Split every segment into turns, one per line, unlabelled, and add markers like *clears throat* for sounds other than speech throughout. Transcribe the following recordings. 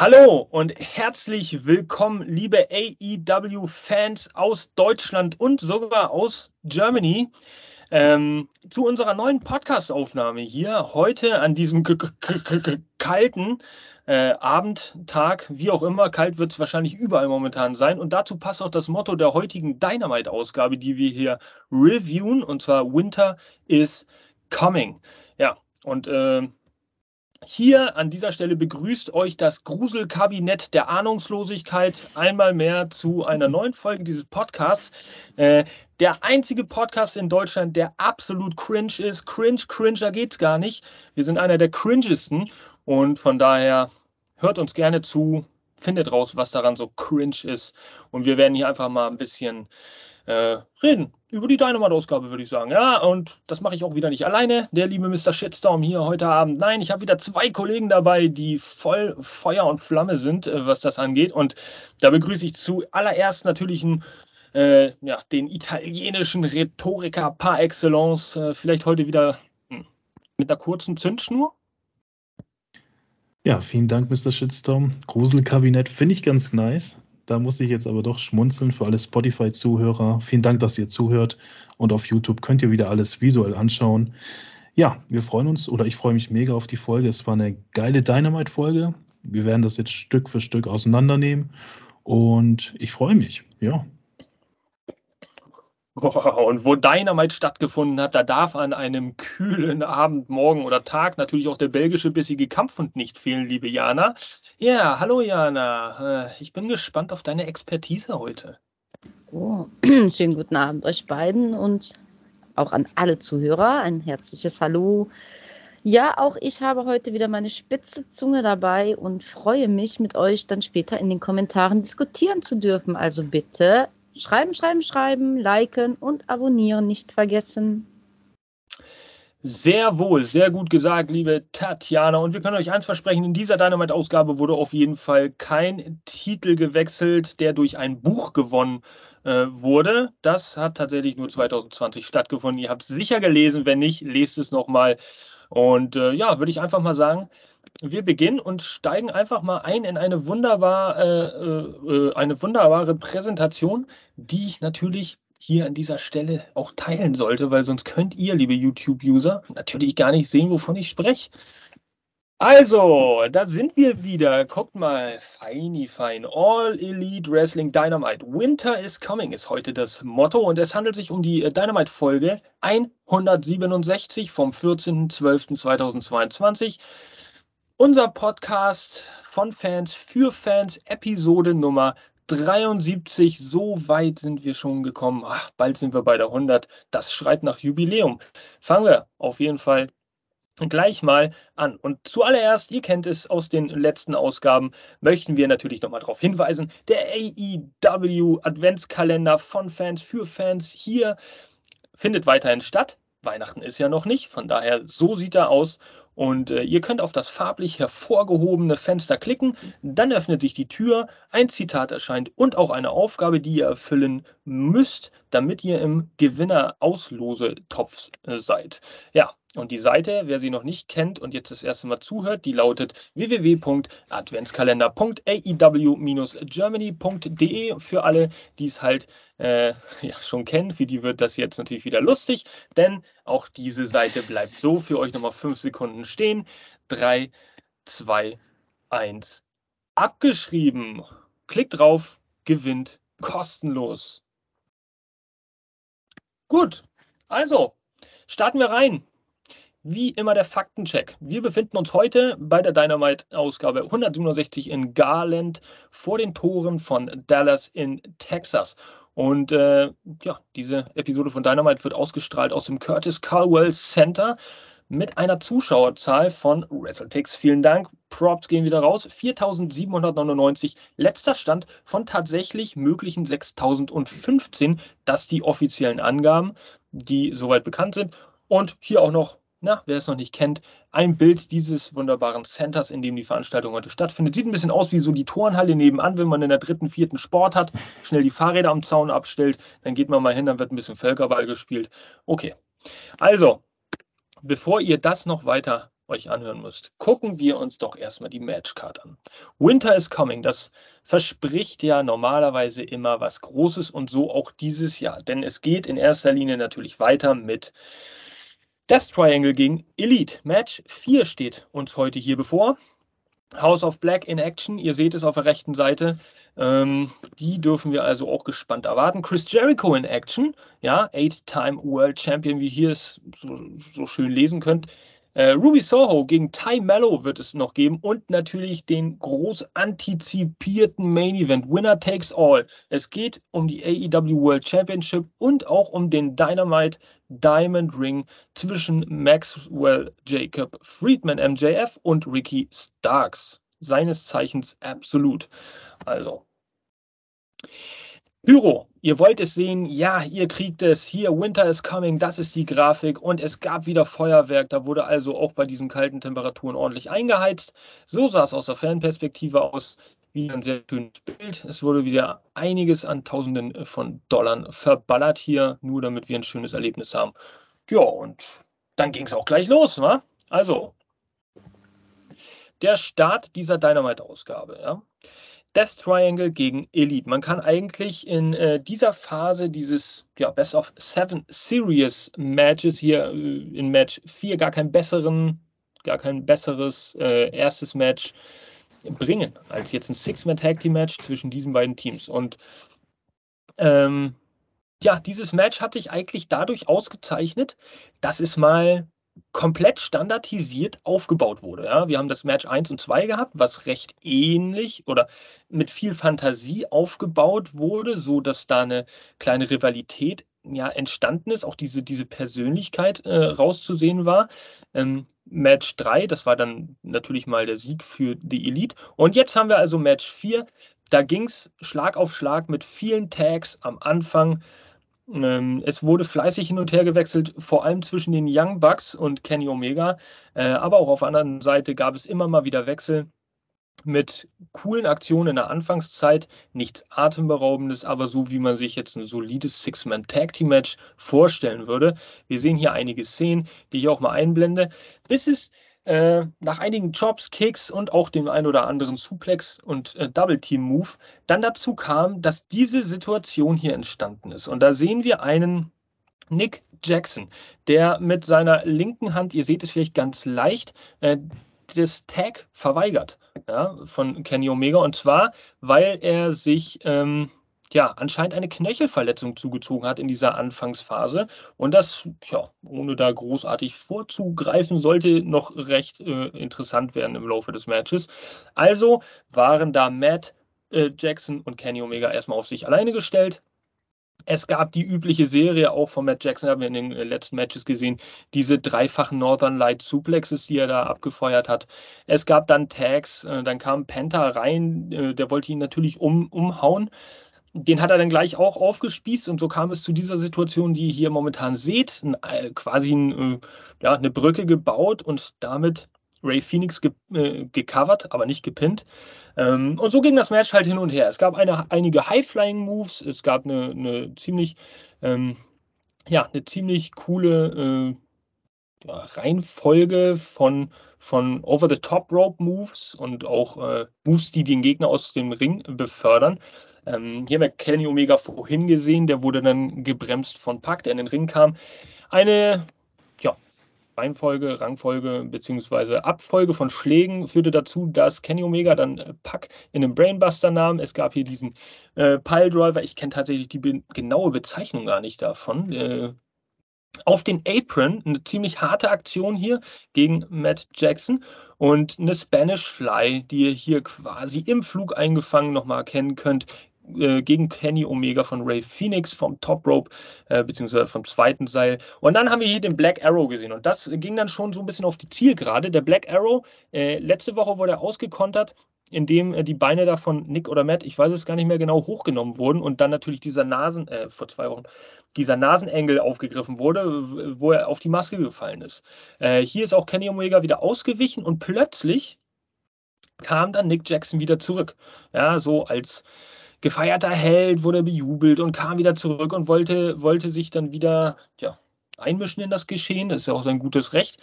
Hallo und herzlich willkommen, liebe AEW-Fans aus Deutschland und sogar aus Germany, ähm, zu unserer neuen Podcast-Aufnahme hier heute an diesem kalten äh, Abend, Tag, wie auch immer. Kalt wird es wahrscheinlich überall momentan sein. Und dazu passt auch das Motto der heutigen Dynamite-Ausgabe, die wir hier reviewen, und zwar Winter is Coming. Ja, und äh, hier an dieser Stelle begrüßt euch das Gruselkabinett der Ahnungslosigkeit einmal mehr zu einer neuen Folge dieses Podcasts. Äh, der einzige Podcast in Deutschland, der absolut cringe ist. Cringe, cringer geht's gar nicht. Wir sind einer der cringesten und von daher hört uns gerne zu, findet raus, was daran so cringe ist und wir werden hier einfach mal ein bisschen äh, reden über die Dynamite-Ausgabe, würde ich sagen. Ja, und das mache ich auch wieder nicht alleine, der liebe Mr. Shitstorm hier heute Abend. Nein, ich habe wieder zwei Kollegen dabei, die voll Feuer und Flamme sind, äh, was das angeht. Und da begrüße ich zuallererst natürlich einen, äh, ja, den italienischen Rhetoriker par excellence. Äh, vielleicht heute wieder hm, mit einer kurzen Zündschnur.
Ja, vielen Dank, Mr. Shitstorm. Gruselkabinett finde ich ganz nice. Da muss ich jetzt aber doch schmunzeln für alle Spotify-Zuhörer. Vielen Dank, dass ihr zuhört. Und auf YouTube könnt ihr wieder alles visuell anschauen. Ja, wir freuen uns oder ich freue mich mega auf die Folge. Es war eine geile Dynamite-Folge. Wir werden das jetzt Stück für Stück auseinandernehmen. Und ich freue mich, ja.
Und wo Dynamite stattgefunden hat, da darf an einem kühlen Abend, Morgen oder Tag natürlich auch der belgische bissige Kampfhund nicht fehlen, liebe Jana. Ja, hallo Jana. Äh, ich bin gespannt auf deine Expertise heute.
Oh, *clears throat* schönen guten Abend euch beiden und auch an alle Zuhörer. Ein herzliches Hallo. Ja, auch ich habe heute wieder meine spitze Zunge dabei und freue mich, mit euch dann später in den Kommentaren diskutieren zu dürfen. Also bitte Schreiben, schreiben, schreiben, liken und abonnieren nicht vergessen.
Sehr wohl, sehr gut gesagt, liebe Tatjana. Und wir können euch eins versprechen, in dieser Dynamite-Ausgabe wurde auf jeden Fall kein Titel gewechselt, der durch ein Buch gewonnen äh, wurde. Das hat tatsächlich nur 2020 stattgefunden. Ihr habt es sicher gelesen, wenn nicht, lest es nochmal. Und äh, ja, würde ich einfach mal sagen, wir beginnen und steigen einfach mal ein in eine, wunderbar, äh, äh, eine wunderbare Präsentation, die ich natürlich hier an dieser Stelle auch teilen sollte, weil sonst könnt ihr, liebe YouTube-User, natürlich gar nicht sehen, wovon ich spreche. Also, da sind wir wieder. Guckt mal, feini fein. All Elite Wrestling Dynamite. Winter is coming ist heute das Motto und es handelt sich um die äh, Dynamite-Folge 167 vom 14.12.2022. Unser Podcast von Fans für Fans, Episode Nummer 73. So weit sind wir schon gekommen. Ach, bald sind wir bei der 100. Das schreit nach Jubiläum. Fangen wir auf jeden Fall gleich mal an. Und zuallererst, ihr kennt es aus den letzten Ausgaben, möchten wir natürlich nochmal darauf hinweisen, der AEW Adventskalender von Fans für Fans hier findet weiterhin statt. Weihnachten ist ja noch nicht, von daher so sieht er aus. Und äh, ihr könnt auf das farblich hervorgehobene Fenster klicken, dann öffnet sich die Tür, ein Zitat erscheint und auch eine Aufgabe, die ihr erfüllen müsst, damit ihr im Gewinner-Auslose-Topf äh, seid. Ja, und die Seite, wer sie noch nicht kennt und jetzt das erste Mal zuhört, die lautet www.adventskalender.aew-germany.de für alle, die es halt äh, ja, schon kennen. Für die wird das jetzt natürlich wieder lustig, denn auch diese Seite bleibt so für euch nochmal fünf Sekunden stehen. 3, 2, 1. Abgeschrieben. Klickt drauf, gewinnt kostenlos. Gut, also starten wir rein wie immer der Faktencheck. Wir befinden uns heute bei der Dynamite-Ausgabe 167 in Garland vor den Toren von Dallas in Texas. Und äh, ja, diese Episode von Dynamite wird ausgestrahlt aus dem Curtis Caldwell Center mit einer Zuschauerzahl von WrestleTix. Vielen Dank. Props gehen wieder raus. 4.799. Letzter Stand von tatsächlich möglichen 6.015. Das die offiziellen Angaben, die soweit bekannt sind. Und hier auch noch na, wer es noch nicht kennt, ein Bild dieses wunderbaren Centers, in dem die Veranstaltung heute stattfindet. Sieht ein bisschen aus wie so die Turnhalle nebenan, wenn man in der dritten, vierten Sport hat, schnell die Fahrräder am Zaun abstellt, dann geht man mal hin, dann wird ein bisschen Völkerball gespielt. Okay. Also, bevor ihr das noch weiter euch anhören müsst, gucken wir uns doch erstmal die Matchcard an. Winter is Coming, das verspricht ja normalerweise immer was Großes und so auch dieses Jahr, denn es geht in erster Linie natürlich weiter mit Death Triangle gegen Elite. Match 4 steht uns heute hier bevor. House of Black in Action, ihr seht es auf der rechten Seite. Ähm, die dürfen wir also auch gespannt erwarten. Chris Jericho in Action, ja, Eight-Time World Champion, wie ihr es so, so schön lesen könnt. Äh, Ruby Soho gegen Ty Mello wird es noch geben und natürlich den groß antizipierten Main Event Winner Takes All. Es geht um die AEW World Championship und auch um den Dynamite Diamond Ring zwischen Maxwell Jacob Friedman MJF und Ricky Starks. Seines Zeichens absolut. Also. Pyro, ihr wollt es sehen, ja, ihr kriegt es. Hier, Winter is coming, das ist die Grafik und es gab wieder Feuerwerk. Da wurde also auch bei diesen kalten Temperaturen ordentlich eingeheizt. So sah es aus der Fanperspektive aus. Wieder ein sehr schönes Bild. Es wurde wieder einiges an Tausenden von Dollar verballert hier, nur damit wir ein schönes Erlebnis haben. Ja, und dann ging es auch gleich los, wa? Also, der Start dieser Dynamite-Ausgabe, ja. Death Triangle gegen Elite. Man kann eigentlich in äh, dieser Phase dieses ja, Best of Seven Serious Matches hier äh, in Match 4 gar kein besseren, gar kein besseres äh, erstes Match bringen, als jetzt ein Six-Man Tag Team Match zwischen diesen beiden Teams. Und ähm, ja, dieses Match hat sich eigentlich dadurch ausgezeichnet, dass es mal komplett standardisiert aufgebaut wurde. Ja? Wir haben das Match 1 und 2 gehabt, was recht ähnlich oder mit viel Fantasie aufgebaut wurde, so dass da eine kleine Rivalität ja, entstanden ist, auch diese, diese Persönlichkeit äh, rauszusehen war. Ähm, Match 3, das war dann natürlich mal der Sieg für die Elite. Und jetzt haben wir also Match 4. Da ging es Schlag auf Schlag mit vielen Tags am Anfang. Ähm, es wurde fleißig hin und her gewechselt, vor allem zwischen den Young Bucks und Kenny Omega. Äh, aber auch auf der anderen Seite gab es immer mal wieder Wechsel mit coolen Aktionen in der Anfangszeit. Nichts Atemberaubendes, aber so wie man sich jetzt ein solides Six-Man-Tag-Team-Match vorstellen würde. Wir sehen hier einige Szenen, die ich auch mal einblende. Bis es äh, nach einigen Chops, Kicks und auch dem ein oder anderen Suplex und äh, Double Team Move dann dazu kam, dass diese Situation hier entstanden ist. Und da sehen wir einen Nick Jackson, der mit seiner linken Hand, ihr seht es vielleicht ganz leicht, äh, das Tag verweigert ja, von Kenny Omega. Und zwar, weil er sich ähm, ja, anscheinend eine Knöchelverletzung zugezogen hat in dieser Anfangsphase. Und das, ja, ohne da großartig vorzugreifen, sollte noch recht äh, interessant werden im Laufe des Matches. Also waren da Matt äh, Jackson und Kenny Omega erstmal auf sich alleine gestellt. Es gab die übliche Serie auch von Matt Jackson, haben wir in den äh, letzten Matches gesehen, diese dreifachen Northern Light Suplexes, die er da abgefeuert hat. Es gab dann Tags, äh, dann kam Penta rein, äh, der wollte ihn natürlich um, umhauen den hat er dann gleich auch aufgespießt und so kam es zu dieser Situation, die ihr hier momentan seht, ein, quasi ein, äh, ja, eine Brücke gebaut und damit Ray Phoenix ge äh, gecovert, aber nicht gepinnt. Ähm, und so ging das Match halt hin und her. Es gab eine, einige High-Flying-Moves, es gab eine, eine ziemlich, ähm, ja, eine ziemlich coole äh, Reihenfolge von, von Over-the-Top-Rope-Moves und auch äh, Moves, die den Gegner aus dem Ring befördern. Ähm, hier haben wir Kenny Omega vorhin gesehen, der wurde dann gebremst von Pack, der in den Ring kam. Eine ja, Reihenfolge, Rangfolge bzw. Abfolge von Schlägen führte dazu, dass Kenny Omega dann äh, Pack in den Brainbuster nahm. Es gab hier diesen äh, Piledriver. Ich kenne tatsächlich die be genaue Bezeichnung gar nicht davon. Äh, auf den Apron, eine ziemlich harte Aktion hier gegen Matt Jackson und eine Spanish Fly, die ihr hier quasi im Flug eingefangen nochmal erkennen könnt, äh, gegen Kenny Omega von Ray Phoenix vom Top Rope, äh, beziehungsweise vom zweiten Seil. Und dann haben wir hier den Black Arrow gesehen. Und das ging dann schon so ein bisschen auf die Zielgerade. Der Black Arrow, äh, letzte Woche wurde er ausgekontert, indem äh, die Beine da von Nick oder Matt, ich weiß es gar nicht mehr genau, hochgenommen wurden und dann natürlich dieser Nasen, äh, vor zwei Wochen, dieser Nasenengel aufgegriffen wurde, wo er auf die Maske gefallen ist. Äh, hier ist auch Kenny Omega wieder ausgewichen und plötzlich kam dann Nick Jackson wieder zurück. Ja, so als gefeierter Held, wurde bejubelt und kam wieder zurück und wollte, wollte sich dann wieder ja, einmischen in das Geschehen. Das ist ja auch sein gutes Recht.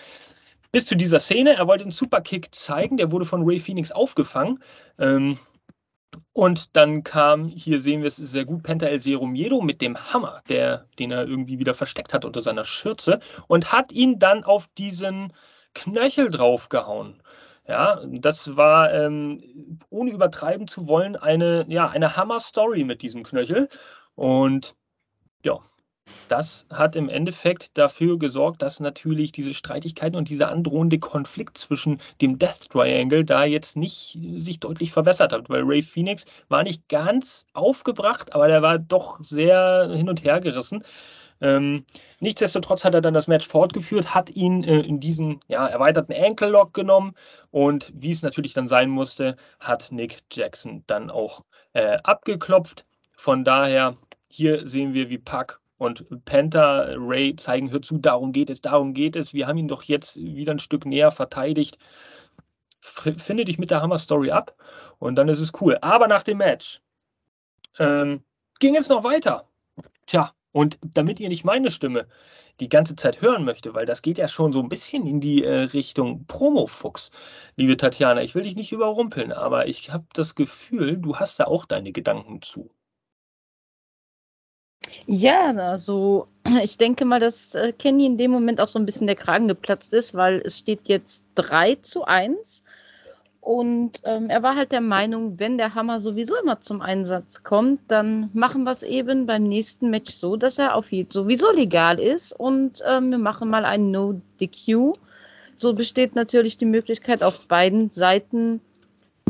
bis zu dieser Szene. Er wollte einen Superkick zeigen, der wurde von Ray Phoenix aufgefangen. Ähm, und dann kam, hier sehen wir es sehr gut, Penta El Zero Miedo mit dem Hammer, der, den er irgendwie wieder versteckt hat unter seiner Schürze und hat ihn dann auf diesen Knöchel draufgehauen. Ja, das war, ähm, ohne übertreiben zu wollen, eine, ja, eine Hammer-Story mit diesem Knöchel. Und ja, das hat im Endeffekt dafür gesorgt, dass natürlich diese Streitigkeiten und dieser androhende Konflikt zwischen dem Death Triangle da jetzt nicht sich deutlich verbessert hat, weil Ray Phoenix war nicht ganz aufgebracht, aber der war doch sehr hin und her gerissen. Ähm, nichtsdestotrotz hat er dann das Match fortgeführt, hat ihn äh, in diesem ja, erweiterten Ankle Lock genommen und wie es natürlich dann sein musste, hat Nick Jackson dann auch äh, abgeklopft. Von daher, hier sehen wir, wie Pack und Penta Ray zeigen, hör zu, darum geht es, darum geht es. Wir haben ihn doch jetzt wieder ein Stück näher verteidigt. Finde dich mit der Hammer Story ab und dann ist es cool. Aber nach dem Match ähm, ging es noch weiter. Tja, und damit ihr nicht meine Stimme die ganze Zeit hören möchte, weil das geht ja schon so ein bisschen in die äh, Richtung Promo-Fuchs, liebe Tatjana. Ich will dich nicht überrumpeln, aber ich habe das Gefühl, du hast da auch deine Gedanken zu.
Ja, also ich denke mal, dass äh, Kenny in dem Moment auch so ein bisschen der Kragen geplatzt ist, weil es steht jetzt 3 zu 1 und ähm, er war halt der Meinung, wenn der Hammer sowieso immer zum Einsatz kommt, dann machen wir es eben beim nächsten Match so, dass er auf jeden sowieso legal ist und ähm, wir machen mal ein No-DQ. So besteht natürlich die Möglichkeit, auf beiden Seiten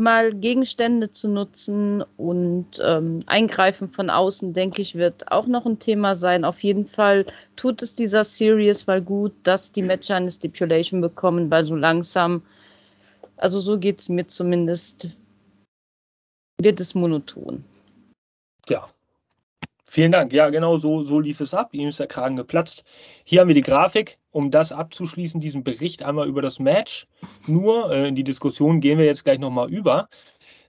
mal Gegenstände zu nutzen und ähm, Eingreifen von außen, denke ich, wird auch noch ein Thema sein. Auf jeden Fall tut es dieser Series mal gut, dass die Matcher eine Stipulation bekommen, weil so langsam also so geht es mir zumindest. Wird es monoton.
Ja. Vielen Dank. Ja, genau so, so lief es ab. Ihm ist der Kragen geplatzt. Hier haben wir die Grafik, um das abzuschließen, diesen Bericht einmal über das Match. Nur äh, in die Diskussion gehen wir jetzt gleich nochmal über.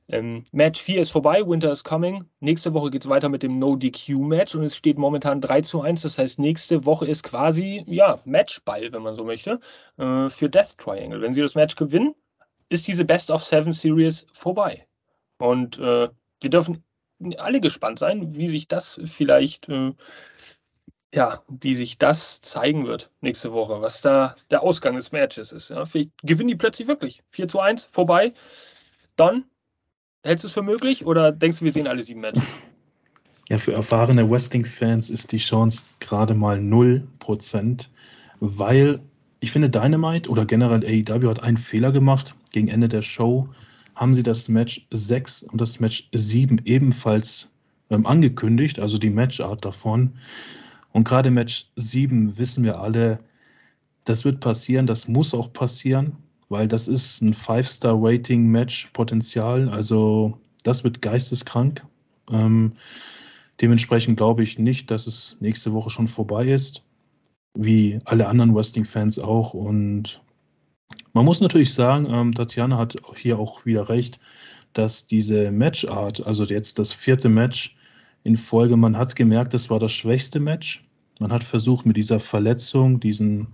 Ähm, Match 4 ist vorbei, Winter is coming. Nächste Woche geht es weiter mit dem No-DQ-Match und es steht momentan 3 zu 1. Das heißt, nächste Woche ist quasi, ja, Matchball, wenn man so möchte, äh, für Death Triangle. Wenn sie das Match gewinnen, ist diese Best of Seven Series vorbei. Und äh, wir dürfen alle gespannt sein, wie sich das vielleicht, äh, ja, wie sich das zeigen wird nächste Woche, was da der Ausgang des Matches ist. Ja. Vielleicht gewinnen die plötzlich wirklich. 4 zu 1, vorbei. Dann, hältst du es für möglich oder denkst du, wir sehen alle sieben Matches?
Ja, für erfahrene Wrestling-Fans ist die Chance gerade mal 0%, weil ich finde, Dynamite oder generell AEW hat einen Fehler gemacht. Gegen Ende der Show haben sie das Match 6 und das Match 7 ebenfalls ähm, angekündigt, also die Matchart davon. Und gerade Match 7 wissen wir alle, das wird passieren, das muss auch passieren, weil das ist ein Five-Star-Rating-Match-Potenzial. Also das wird geisteskrank. Ähm, dementsprechend glaube ich nicht, dass es nächste Woche schon vorbei ist wie alle anderen Wrestling-Fans auch. Und man muss natürlich sagen, ähm, Tatjana hat hier auch wieder recht, dass diese Matchart, also jetzt das vierte Match in Folge, man hat gemerkt, das war das schwächste Match. Man hat versucht mit dieser Verletzung, diesen,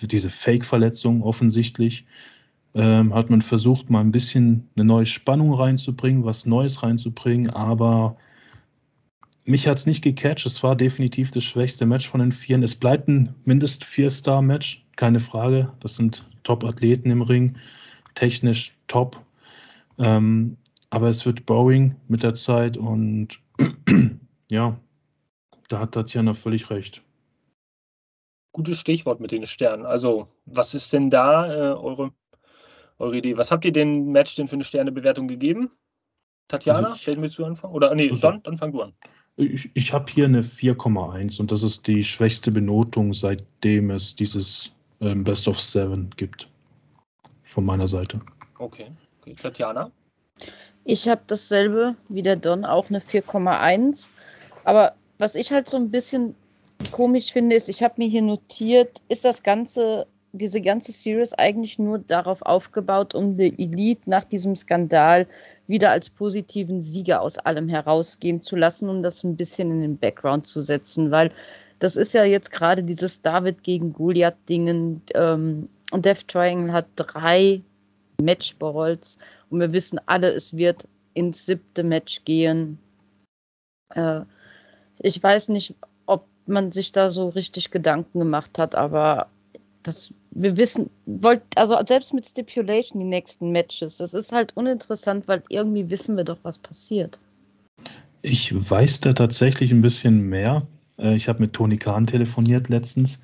diese Fake-Verletzung offensichtlich, ähm, hat man versucht, mal ein bisschen eine neue Spannung reinzubringen, was Neues reinzubringen, aber mich hat es nicht gecatcht. Es war definitiv das schwächste Match von den Vieren. Es bleibt ein mindest Vier-Star-Match, keine Frage. Das sind Top-Athleten im Ring, technisch top. Ähm, aber es wird Boring mit der Zeit und *clears throat* ja, da hat Tatjana völlig recht.
Gutes Stichwort mit den Sternen. Also, was ist denn da äh, eure, eure Idee? Was habt ihr dem Match denn für eine Sternebewertung gegeben? Tatjana, also ich, willst du anfangen? Oder nee, also, dann, dann fang du an.
Ich, ich habe hier eine 4,1 und das ist die schwächste Benotung, seitdem es dieses ähm, Best of Seven gibt. Von meiner Seite.
Okay. okay. Tatjana?
Ich habe dasselbe wie der Don, auch eine 4,1. Aber was ich halt so ein bisschen komisch finde, ist, ich habe mir hier notiert, ist das Ganze, diese ganze Series eigentlich nur darauf aufgebaut, um die Elite nach diesem Skandal wieder als positiven Sieger aus allem herausgehen zu lassen, um das ein bisschen in den Background zu setzen, weil das ist ja jetzt gerade dieses David gegen Goliath-Dingen. Ähm, Death Triangle hat drei Matchballs und wir wissen alle, es wird ins siebte Match gehen. Äh, ich weiß nicht, ob man sich da so richtig Gedanken gemacht hat, aber das, wir wissen, wollt, also selbst mit Stipulation die nächsten Matches, das ist halt uninteressant, weil irgendwie wissen wir doch, was passiert.
Ich weiß da tatsächlich ein bisschen mehr. Äh, ich habe mit Toni Kahn telefoniert letztens.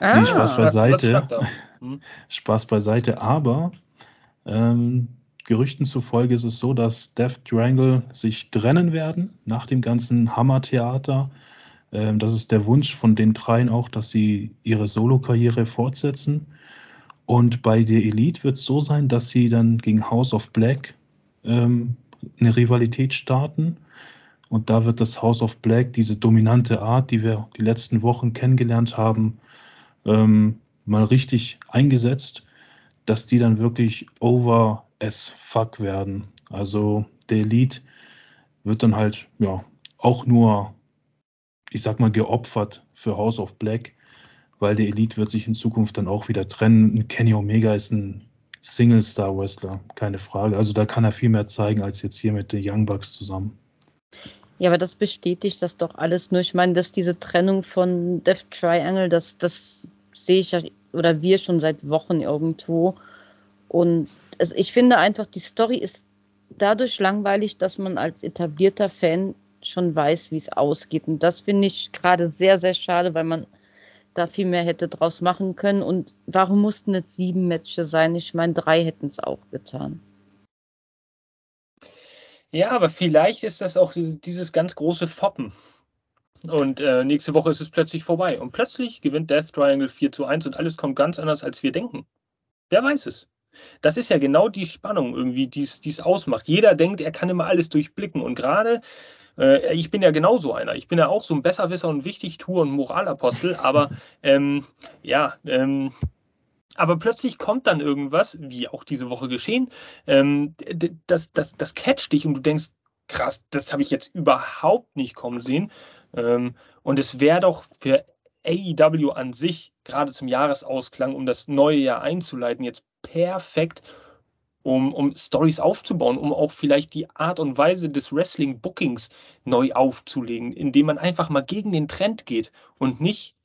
Ah, nee, Spaß beiseite. *laughs* Hm. Spaß beiseite, aber ähm, Gerüchten zufolge ist es so, dass Death Triangle sich trennen werden nach dem ganzen Hammer-Theater. Ähm, das ist der Wunsch von den dreien auch, dass sie ihre Solo-Karriere fortsetzen. Und bei der Elite wird es so sein, dass sie dann gegen House of Black ähm, eine Rivalität starten. Und da wird das House of Black, diese dominante Art, die wir die letzten Wochen kennengelernt haben, ähm, mal richtig eingesetzt, dass die dann wirklich over as fuck werden. Also der Elite wird dann halt ja auch nur ich sag mal, geopfert für House of Black, weil die Elite wird sich in Zukunft dann auch wieder trennen. Kenny Omega ist ein Single-Star-Wrestler, keine Frage. Also da kann er viel mehr zeigen als jetzt hier mit den Young Bucks zusammen.
Ja, aber das bestätigt das doch alles nur. Ich meine, dass diese Trennung von Death Triangle, das, das sehe ich ja oder wir schon seit Wochen irgendwo. Und es, ich finde einfach, die Story ist dadurch langweilig, dass man als etablierter Fan schon weiß, wie es ausgeht. Und das finde ich gerade sehr, sehr schade, weil man da viel mehr hätte draus machen können. Und warum mussten jetzt sieben Matches sein? Ich meine, drei hätten es auch getan.
Ja, aber vielleicht ist das auch dieses ganz große Foppen. Und äh, nächste Woche ist es plötzlich vorbei. Und plötzlich gewinnt Death Triangle 4 zu 1 und alles kommt ganz anders, als wir denken. Wer weiß es? Das ist ja genau die Spannung irgendwie, die es ausmacht. Jeder denkt, er kann immer alles durchblicken. Und gerade äh, ich bin ja genauso einer. Ich bin ja auch so ein Besserwisser und Wichtigtuer und Moralapostel, *laughs* aber ähm, ja, ähm, aber plötzlich kommt dann irgendwas, wie auch diese Woche geschehen, ähm, das, das, das catcht dich und du denkst, krass, das habe ich jetzt überhaupt nicht kommen sehen. Ähm, und es wäre doch für AEW an sich, gerade zum Jahresausklang, um das neue Jahr einzuleiten, jetzt perfekt, um, um Stories aufzubauen, um auch vielleicht die Art und Weise des Wrestling-Bookings neu aufzulegen, indem man einfach mal gegen den Trend geht und nicht,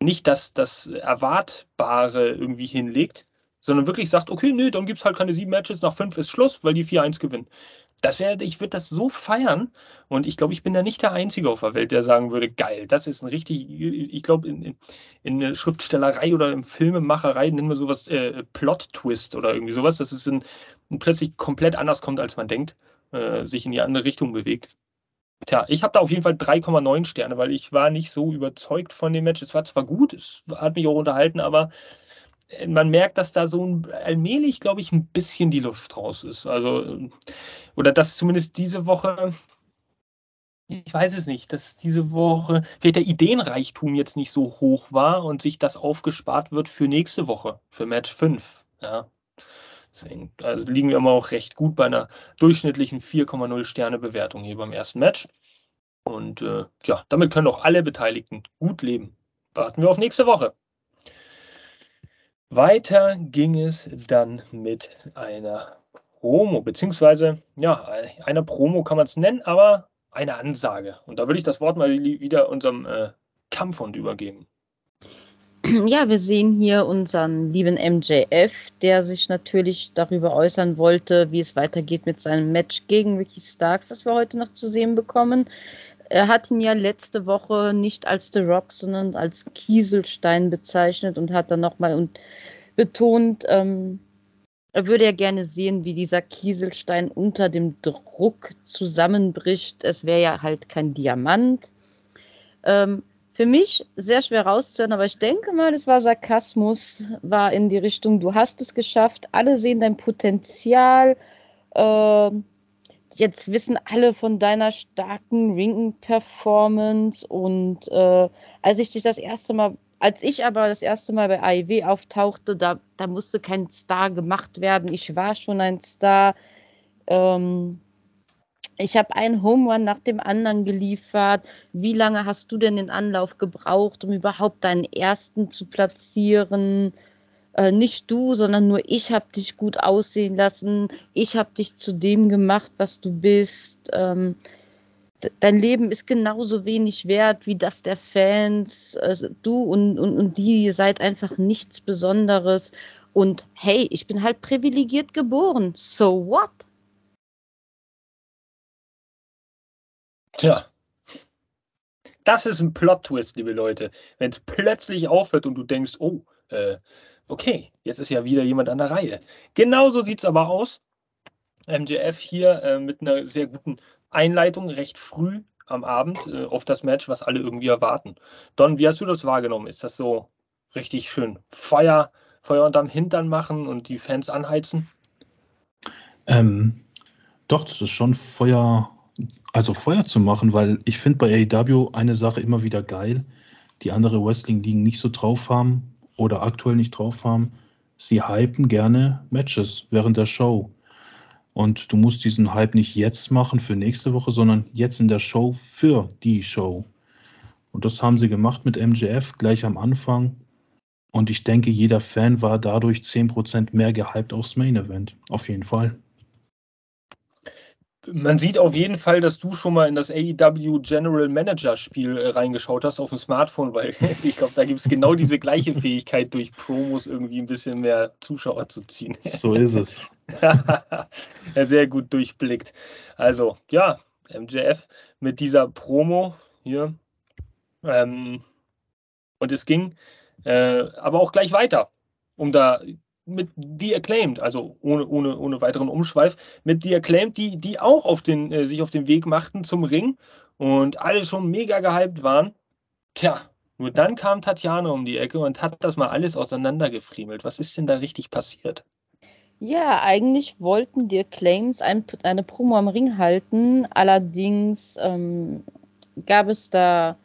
nicht das, das Erwartbare irgendwie hinlegt, sondern wirklich sagt, okay, nö, dann gibt es halt keine sieben Matches, nach fünf ist Schluss, weil die 4-1 gewinnen das wäre, ich würde das so feiern und ich glaube, ich bin da nicht der Einzige auf der Welt, der sagen würde, geil, das ist ein richtig, ich glaube, in, in, in der Schriftstellerei oder in Filmemacherei nennen wir sowas äh, Plot-Twist oder irgendwie sowas, dass es in, plötzlich komplett anders kommt, als man denkt, äh, sich in die andere Richtung bewegt. Tja, ich habe da auf jeden Fall 3,9 Sterne, weil ich war nicht so überzeugt von dem Match. Es war zwar gut, es hat mich auch unterhalten, aber man merkt, dass da so ein, allmählich, glaube ich, ein bisschen die Luft raus ist. Also, oder dass zumindest diese Woche, ich weiß es nicht, dass diese Woche vielleicht der Ideenreichtum jetzt nicht so hoch war und sich das aufgespart wird für nächste Woche, für Match 5. Ja. Deswegen also liegen wir immer auch recht gut bei einer durchschnittlichen 4,0 Sterne Bewertung hier beim ersten Match. Und äh, ja, damit können auch alle Beteiligten gut leben. Warten wir auf nächste Woche. Weiter ging es dann mit einer Promo, beziehungsweise, ja, einer Promo kann man es nennen, aber eine Ansage. Und da würde ich das Wort mal wieder unserem äh, Kampfhund übergeben.
Ja, wir sehen hier unseren lieben MJF, der sich natürlich darüber äußern wollte, wie es weitergeht mit seinem Match gegen Ricky Starks, das wir heute noch zu sehen bekommen. Er hat ihn ja letzte Woche nicht als The Rock, sondern als Kieselstein bezeichnet und hat dann nochmal betont, ähm, er würde ja gerne sehen, wie dieser Kieselstein unter dem Druck zusammenbricht. Es wäre ja halt kein Diamant. Ähm, für mich sehr schwer rauszuhören, aber ich denke mal, es war Sarkasmus, war in die Richtung, du hast es geschafft, alle sehen dein Potenzial. Äh, jetzt wissen alle von deiner starken Ring-Performance und äh, als ich dich das erste Mal, als ich aber das erste Mal bei AEW auftauchte, da, da musste kein Star gemacht werden. Ich war schon ein Star. Ähm, ich habe einen Home Run nach dem anderen geliefert. Wie lange hast du denn den Anlauf gebraucht, um überhaupt deinen ersten zu platzieren? Äh, nicht du, sondern nur ich habe dich gut aussehen lassen, ich habe dich zu dem gemacht, was du bist. Ähm, dein Leben ist genauso wenig wert wie das der Fans. Also du und, und, und die, seid einfach nichts Besonderes. Und hey, ich bin halt privilegiert geboren. So what?
Tja. Das ist ein Plot-Twist, liebe Leute. Wenn es plötzlich aufhört und du denkst, oh, äh, okay, jetzt ist ja wieder jemand an der Reihe. Genauso sieht es aber aus. MJF hier äh, mit einer sehr guten Einleitung, recht früh am Abend äh, auf das Match, was alle irgendwie erwarten. Don, wie hast du das wahrgenommen? Ist das so richtig schön Feuer, Feuer unterm Hintern machen und die Fans anheizen?
Ähm, doch, das ist schon Feuer, also Feuer zu machen, weil ich finde bei AEW eine Sache immer wieder geil, die andere Wrestling-Ligen nicht so drauf haben oder aktuell nicht drauf haben. Sie hypen gerne Matches während der Show. Und du musst diesen Hype nicht jetzt machen für nächste Woche, sondern jetzt in der Show für die Show. Und das haben sie gemacht mit MJF gleich am Anfang. Und ich denke, jeder Fan war dadurch 10% mehr gehypt aufs Main Event. Auf jeden Fall.
Man sieht auf jeden Fall, dass du schon mal in das AEW General Manager Spiel äh, reingeschaut hast auf dem Smartphone, weil *laughs* ich glaube, da gibt es genau diese gleiche Fähigkeit, durch Promos irgendwie ein bisschen mehr Zuschauer zu ziehen.
So ist es. *laughs*
sehr gut durchblickt. Also, ja, MJF mit dieser Promo hier. Ähm, und es ging äh, aber auch gleich weiter, um da mit The Acclaimed, also ohne, ohne, ohne weiteren Umschweif, mit The Acclaimed, die, die auch auf den, äh, sich auf den Weg machten zum Ring und alle schon mega gehypt waren. Tja, nur dann kam Tatjana um die Ecke und hat das mal alles auseinandergefriemelt. Was ist denn da richtig passiert?
Ja, eigentlich wollten die Acclaims ein, eine Promo am Ring halten, allerdings ähm, gab es da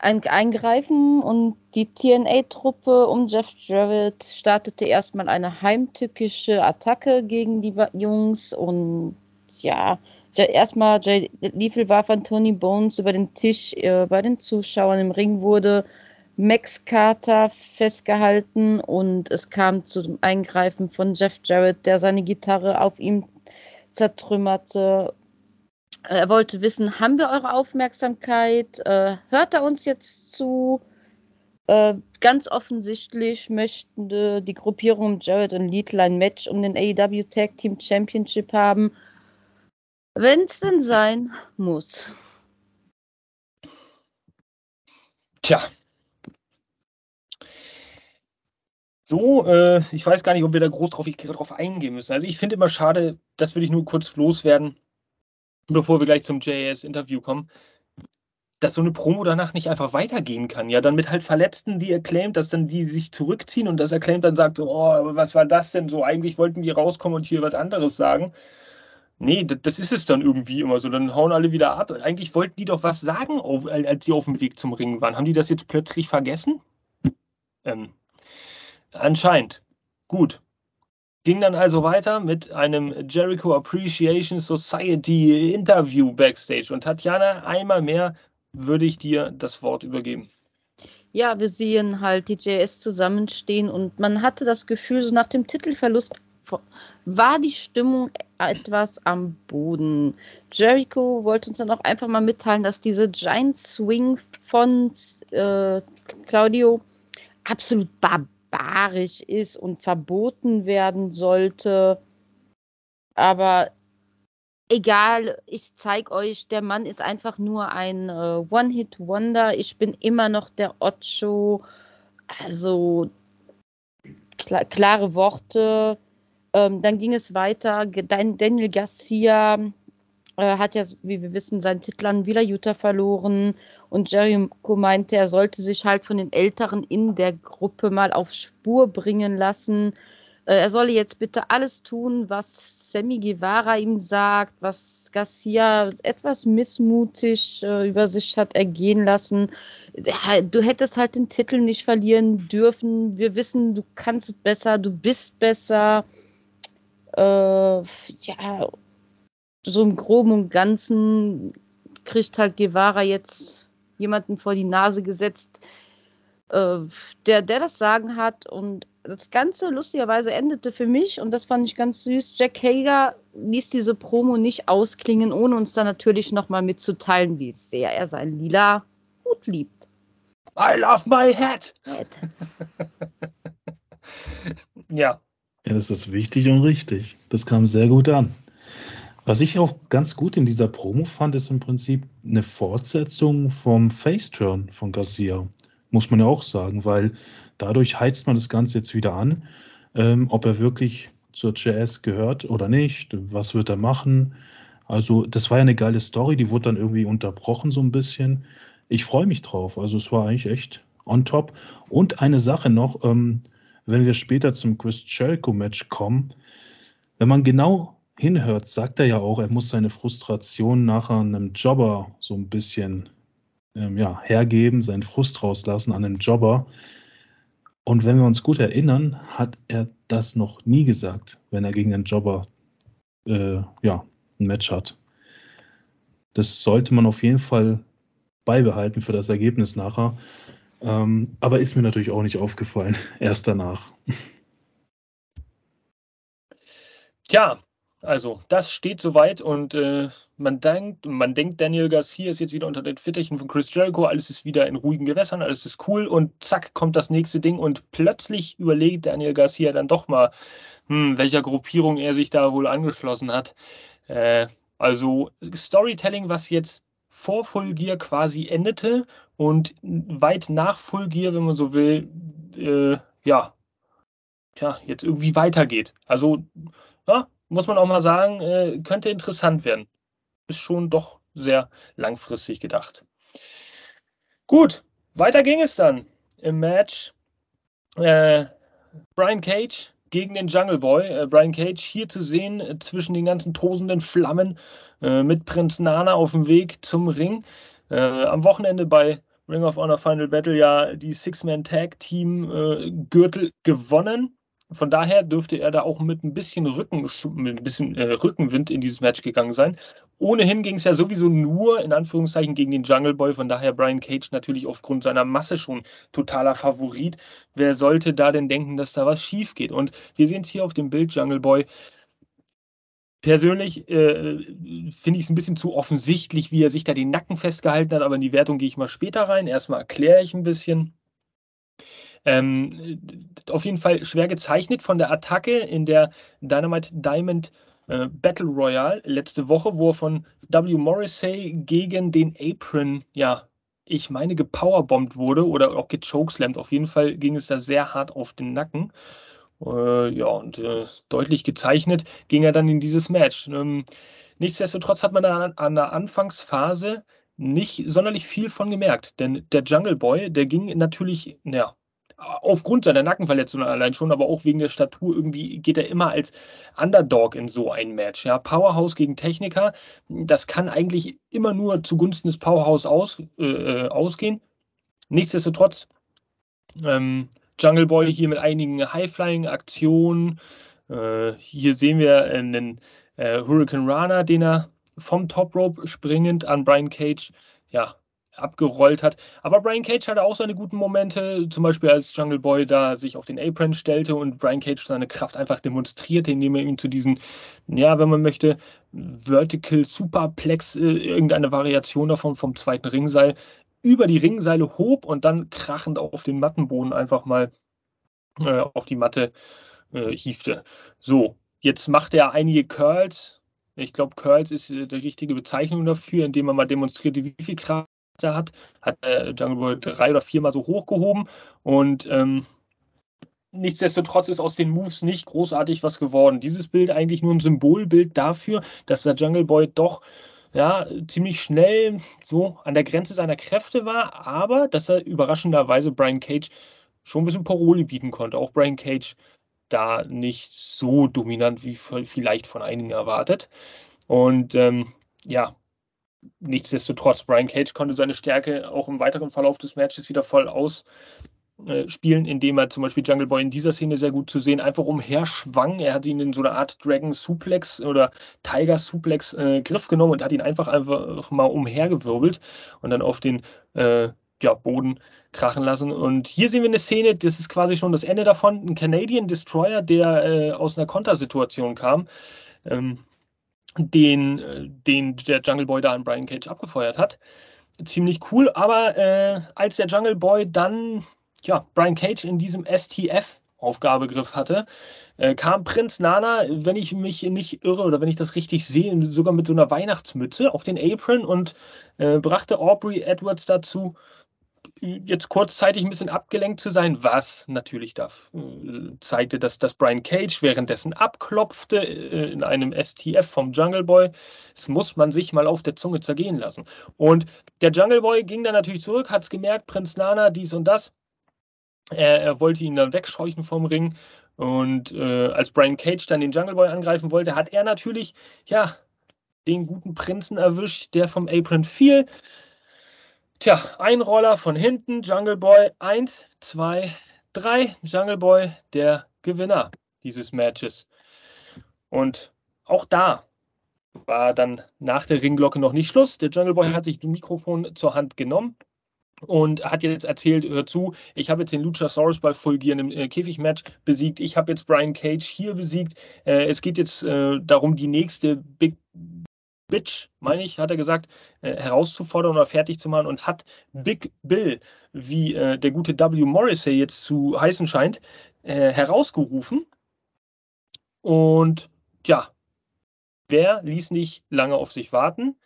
ein Eingreifen und die TNA-Truppe um Jeff Jarrett startete erstmal eine heimtückische Attacke gegen die Jungs und ja, erstmal Jay Lethal war von Tony Bones über den Tisch äh, bei den Zuschauern. Im Ring wurde Max Carter festgehalten und es kam zum Eingreifen von Jeff Jarrett, der seine Gitarre auf ihm zertrümmerte er wollte wissen, haben wir eure Aufmerksamkeit? Äh, hört er uns jetzt zu? Äh, ganz offensichtlich möchten die Gruppierung Jared und Lidl ein Match um den AEW Tag Team Championship haben. Wenn es denn sein muss.
Tja. So, äh, ich weiß gar nicht, ob wir da groß drauf, drauf eingehen müssen. Also ich finde immer schade, das würde ich nur kurz loswerden bevor wir gleich zum JAS-Interview kommen, dass so eine Promo danach nicht einfach weitergehen kann. Ja, dann mit halt Verletzten, die erklämt, dass dann die sich zurückziehen und das erklämt dann sagt, oh, was war das denn so? Eigentlich wollten die rauskommen und hier was anderes sagen. Nee, das, das ist es dann irgendwie immer so. Dann hauen alle wieder ab. Eigentlich wollten die doch was sagen, als sie auf dem Weg zum Ring waren. Haben die das jetzt plötzlich vergessen? Ähm, anscheinend. Gut. Ging dann also weiter mit einem Jericho Appreciation Society Interview backstage. Und Tatjana, einmal mehr würde ich dir das Wort übergeben.
Ja, wir sehen halt die JS zusammenstehen und man hatte das Gefühl, so nach dem Titelverlust war die Stimmung etwas am Boden. Jericho wollte uns dann auch einfach mal mitteilen, dass diese Giant Swing von äh, Claudio absolut barbar barbarisch ist und verboten werden sollte. Aber egal, ich zeige euch, der Mann ist einfach nur ein äh, One-Hit-Wonder. Ich bin immer noch der Ocho. Also klar, klare Worte. Ähm, dann ging es weiter. Daniel Garcia äh, hat ja, wie wir wissen, seinen Titel an Villa Utah verloren und Jericho meinte, er sollte sich halt von den Älteren in der Gruppe mal auf Spur bringen lassen. Äh, er solle jetzt bitte alles tun, was Sammy Guevara ihm sagt, was Garcia etwas missmutig äh, über sich hat ergehen lassen. Du hättest halt den Titel nicht verlieren dürfen. Wir wissen, du kannst es besser, du bist besser. Äh, ja, so im Groben und Ganzen kriegt halt Guevara jetzt jemanden vor die Nase gesetzt, äh, der, der das Sagen hat und das Ganze lustigerweise endete für mich, und das fand ich ganz süß, Jack Hager ließ diese Promo nicht ausklingen, ohne uns dann natürlich nochmal mitzuteilen, wie sehr er sein lila Hut liebt.
I love my hat! hat. *laughs*
ja. Ja, das ist wichtig und richtig. Das kam sehr gut an. Was ich auch ganz gut in dieser Promo fand, ist im Prinzip eine Fortsetzung vom Face-Turn von Garcia. Muss man ja auch sagen, weil dadurch heizt man das Ganze jetzt wieder an, ähm, ob er wirklich zur Jazz gehört oder nicht, was wird er machen. Also das war ja eine geile Story, die wurde dann irgendwie unterbrochen so ein bisschen. Ich freue mich drauf, also es war eigentlich echt on top. Und eine Sache noch, ähm, wenn wir später zum Chris Jericho-Match kommen, wenn man genau hinhört, sagt er ja auch, er muss seine Frustration nachher einem Jobber so ein bisschen ähm, ja, hergeben, seinen Frust rauslassen an einem Jobber. Und wenn wir uns gut erinnern, hat er das noch nie gesagt, wenn er gegen einen Jobber äh, ja, ein Match hat. Das sollte man auf jeden Fall beibehalten für das Ergebnis nachher. Ähm, aber ist mir natürlich auch nicht aufgefallen, *laughs* erst danach.
Tja, also das steht soweit und äh, man denkt, man denkt, Daniel Garcia ist jetzt wieder unter den Fittichen von Chris Jericho, alles ist wieder in ruhigen Gewässern, alles ist cool und zack kommt das nächste Ding und plötzlich überlegt Daniel Garcia dann doch mal, hm, welcher Gruppierung er sich da wohl angeschlossen hat. Äh, also Storytelling, was jetzt vor Full Gear quasi endete und weit nach Full Gear, wenn man so will, äh, ja, tja, jetzt irgendwie weitergeht. Also, ja, muss man auch mal sagen, äh, könnte interessant werden. Ist schon doch sehr langfristig gedacht. Gut, weiter ging es dann im Match. Äh, Brian Cage gegen den Jungle Boy. Äh, Brian Cage hier zu sehen äh, zwischen den ganzen tosenden Flammen äh, mit Prinz Nana auf dem Weg zum Ring. Äh, am Wochenende bei Ring of Honor Final Battle ja die Six-Man Tag Team äh, Gürtel gewonnen. Von daher dürfte er da auch mit ein bisschen, Rücken, mit ein bisschen äh, Rückenwind in dieses Match gegangen sein. Ohnehin ging es ja sowieso nur in Anführungszeichen gegen den Jungle Boy. Von daher Brian Cage natürlich aufgrund seiner Masse schon totaler Favorit. Wer sollte da denn denken, dass da was schief geht? Und wir sehen es hier auf dem Bild Jungle Boy. Persönlich äh, finde ich es ein bisschen zu offensichtlich, wie er sich da den Nacken festgehalten hat, aber in die Wertung gehe ich mal später rein. Erstmal erkläre ich ein bisschen. Ähm, auf jeden Fall schwer gezeichnet von der Attacke in der Dynamite Diamond äh, Battle Royale letzte Woche, wo er von W. Morrissey gegen den Apron, ja, ich meine, gepowerbombt wurde oder auch gechokeslammt. Auf jeden Fall ging es da sehr hart auf den Nacken. Äh, ja, und äh, deutlich gezeichnet ging er dann in dieses Match. Ähm, nichtsdestotrotz hat man an, an der Anfangsphase nicht sonderlich viel von gemerkt, denn der Jungle Boy, der ging natürlich, ja, aufgrund seiner Nackenverletzung allein schon, aber auch wegen der Statur irgendwie geht er immer als Underdog in so ein Match. Ja, Powerhouse gegen Techniker, das kann eigentlich immer nur zugunsten des Powerhouse aus, äh, äh, ausgehen. Nichtsdestotrotz, ähm, Jungle Boy hier mit einigen High-Flying-Aktionen. Äh, hier sehen wir einen äh, Hurricane Rana, den er vom Top Rope springend an Brian Cage ja, abgerollt hat. Aber Brian Cage hatte auch seine guten Momente, zum Beispiel als Jungle Boy da sich auf den Apron stellte und Brian Cage seine Kraft einfach demonstrierte, indem er ihn zu diesen, ja, wenn man möchte, Vertical Superplex, äh, irgendeine Variation davon vom zweiten Ringseil, über die Ringseile hob und dann krachend auf den Mattenboden einfach mal äh, auf die Matte äh, hiefte. So, jetzt macht er einige Curls. Ich glaube, Curls ist äh, die richtige Bezeichnung dafür, indem man mal demonstriert, wie viel Kraft er hat, hat äh, Jungle Boy drei oder viermal so hochgehoben und ähm, nichtsdestotrotz ist aus den Moves nicht großartig was geworden. Dieses Bild eigentlich nur ein Symbolbild dafür, dass der Jungle Boy doch ja, ziemlich schnell so an der Grenze seiner Kräfte war, aber dass er überraschenderweise Brian Cage schon ein bisschen Paroli bieten konnte. Auch Brian Cage da nicht so dominant wie vielleicht von einigen erwartet. Und ähm, ja, nichtsdestotrotz, Brian Cage konnte seine Stärke auch im weiteren Verlauf des Matches wieder voll ausspielen, indem er zum Beispiel Jungle Boy in dieser Szene sehr gut zu sehen einfach umherschwang. Er hat ihn in so einer Art Dragon Suplex oder Tiger Suplex äh, Griff genommen und hat ihn einfach einfach mal umhergewirbelt und dann auf den äh, ja, Boden krachen lassen. Und hier sehen wir eine Szene, das ist quasi schon das Ende davon. Ein Canadian Destroyer, der äh, aus einer Kontersituation kam, ähm, den, äh, den der Jungle Boy da an Brian Cage abgefeuert hat. Ziemlich cool, aber äh, als der Jungle Boy dann ja, Brian Cage in diesem STF Aufgabegriff hatte, äh, kam Prinz Nana, wenn ich mich nicht irre oder wenn ich das richtig sehe, sogar mit so einer Weihnachtsmütze auf den Apron und äh, brachte Aubrey Edwards dazu, jetzt kurzzeitig ein bisschen abgelenkt zu sein, was natürlich da äh, zeigte, dass, dass Brian Cage währenddessen abklopfte äh, in einem STF vom Jungle Boy. Das muss man sich mal auf der Zunge zergehen lassen. Und der Jungle Boy ging dann natürlich zurück, hat es gemerkt, Prinz Nana, dies und das. Er, er, wollte ihn dann wegscheuchen vom Ring. Und äh, als Brian Cage dann den Jungle Boy angreifen wollte, hat er natürlich, ja, den guten Prinzen erwischt, der vom Apron fiel. Tja, ein Roller von hinten, Jungle Boy, eins, zwei, drei, Jungle Boy, der Gewinner dieses Matches. Und auch da war dann nach der Ringglocke noch nicht Schluss. Der Jungle Boy hat sich das Mikrofon zur Hand genommen und hat jetzt erzählt, hör zu, ich habe jetzt den Luchasaurus bei fulgierendem äh, Käfigmatch besiegt, ich habe jetzt Brian Cage hier besiegt, äh, es geht jetzt äh, darum, die nächste Big Bitch, meine ich, hat er gesagt, äh, herauszufordern oder fertig zu machen und hat Big Bill, wie äh, der gute W. Morrissey jetzt zu heißen scheint, äh, herausgerufen. Und ja, wer ließ nicht lange auf sich warten?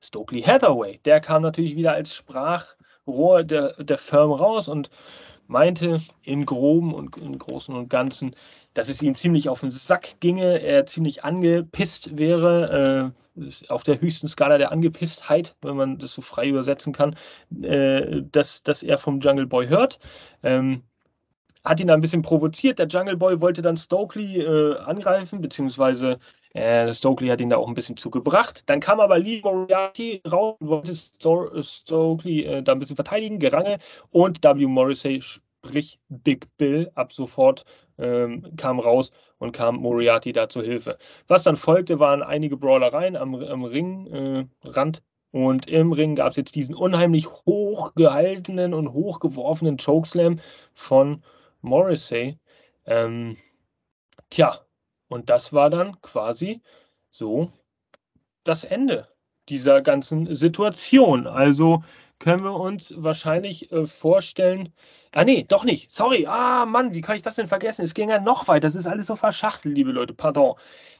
Stokely Hathaway. Der kam natürlich wieder als Sprachrohr der, der Firm raus und meinte im Groben und im Großen und Ganzen, dass es ihm ziemlich auf den Sack ginge, er ziemlich angepisst wäre, äh, auf der höchsten Skala der Angepisstheit, wenn man das so frei übersetzen kann, äh, dass, dass er vom Jungle Boy hört. Ähm, hat ihn da ein bisschen provoziert. Der Jungle Boy wollte dann Stokely äh, angreifen, beziehungsweise äh, Stokely hat ihn da auch ein bisschen zugebracht. Dann kam aber Lee Moriarty raus und wollte Stokely äh, da ein bisschen verteidigen, Gerange und W. Morrissey sprich Big Bill, ab sofort ähm, kam raus und kam Moriarty da zur Hilfe. Was dann folgte, waren einige Brawlereien am, am Ringrand. Äh, und im Ring gab es jetzt diesen unheimlich hochgehaltenen und hochgeworfenen Chokeslam von Morrissey. Ähm, tja, und das war dann quasi so das Ende dieser ganzen Situation. Also können wir uns wahrscheinlich äh, vorstellen. Ah, nee, doch nicht. Sorry. Ah, Mann, wie kann ich das denn vergessen? Es ging ja noch weiter. Das ist alles so verschachtelt, liebe Leute. Pardon.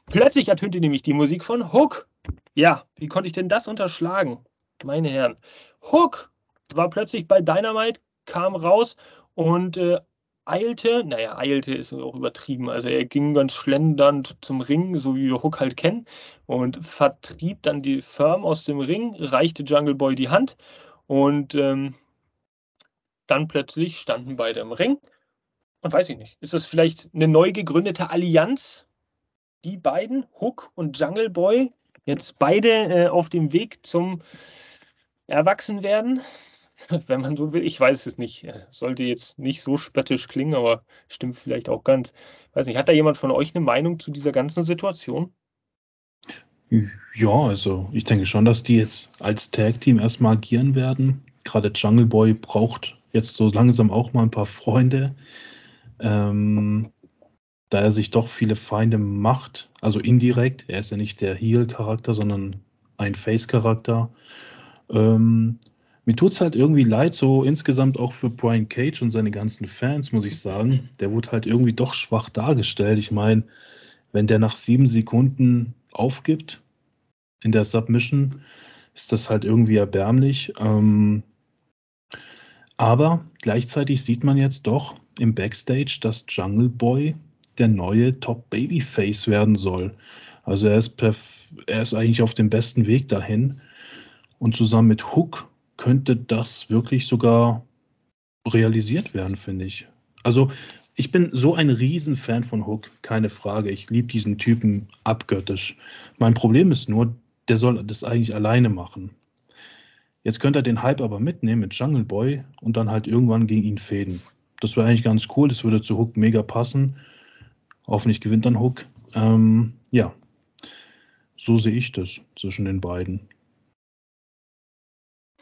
Plötzlich ertönte nämlich die Musik von Hook. Ja, wie konnte ich denn das unterschlagen? Meine Herren. Hook war plötzlich bei Dynamite, kam raus und äh, eilte, naja, eilte ist auch übertrieben, also er ging ganz schlendernd zum Ring, so wie wir Hook halt kennen, und vertrieb dann die Firm aus dem Ring, reichte Jungle Boy die Hand und ähm, dann plötzlich standen beide im Ring. Und weiß ich nicht, ist das vielleicht eine neu gegründete Allianz? Die beiden, Hook und Jungle Boy, jetzt beide äh, auf dem Weg zum Erwachsenwerden? *laughs* Wenn man so will, ich weiß es nicht. Sollte jetzt nicht so spöttisch klingen, aber stimmt vielleicht auch ganz. Weiß nicht, hat da jemand von euch eine Meinung zu dieser ganzen Situation?
Ja, also ich denke schon, dass die jetzt als Tag-Team erstmal agieren werden. Gerade Jungle Boy braucht jetzt so langsam auch mal ein paar Freunde. Ähm, da er sich doch viele Feinde macht, also indirekt, er ist ja nicht der Heel-Charakter, sondern ein Face-Charakter. Ähm, mir tut es halt irgendwie leid, so insgesamt auch für Brian Cage und seine ganzen Fans, muss ich sagen. Der wurde halt irgendwie doch schwach dargestellt. Ich meine, wenn der nach sieben Sekunden aufgibt in der Submission, ist das halt irgendwie erbärmlich. Ähm, aber gleichzeitig sieht man jetzt doch im Backstage, dass Jungle Boy der neue Top Babyface werden soll. Also er ist, er ist eigentlich auf dem besten Weg dahin. Und zusammen mit Hook könnte das wirklich sogar realisiert werden, finde ich. Also ich bin so ein Riesenfan von Hook, keine Frage. Ich liebe diesen Typen abgöttisch. Mein Problem ist nur, der soll das eigentlich alleine machen. Jetzt könnte er den Hype aber mitnehmen mit Jungle Boy und dann halt irgendwann gegen ihn fäden. Das wäre eigentlich ganz cool, das würde zu Hook mega passen. Hoffentlich gewinnt dann Hook. Ähm, ja, so sehe ich das zwischen den beiden.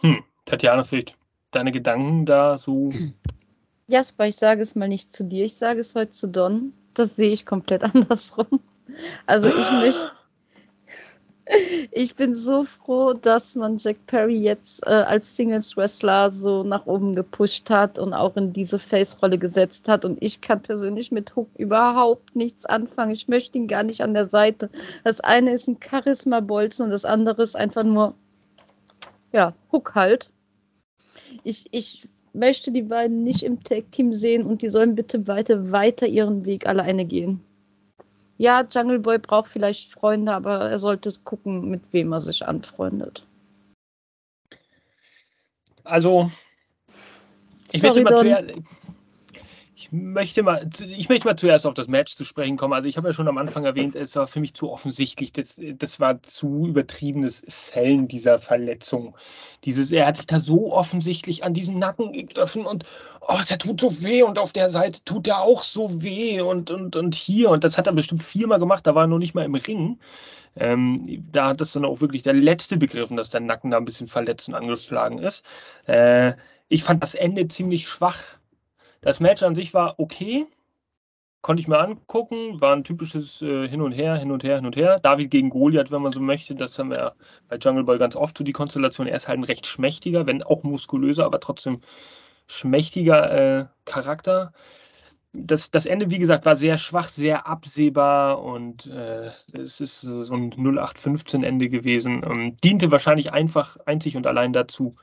Hm, Tatjana, vielleicht deine Gedanken da so? *clears throat*
Jasper, ich sage es mal nicht zu dir, ich sage es heute zu Don. Das sehe ich komplett *laughs* andersrum. Also ich möchte, ich bin so froh, dass man Jack Perry jetzt äh, als Singles-Wrestler so nach oben gepusht hat und auch in diese Face-Rolle gesetzt hat. Und ich kann persönlich mit Hook überhaupt nichts anfangen. Ich möchte ihn gar nicht an der Seite. Das eine ist ein Charisma-Bolzen und das andere ist einfach nur, ja, Hook halt. Ich, ich möchte die beiden nicht im Tag-Team sehen und die sollen bitte weiter, weiter ihren Weg alleine gehen ja, Jungle Boy braucht vielleicht Freunde, aber er sollte gucken, mit wem er sich anfreundet.
Also, ich Sorry, möchte, mal ich, möchte mal, ich möchte mal zuerst auf das Match zu sprechen kommen. Also, ich habe ja schon am Anfang erwähnt, es war für mich zu offensichtlich. Das, das war zu übertriebenes Sellen dieser Verletzung. Dieses, er hat sich da so offensichtlich an diesen Nacken gegriffen und oh, der tut so weh und auf der Seite tut er auch so weh und, und, und hier. Und das hat er bestimmt viermal gemacht, da war er noch nicht mal im Ring. Ähm, da hat das dann auch wirklich der Letzte begriffen, dass der Nacken da ein bisschen verletzt und angeschlagen ist. Äh, ich fand das Ende ziemlich schwach. Das Match an sich war okay, konnte ich mir angucken, war ein typisches äh, Hin und Her, Hin und Her, Hin und Her. David gegen Goliath, wenn man so möchte, das haben wir bei Jungle Boy ganz oft so die Konstellation. Er ist halt ein recht schmächtiger, wenn auch muskulöser, aber trotzdem schmächtiger äh, Charakter. Das, das Ende, wie gesagt, war sehr schwach, sehr absehbar und äh, es ist so ein 0815-Ende gewesen. Ähm, diente wahrscheinlich einfach einzig und allein dazu,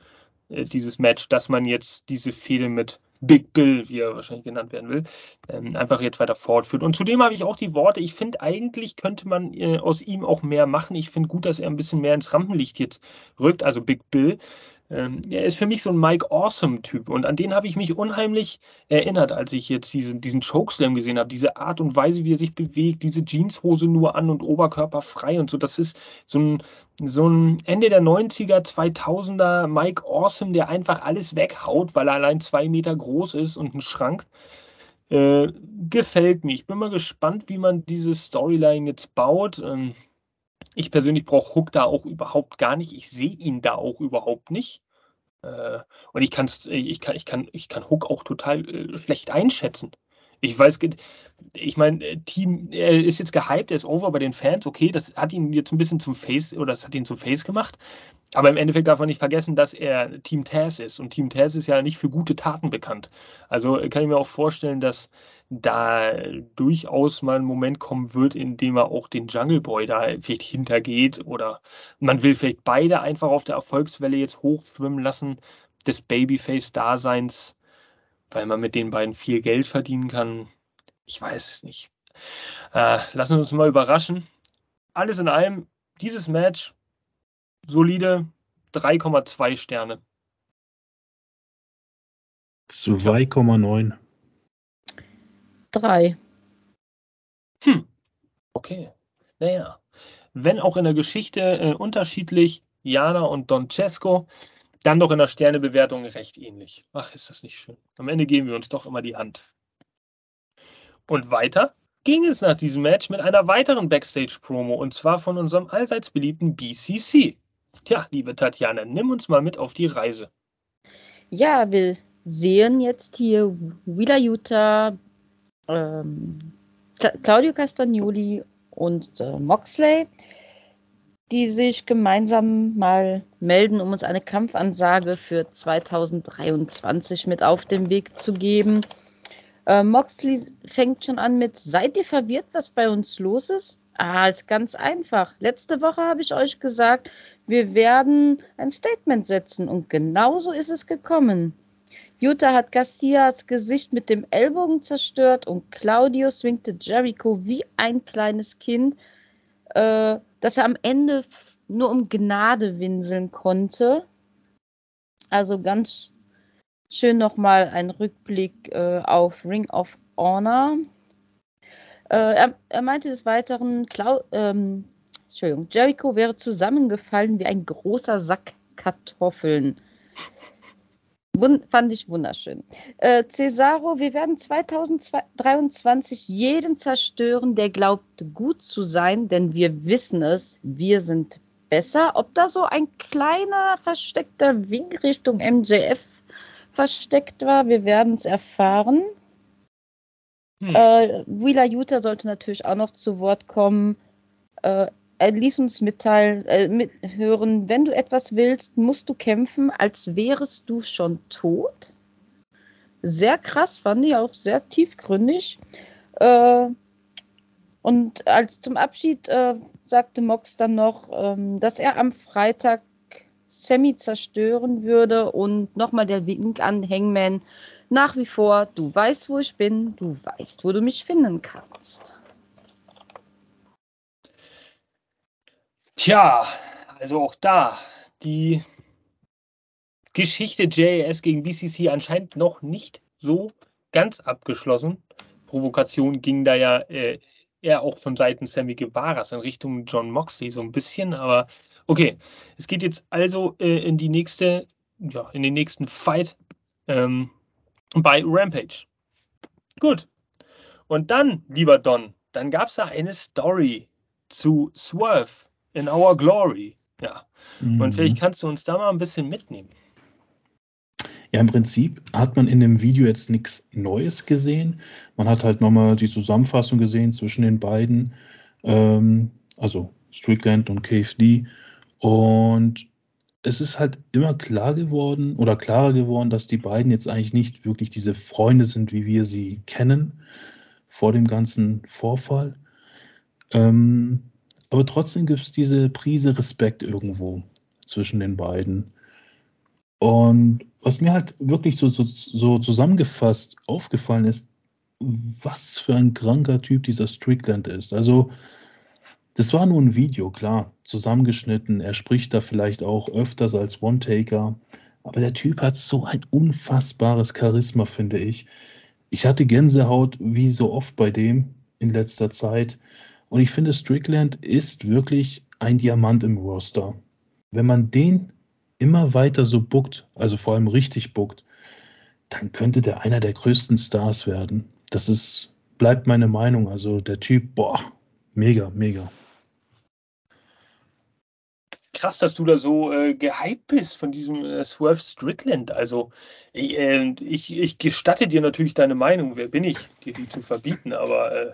äh, dieses Match, dass man jetzt diese Fehde mit Big Bill, wie er wahrscheinlich genannt werden will, ähm, einfach jetzt weiter fortführt. Und zudem habe ich auch die Worte, ich finde, eigentlich könnte man äh, aus ihm auch mehr machen. Ich finde gut, dass er ein bisschen mehr ins Rampenlicht jetzt rückt, also Big Bill. Ähm, er ist für mich so ein Mike Awesome-Typ und an den habe ich mich unheimlich erinnert, als ich jetzt diese, diesen Chokeslam gesehen habe. Diese Art und Weise, wie er sich bewegt, diese Jeanshose nur an und Oberkörper frei und so. Das ist so ein, so ein Ende der 90er, 2000er Mike Awesome, der einfach alles weghaut, weil er allein zwei Meter groß ist und ein Schrank. Äh, gefällt mir. Ich bin mal gespannt, wie man diese Storyline jetzt baut. Ähm, ich persönlich brauche Hook da auch überhaupt gar nicht. Ich sehe ihn da auch überhaupt nicht. Äh, und ich, kann's, ich, kann, ich, kann, ich kann Hook auch total äh, schlecht einschätzen. Ich weiß, ich meine, äh, Team, er ist jetzt gehypt, er ist over bei den Fans, okay, das hat ihn jetzt ein bisschen zum Face oder das hat ihn zum Face gemacht. Aber im Endeffekt darf man nicht vergessen, dass er Team Taz ist. Und Team Taz ist ja nicht für gute Taten bekannt. Also kann ich mir auch vorstellen, dass da durchaus mal ein Moment kommen wird, in dem er auch den Jungle Boy da vielleicht hintergeht oder man will vielleicht beide einfach auf der Erfolgswelle jetzt hochschwimmen lassen des Babyface-Daseins weil man mit den beiden viel Geld verdienen kann. Ich weiß es nicht. Äh, lassen wir uns mal überraschen. Alles in allem, dieses Match solide 3,2 Sterne.
2,9.
3.
Hm. Okay. Naja. Wenn auch in der Geschichte äh, unterschiedlich, Jana und Don Cesco dann doch in der Sternebewertung recht ähnlich. Ach, ist das nicht schön. Am Ende geben wir uns doch immer die Hand. Und weiter ging es nach diesem Match mit einer weiteren Backstage-Promo und zwar von unserem allseits beliebten BCC. Tja, liebe Tatjana, nimm uns mal mit auf die Reise.
Ja, wir sehen jetzt hier Wheeler Utah, ähm, Claudio Castagnoli und äh, Moxley die sich gemeinsam mal melden, um uns eine Kampfansage für 2023 mit auf den Weg zu geben. Äh, Moxley fängt schon an mit, seid ihr verwirrt, was bei uns los ist? Ah, ist ganz einfach. Letzte Woche habe ich euch gesagt, wir werden ein Statement setzen und genauso ist es gekommen. Jutta hat Garcias Gesicht mit dem Ellbogen zerstört und Claudio swingte Jericho wie ein kleines Kind äh, dass er am Ende nur um Gnade winseln konnte. Also ganz schön nochmal ein Rückblick äh, auf Ring of Honor. Äh, er, er, meinte des Weiteren, Clau ähm, Entschuldigung, Jericho wäre zusammengefallen wie ein großer Sack Kartoffeln. Wund fand ich wunderschön. Äh, Cesaro, wir werden 2023 jeden zerstören, der glaubt, gut zu sein, denn wir wissen es, wir sind besser. Ob da so ein kleiner versteckter Wink Richtung MJF versteckt war. Wir werden es erfahren. Hm. Äh, Wheeler Utah sollte natürlich auch noch zu Wort kommen. Äh, er ließ uns mitteilen, äh, mithören, wenn du etwas willst, musst du kämpfen, als wärest du schon tot. Sehr krass, fand ich auch sehr tiefgründig. Äh, und als zum Abschied äh, sagte Mox dann noch, ähm, dass er am Freitag Sammy zerstören würde und nochmal der Wink an Hangman nach wie vor, du weißt, wo ich bin, du weißt, wo du mich finden kannst.
Tja, also auch da, die Geschichte JAS gegen BCC anscheinend noch nicht so ganz abgeschlossen. Provokation ging da ja äh, eher auch von Seiten Sammy Guevara in Richtung John Moxley so ein bisschen, aber okay, es geht jetzt also äh, in die nächste, ja, in den nächsten Fight ähm, bei Rampage. Gut. Und dann, lieber Don, dann gab es da eine Story zu Swerve in Our Glory. Ja. Mhm. Und vielleicht kannst du uns da mal ein bisschen mitnehmen.
Ja, im Prinzip hat man in dem Video jetzt nichts Neues gesehen. Man hat halt nochmal die Zusammenfassung gesehen zwischen den beiden, ähm, also Strickland und KFD. Und es ist halt immer klar geworden oder klarer geworden, dass die beiden jetzt eigentlich nicht wirklich diese Freunde sind, wie wir sie kennen vor dem ganzen Vorfall. Ähm, aber trotzdem gibt es diese Prise Respekt irgendwo zwischen den beiden. Und was mir halt wirklich so, so, so zusammengefasst aufgefallen ist, was für ein kranker Typ dieser Strickland ist. Also, das war nur ein Video, klar, zusammengeschnitten. Er spricht da vielleicht auch öfters als One-Taker. Aber der Typ hat so ein unfassbares Charisma, finde ich. Ich hatte Gänsehaut wie so oft bei dem in letzter Zeit. Und ich finde, Strickland ist wirklich ein Diamant im Roster. Wenn man den immer weiter so buckt, also vor allem richtig buckt, dann könnte der einer der größten Stars werden. Das ist, bleibt meine Meinung. Also der Typ, boah, mega, mega.
Krass, dass du da so äh, gehypt bist von diesem äh, Swerve Strickland. Also äh, ich, ich gestatte dir natürlich deine Meinung. Wer bin ich, dir die zu verbieten? Aber äh,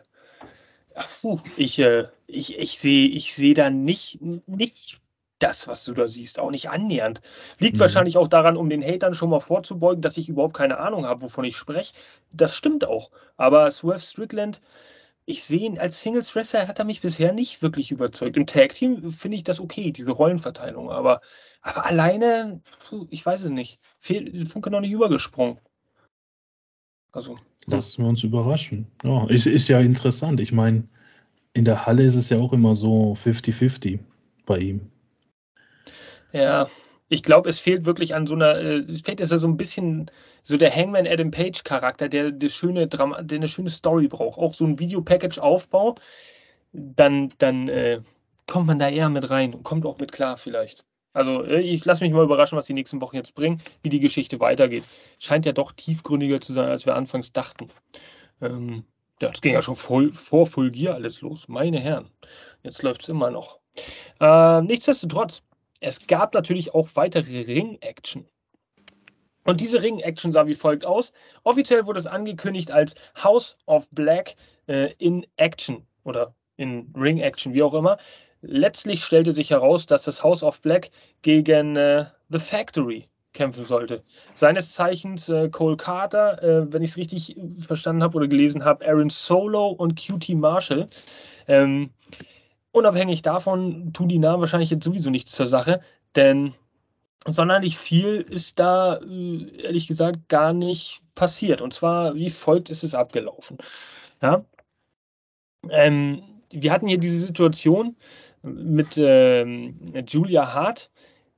puh, ich, äh, ich, ich sehe ich seh da nicht, nicht das, was du da siehst, auch nicht annähernd. Liegt mhm. wahrscheinlich auch daran, um den Hatern schon mal vorzubeugen, dass ich überhaupt keine Ahnung habe, wovon ich spreche. Das stimmt auch. Aber Swerve Strickland, ich sehe ihn als Singles Wrestler, hat er mich bisher nicht wirklich überzeugt. Im Tag Team finde ich das okay, diese Rollenverteilung. Aber, aber alleine, ich weiß es nicht. Fehl, Funke noch nicht übergesprungen.
Also. Lassen wir uns überraschen. Ja, ist, ist ja interessant. Ich meine, in der Halle ist es ja auch immer so 50-50 bei ihm.
Ja, ich glaube, es fehlt wirklich an so einer, äh, es fehlt es ja so ein bisschen so der Hangman Adam Page Charakter, der, der, schöne Drama, der eine schöne Story braucht. Auch so ein Videopackage-Aufbau, dann, dann äh, kommt man da eher mit rein und kommt auch mit klar vielleicht. Also äh, ich lasse mich mal überraschen, was die nächsten Wochen jetzt bringen, wie die Geschichte weitergeht. Scheint ja doch tiefgründiger zu sein, als wir anfangs dachten. Ähm, das ging ja schon voll, vor Full Gear alles los, meine Herren. Jetzt läuft es immer noch. Äh, nichtsdestotrotz, es gab natürlich auch weitere Ring-Action. Und diese Ring-Action sah wie folgt aus. Offiziell wurde es angekündigt als House of Black äh, in Action oder in Ring-Action, wie auch immer. Letztlich stellte sich heraus, dass das House of Black gegen äh, The Factory kämpfen sollte. Seines Zeichens äh, Cole Carter, äh, wenn ich es richtig verstanden habe oder gelesen habe, Aaron Solo und QT Marshall. Ähm, Unabhängig davon tun die Namen wahrscheinlich jetzt sowieso nichts zur Sache, denn sonderlich viel ist da, äh, ehrlich gesagt, gar nicht passiert. Und zwar, wie folgt ist es abgelaufen. Ja? Ähm, wir hatten hier diese Situation mit ähm, Julia Hart,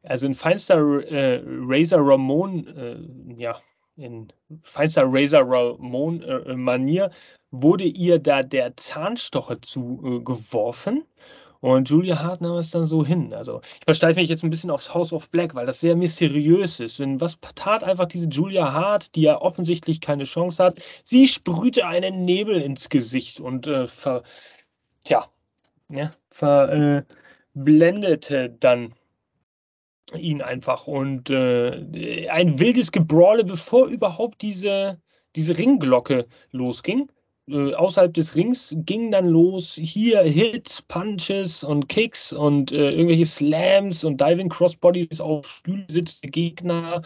also in feinster äh, Razor Ramon, äh, ja, in feinster Razor Ramon äh, Manier wurde ihr da der Zahnstocher zugeworfen. Und Julia Hart nahm es dann so hin. Also ich versteife mich jetzt ein bisschen aufs House of Black, weil das sehr mysteriös ist. Denn was tat einfach diese Julia Hart, die ja offensichtlich keine Chance hat? Sie sprühte einen Nebel ins Gesicht und äh, ver, tja, ja, verblendete dann ihn einfach. Und äh, ein wildes Gebrawle, bevor überhaupt diese, diese Ringglocke losging. Äh, außerhalb des Rings ging dann los hier Hits, Punches und Kicks und äh, irgendwelche Slams und Diving Crossbodies auf Stühle sitzende Gegner.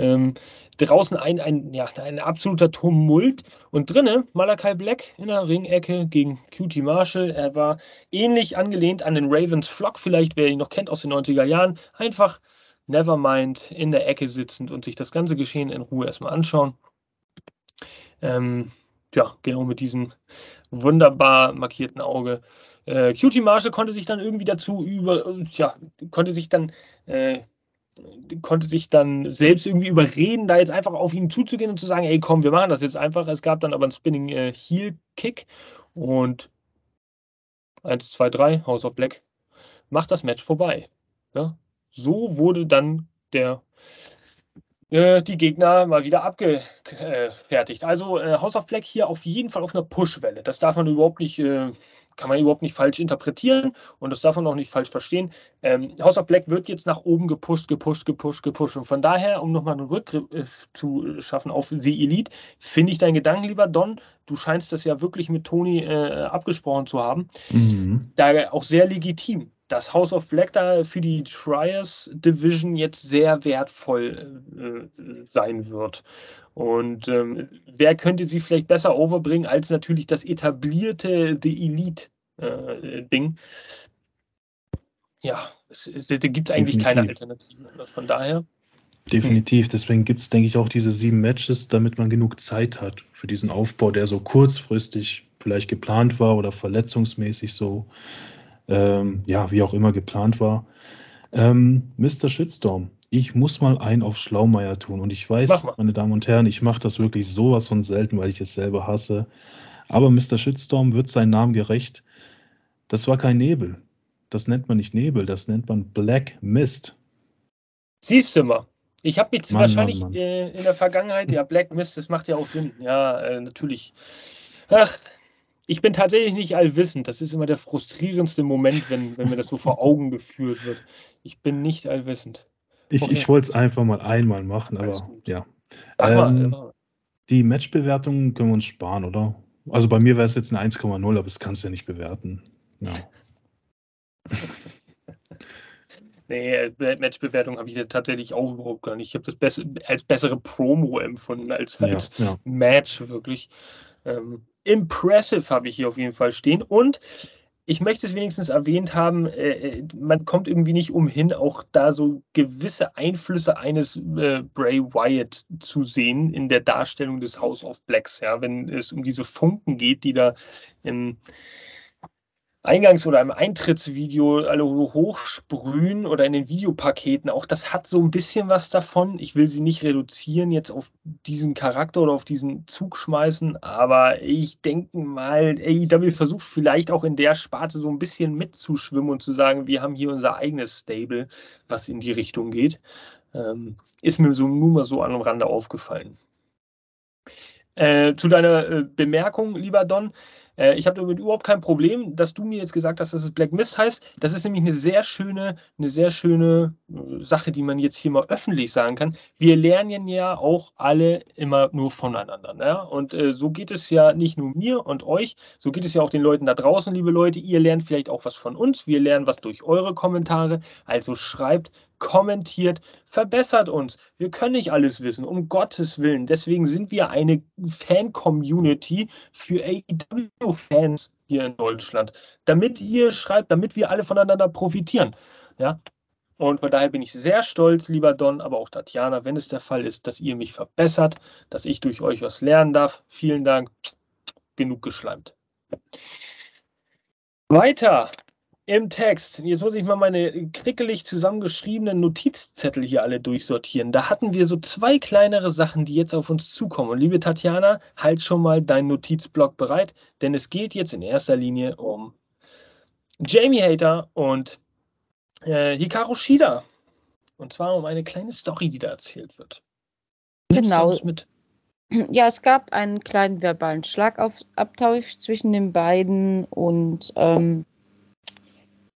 Ähm, draußen ein, ein, ja, ein absoluter Tumult und drinnen Malakai Black in der Ringecke gegen Cutie Marshall. Er war ähnlich angelehnt an den Ravens Flock, vielleicht wer ihn noch kennt aus den 90er Jahren. Einfach Nevermind in der Ecke sitzend und sich das ganze Geschehen in Ruhe erstmal anschauen. Ähm, ja, genau mit diesem wunderbar markierten Auge. Äh, Cutie Marshall konnte sich dann irgendwie dazu über, ja, konnte sich dann äh, konnte sich dann selbst irgendwie überreden, da jetzt einfach auf ihn zuzugehen und zu sagen, ey komm, wir machen das jetzt einfach. Es gab dann aber einen Spinning äh, Heel Kick und 1, 2, 3, House of Black macht das Match vorbei. Ja? So wurde dann der äh, die Gegner mal wieder abgefertigt. Also äh, House of Black hier auf jeden Fall auf einer Push-Welle. Das darf man überhaupt nicht äh, kann man überhaupt nicht falsch interpretieren und das darf man auch nicht falsch verstehen. Ähm, House of Black wird jetzt nach oben gepusht, gepusht, gepusht, gepusht. Und von daher, um nochmal einen Rückgriff äh, zu schaffen auf die Elite, finde ich deinen Gedanken, lieber Don, du scheinst das ja wirklich mit Toni äh, abgesprochen zu haben, mhm. da auch sehr legitim dass House of Black da für die Triers Division jetzt sehr wertvoll äh, sein wird. Und ähm, wer könnte sie vielleicht besser overbringen als natürlich das etablierte The Elite äh, Ding? Ja, es, es, da gibt es eigentlich Definitiv. keine Alternative. Von daher.
Definitiv. Deswegen gibt es, denke ich, auch diese sieben Matches, damit man genug Zeit hat für diesen Aufbau, der so kurzfristig vielleicht geplant war oder verletzungsmäßig so ähm, ja, wie auch immer geplant war. Ähm, Mr. Shitstorm, ich muss mal einen auf Schlaumeier tun. Und ich weiß, meine Damen und Herren, ich mache das wirklich sowas von selten, weil ich es selber hasse. Aber Mr. Shitstorm wird seinen Namen gerecht. Das war kein Nebel. Das nennt man nicht Nebel, das nennt man Black Mist.
Siehst du mal. Ich habe jetzt Mann, wahrscheinlich Mann, Mann. Äh, in der Vergangenheit, ja, Black Mist, das macht ja auch Sinn. Ja, äh, natürlich. Ach, ich bin tatsächlich nicht allwissend. Das ist immer der frustrierendste Moment, wenn, wenn mir das so vor Augen geführt wird. Ich bin nicht allwissend.
Ich, okay. ich wollte es einfach mal einmal machen, aber ja. Ähm, die Matchbewertungen können wir uns sparen, oder? Also bei mir wäre es jetzt eine 1,0, aber das kannst du ja nicht bewerten. Ja. *laughs*
Nee, Matchbewertung habe ich ja tatsächlich auch überhaupt gar nicht. Ich habe das bess als bessere Promo empfunden als, als ja, ja. Match wirklich. Ähm, impressive habe ich hier auf jeden Fall stehen. Und ich möchte es wenigstens erwähnt haben, äh, äh, man kommt irgendwie nicht umhin, auch da so gewisse Einflüsse eines äh, Bray Wyatt zu sehen in der Darstellung des House of Blacks, ja, wenn es um diese Funken geht, die da im Eingangs- oder im Eintrittsvideo alle hochsprühen oder in den Videopaketen, auch das hat so ein bisschen was davon. Ich will sie nicht reduzieren jetzt auf diesen Charakter oder auf diesen Zug schmeißen, aber ich denke mal, AEW versucht vielleicht auch in der Sparte so ein bisschen mitzuschwimmen und zu sagen, wir haben hier unser eigenes Stable, was in die Richtung geht. Ähm, ist mir so nur mal so am Rande aufgefallen. Äh, zu deiner äh, Bemerkung, lieber Don, äh, ich habe damit überhaupt kein Problem, dass du mir jetzt gesagt hast, dass es Black Mist heißt. Das ist nämlich eine sehr schöne, eine sehr schöne äh, Sache, die man jetzt hier mal öffentlich sagen kann. Wir lernen ja auch alle immer nur voneinander. Ne? Und äh, so geht es ja nicht nur mir und euch, so geht es ja auch den Leuten da draußen, liebe Leute. Ihr lernt vielleicht auch was von uns. Wir lernen was durch eure Kommentare. Also schreibt kommentiert, verbessert uns. Wir können nicht alles wissen, um Gottes Willen. Deswegen sind wir eine Fan-Community für AEW-Fans hier in Deutschland. Damit ihr schreibt, damit wir alle voneinander profitieren. Ja. Und von daher bin ich sehr stolz, lieber Don, aber auch Tatjana, wenn es der Fall ist, dass ihr mich verbessert, dass ich durch euch was lernen darf. Vielen Dank. Genug geschleimt. Weiter im Text. Jetzt muss ich mal meine krickelig zusammengeschriebenen Notizzettel hier alle durchsortieren. Da hatten wir so zwei kleinere Sachen, die jetzt auf uns zukommen. Und liebe Tatjana, halt schon mal deinen Notizblock bereit, denn es geht jetzt in erster Linie um Jamie Hater und äh, Hikaru Shida. Und zwar um eine kleine Story, die da erzählt wird.
Nimmst genau. *clears throat* Ja, es gab einen kleinen verbalen Schlagabtausch zwischen den beiden und ähm,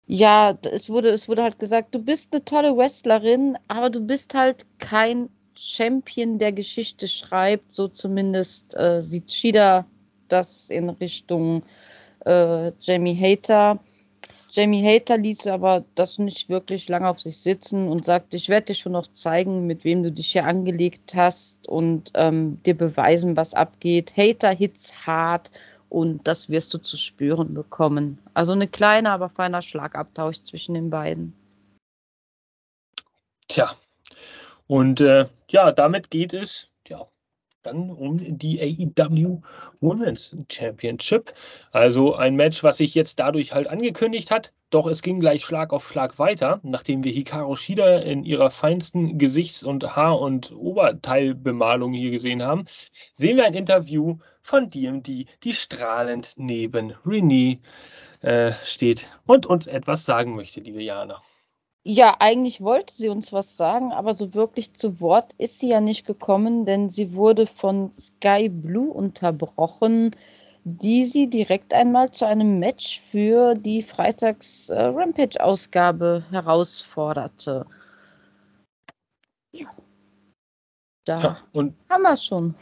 Ja, es wurde, es wurde halt gesagt, du bist eine tolle Wrestlerin, aber du bist halt kein Champion, der Geschichte schreibt. So zumindest äh, sieht Shida das in Richtung äh, Jamie Hater. Jamie Hater ließ aber das nicht wirklich lange auf sich sitzen und sagte, ich werde dir schon noch zeigen, mit wem du dich hier angelegt hast und ähm, dir beweisen, was abgeht. Hater hits hart und das wirst du zu spüren bekommen. Also eine kleine, aber feiner Schlagabtausch zwischen den beiden.
Tja, und äh, ja, damit geht es ja, dann um die AEW Women's Championship. Also ein Match, was sich jetzt dadurch halt angekündigt hat. Doch es ging gleich Schlag auf Schlag weiter, nachdem wir Hikaru Shida in ihrer feinsten Gesichts- und Haar- und Oberteilbemalung hier gesehen haben, sehen wir ein Interview von DMD, die strahlend neben Renee äh, steht und uns etwas sagen möchte, liebe Jana.
Ja, eigentlich wollte sie uns was sagen, aber so wirklich zu Wort ist sie ja nicht gekommen, denn sie wurde von Sky Blue unterbrochen, die sie direkt einmal zu einem Match für die Freitags-Rampage-Ausgabe äh, herausforderte. Ja. Da ja, und haben wir es schon.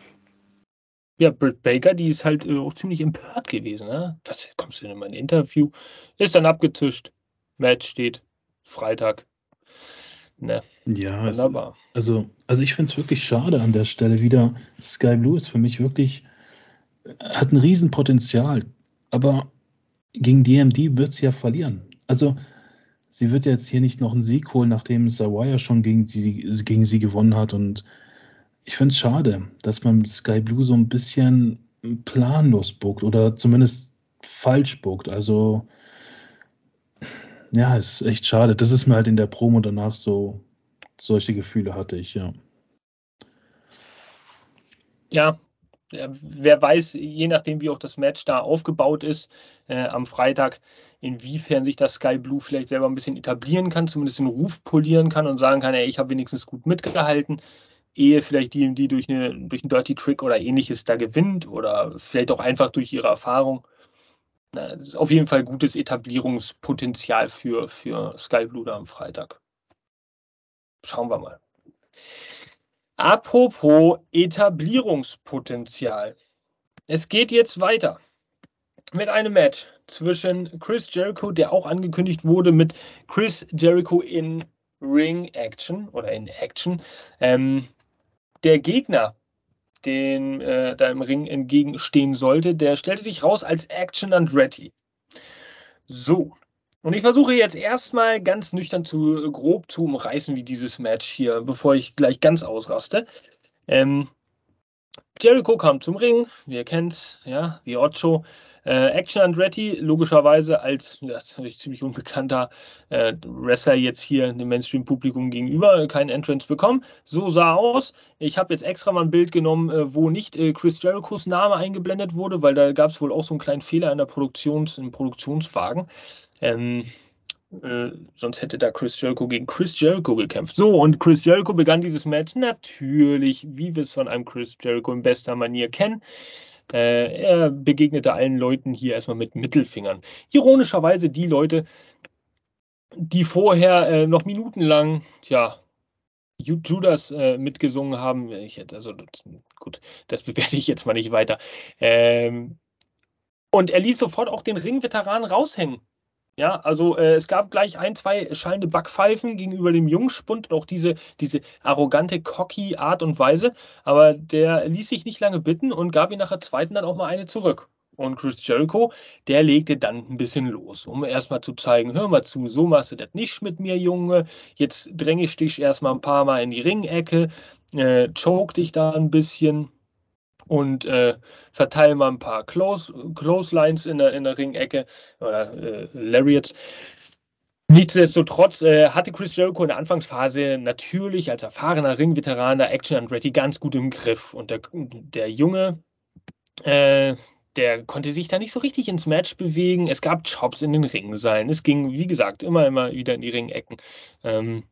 Ja, Britt Baker, die ist halt äh, auch ziemlich empört gewesen. Ne? Was kommst du in mein Interview? Ist dann abgezischt. Match steht. Freitag.
Ne. Ja, wunderbar. Es, also, also ich finde es wirklich schade an der Stelle wieder. Sky Blue ist für mich wirklich, hat ein Riesenpotenzial, aber gegen DMD wird sie ja verlieren. Also sie wird jetzt hier nicht noch einen Sieg holen, nachdem Sawaya schon gegen, die, gegen sie gewonnen hat. Und ich finde es schade, dass man Sky Blue so ein bisschen planlos buckt oder zumindest falsch buckt. Also ja, ist echt schade. Das ist mir halt in der Promo danach so, solche Gefühle hatte ich, ja.
Ja, wer weiß, je nachdem, wie auch das Match da aufgebaut ist äh, am Freitag, inwiefern sich das Sky Blue vielleicht selber ein bisschen etablieren kann, zumindest den Ruf polieren kann und sagen kann, ey, ich habe wenigstens gut mitgehalten, ehe vielleicht die, die durch, eine, durch einen Dirty Trick oder ähnliches da gewinnt oder vielleicht auch einfach durch ihre Erfahrung. Auf jeden Fall gutes Etablierungspotenzial für, für Sky Blue am Freitag. Schauen wir mal. Apropos Etablierungspotenzial. Es geht jetzt weiter mit einem Match zwischen Chris Jericho, der auch angekündigt wurde, mit Chris Jericho in Ring Action oder in Action. Ähm, der Gegner dem äh, da im Ring entgegenstehen sollte, der stellte sich raus als Action Andretti. So. Und ich versuche jetzt erstmal ganz nüchtern zu grob zu umreißen, wie dieses Match hier, bevor ich gleich ganz ausraste. Ähm, Jericho kam zum Ring, wie ihr kennt, ja, wie Ocho. Äh, Action Andretti, logischerweise als das ziemlich unbekannter äh, Wrestler jetzt hier dem Mainstream-Publikum gegenüber keinen Entrance bekommen. So sah aus. Ich habe jetzt extra mal ein Bild genommen, äh, wo nicht äh, Chris Jerichos Name eingeblendet wurde, weil da gab es wohl auch so einen kleinen Fehler in der Produktions, im Produktionswagen. Ähm, äh, sonst hätte da Chris Jericho gegen Chris Jericho gekämpft. So, und Chris Jericho begann dieses Match natürlich, wie wir es von einem Chris Jericho in bester Manier kennen, äh, er begegnete allen Leuten hier erstmal mit Mittelfingern. Ironischerweise die Leute, die vorher äh, noch minutenlang, tja, Judas äh, mitgesungen haben. Ich also gut, das *laughs* bewerte ich jetzt mal nicht weiter. Ähm, und er ließ sofort auch den Ringveteran raushängen. Ja, also äh, es gab gleich ein, zwei schallende Backpfeifen gegenüber dem Jungspund und auch diese, diese arrogante, cocky Art und Weise. Aber der ließ sich nicht lange bitten und gab ihm nach der zweiten dann auch mal eine zurück. Und Chris Jericho, der legte dann ein bisschen los, um erstmal zu zeigen, hör mal zu, so machst du das nicht mit mir, Junge. Jetzt dränge ich dich erstmal ein paar Mal in die Ringecke, äh, choke dich da ein bisschen und äh, verteile mal ein paar Close, Clotheslines in der, in der Ringecke oder äh, Lariats. Nichtsdestotrotz äh, hatte Chris Jericho in der Anfangsphase natürlich als erfahrener Ringveteran der Action Andretti ganz gut im Griff. Und der, der Junge, äh, der konnte sich da nicht so richtig ins Match bewegen. Es gab Chops in den Ringseilen. Es ging, wie gesagt, immer, immer wieder in die Ringecken. Ähm,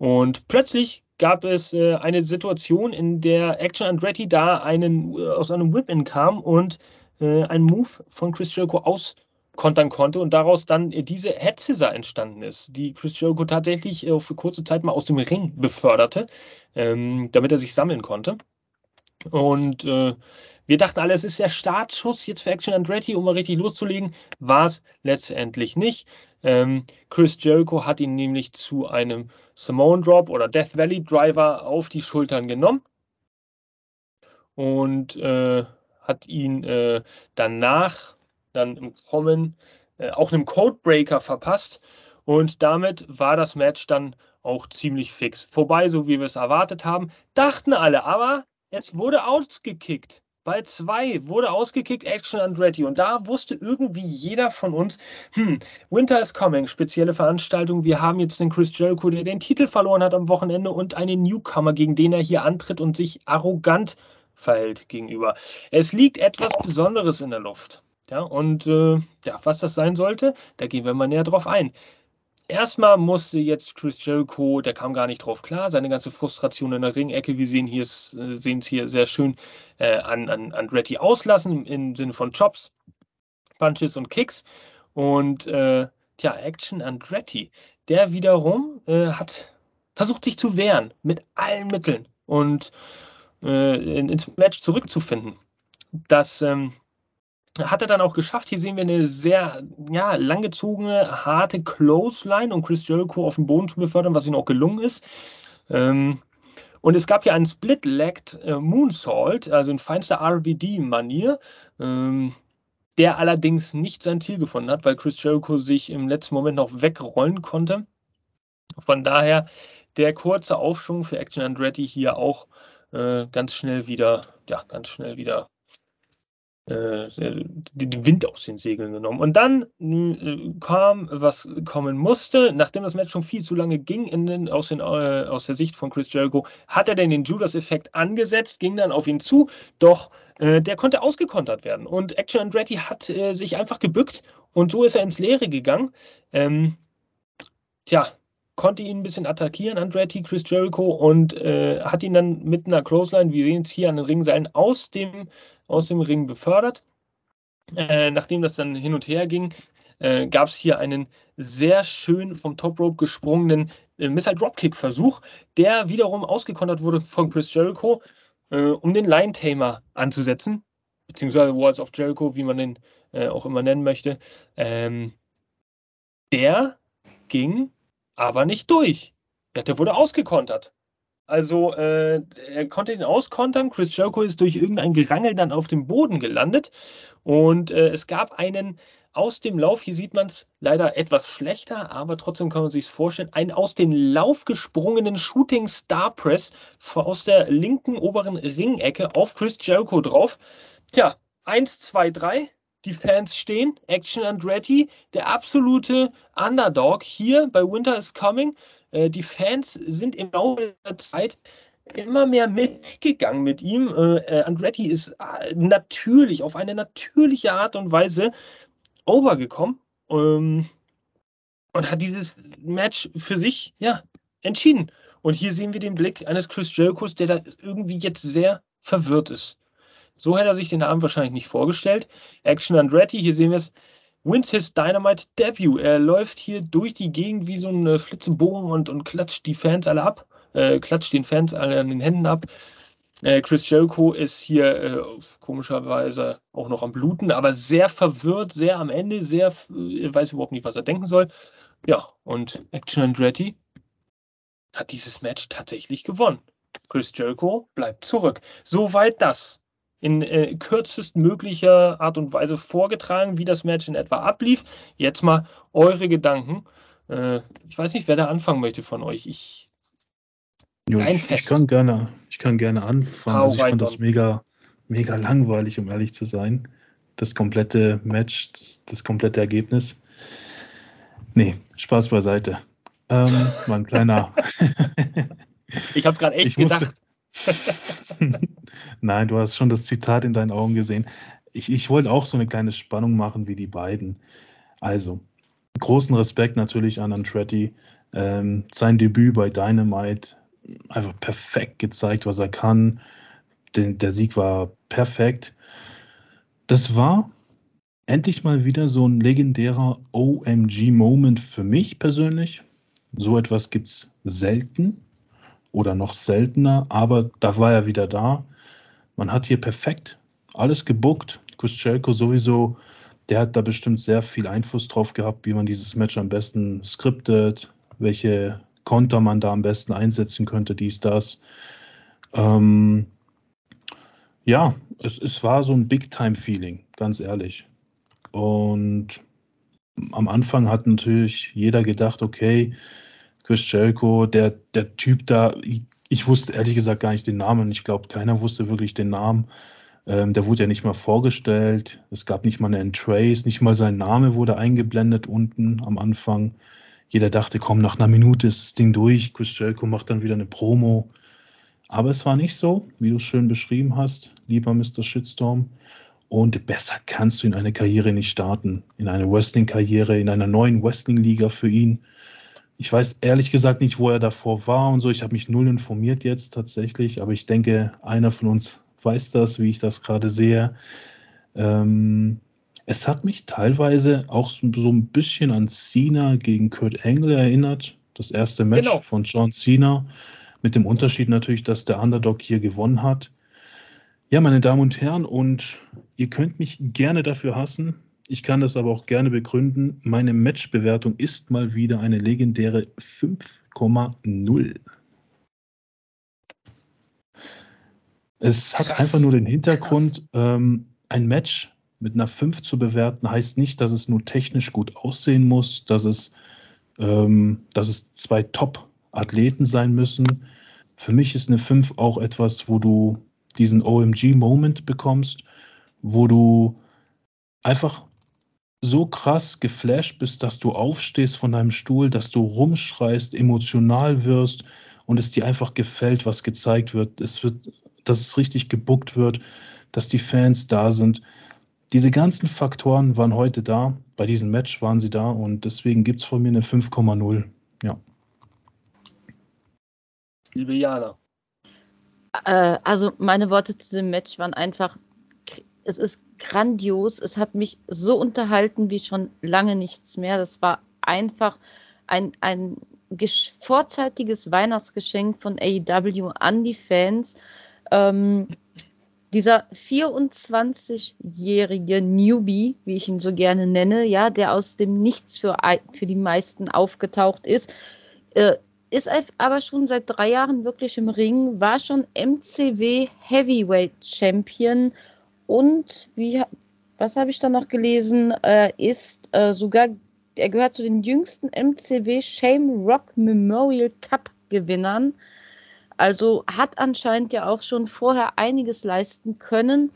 und plötzlich gab es äh, eine Situation, in der Action Andretti da einen, äh, aus einem Whip-In kam und äh, einen Move von Chris Jericho aus, kontern konnte und daraus dann diese Head Scissor entstanden ist, die Chris Jericho tatsächlich äh, für kurze Zeit mal aus dem Ring beförderte, ähm, damit er sich sammeln konnte. Und äh, wir dachten alle, es ist der Startschuss jetzt für Action Andretti, um mal richtig loszulegen. War es letztendlich nicht. Ähm, Chris Jericho hat ihn nämlich zu einem Simone Drop oder Death Valley Driver auf die Schultern genommen und äh, hat ihn äh, danach dann im Kommen äh, auch einem Codebreaker verpasst. Und damit war das Match dann auch ziemlich fix. Vorbei, so wie wir es erwartet haben. Dachten alle, aber es wurde ausgekickt. Bei zwei wurde ausgekickt Action Andretti und da wusste irgendwie jeder von uns, hm, Winter is coming, spezielle Veranstaltung. Wir haben jetzt den Chris Jericho, der den Titel verloren hat am Wochenende und einen Newcomer, gegen den er hier antritt und sich arrogant verhält gegenüber. Es liegt etwas Besonderes in der Luft. Ja, und äh, ja, was das sein sollte, da gehen wir mal näher drauf ein. Erstmal musste jetzt Chris Jericho, der kam gar nicht drauf klar, seine ganze Frustration in der Ringecke, wir sehen hier, äh, sehen es hier sehr schön äh, an, an Andretti auslassen, im Sinne von Chops, Punches und Kicks. Und äh, ja, Action Andretti, der wiederum äh, hat versucht sich zu wehren mit allen Mitteln und äh, ins Match zurückzufinden. Das ähm, hat er dann auch geschafft. Hier sehen wir eine sehr ja, langgezogene, harte Clothesline, um Chris Jericho auf den Boden zu befördern, was ihm auch gelungen ist. Ähm, und es gab hier einen Split-Legged äh, Moonsault, also in feinster RVD-Manier, ähm, der allerdings nicht sein Ziel gefunden hat, weil Chris Jericho sich im letzten Moment noch wegrollen konnte. Von daher der kurze Aufschwung für Action Andretti hier auch äh, ganz schnell wieder, ja, ganz schnell wieder den Wind aus den Segeln genommen. Und dann äh, kam, was kommen musste, nachdem das Match schon viel zu lange ging, den, aus, den, äh, aus, der Sicht von Chris Jericho, hat er denn den Judas-Effekt angesetzt, ging dann auf ihn zu, doch äh, der konnte ausgekontert werden. Und Action Andretti hat äh, sich einfach gebückt und so ist er ins Leere gegangen. Ähm, tja, konnte ihn ein bisschen attackieren, Andretti, Chris Jericho, und äh, hat ihn dann mit einer Clothesline, wir sehen es hier an den Ringseilen, aus dem, aus dem Ring befördert. Äh, nachdem das dann hin und her ging, äh, gab es hier einen sehr schön vom Top Rope gesprungenen äh, Missile Dropkick Versuch, der wiederum ausgekontert wurde von Chris Jericho, äh, um den Line Tamer anzusetzen, beziehungsweise Walls of Jericho, wie man den äh, auch immer nennen möchte. Ähm, der ging aber nicht durch. Ja, der wurde ausgekontert. Also äh, er konnte ihn auskontern. Chris Jericho ist durch irgendein Gerangel dann auf dem Boden gelandet. Und äh, es gab einen aus dem Lauf, hier sieht man es leider etwas schlechter, aber trotzdem kann man sich vorstellen, einen aus dem Lauf gesprungenen Shooting Star Press aus der linken oberen Ringecke auf Chris Jericho drauf. Tja, 1, 2, 3 die Fans stehen. Action Andretti, der absolute Underdog hier bei Winter is Coming. Äh, die Fans sind im Laufe der Zeit immer mehr mitgegangen mit ihm. Äh, äh Andretti ist äh, natürlich, auf eine natürliche Art und Weise overgekommen ähm, und hat dieses Match für sich ja, entschieden. Und hier sehen wir den Blick eines Chris Jerichos, der da irgendwie jetzt sehr verwirrt ist. So hätte er sich den Abend wahrscheinlich nicht vorgestellt. Action Andretti, hier sehen wir es, wins his Dynamite Debut. Er läuft hier durch die Gegend wie so ein äh, Flitzebogen und, und klatscht die Fans alle ab, äh, klatscht den Fans alle an den Händen ab. Äh, Chris Jericho ist hier äh, komischerweise auch noch am Bluten, aber sehr verwirrt, sehr am Ende, sehr, äh, weiß überhaupt nicht, was er denken soll. Ja, und Action Andretti hat dieses Match tatsächlich gewonnen. Chris Jericho bleibt zurück. Soweit das in äh, kürzestmöglicher Art und Weise vorgetragen, wie das Match in etwa ablief. Jetzt mal eure Gedanken. Äh, ich weiß nicht, wer da anfangen möchte von euch. Ich,
jo, ich, ich, kann gerne, ich kann gerne anfangen. Also ich fand das mega, mega langweilig, um ehrlich zu sein. Das komplette Match, das, das komplette Ergebnis. Nee, Spaß beiseite. Ähm, war ein kleiner. *laughs*
ich habe gerade echt ich gedacht. Musste, *laughs*
Nein, du hast schon das Zitat in deinen Augen gesehen. Ich, ich wollte auch so eine kleine Spannung machen wie die beiden. Also, großen Respekt natürlich an Andretti. Ähm, sein Debüt bei Dynamite einfach perfekt gezeigt, was er kann. Den, der Sieg war perfekt. Das war endlich mal wieder so ein legendärer OMG-Moment für mich persönlich. So etwas gibt es selten oder noch seltener, aber da war er wieder da. Man hat hier perfekt alles gebuckt. Kuschelko sowieso, der hat da bestimmt sehr viel Einfluss drauf gehabt, wie man dieses Match am besten skriptet, welche Konter man da am besten einsetzen könnte, dies, das. Ähm, ja, es, es war so ein Big-Time-Feeling, ganz ehrlich. Und am Anfang hat natürlich jeder gedacht, okay, Chris Jericho, der, der Typ da, ich, wusste ehrlich gesagt gar nicht den Namen. Ich glaube, keiner wusste wirklich den Namen. Ähm, der wurde ja nicht mal vorgestellt. Es gab nicht mal eine Trace, nicht mal sein Name wurde eingeblendet unten am Anfang. Jeder dachte, komm, nach einer Minute ist das Ding durch. Chris Jericho macht dann wieder eine Promo. Aber es war nicht so, wie du es schön beschrieben hast, lieber Mr. Shitstorm. Und besser kannst du in eine Karriere nicht starten. In eine Wrestling-Karriere, in einer neuen Wrestling-Liga für ihn. Ich weiß ehrlich gesagt nicht, wo er davor war und so. Ich habe mich null informiert jetzt tatsächlich, aber ich denke, einer von uns weiß das, wie ich das gerade sehe. Ähm, es hat mich teilweise auch so, so, ein bisschen an Cena gegen Kurt Angle erinnert. Das erste Match genau. von John Cena. Mit dem Unterschied natürlich, dass der Underdog hier gewonnen hat. Ja, meine Damen und Herren, und ihr könnt mich gerne dafür hassen. Ich kann das aber auch gerne begründen. Meine Matchbewertung ist mal wieder eine legendäre 5,0. Es hat Krass. einfach nur den Hintergrund, ähm, ein Match mit einer 5 zu bewerten, heißt nicht, dass es nur technisch gut aussehen muss, dass es, ähm, dass es zwei Top-Athleten sein müssen. Für mich ist eine 5 auch etwas, wo du diesen OMG-Moment bekommst, wo du einfach so krass geflasht bist, dass du aufstehst von deinem Stuhl, dass du rumschreist, emotional wirst und es dir einfach gefällt, was gezeigt wird. Es wird, dass es richtig gebuckt wird, dass die Fans da sind. Diese ganzen Faktoren waren heute da. Bei diesem Match waren sie da und deswegen gibt es von mir eine 5,0. Ja.
Liebe Jana.
Äh, also meine Worte zu dem Match waren einfach, es ist grandios. Es hat mich so unterhalten wie schon lange nichts mehr. Das war einfach ein, ein vorzeitiges Weihnachtsgeschenk von AEW an die Fans. Ähm, dieser 24-jährige Newbie, wie ich ihn so gerne nenne, ja, der aus dem Nichts für, für die meisten aufgetaucht ist, äh, ist aber schon seit drei Jahren wirklich im Ring, war schon MCW Heavyweight Champion und wie, was habe ich da noch gelesen, äh, ist äh, sogar, er gehört zu den jüngsten MCW Shame Rock Memorial Cup Gewinnern. Also hat anscheinend ja auch schon vorher einiges leisten können.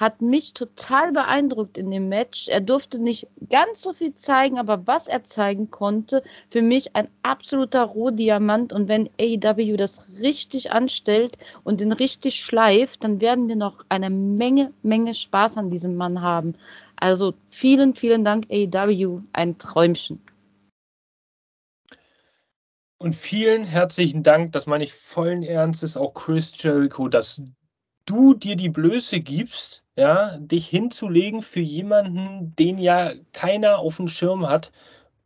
Hat mich total beeindruckt in dem Match. Er durfte nicht ganz so viel zeigen, aber was er zeigen konnte, für mich ein absoluter Rohdiamant. Und wenn AEW das richtig anstellt und den richtig schleift, dann werden wir noch eine Menge, Menge Spaß an diesem Mann haben. Also vielen, vielen Dank AEW, ein Träumchen.
Und vielen herzlichen Dank, das meine ich vollen Ernstes, auch Chris Jericho, dass du dir die Blöße gibst, ja, dich hinzulegen für jemanden, den ja keiner auf dem Schirm hat,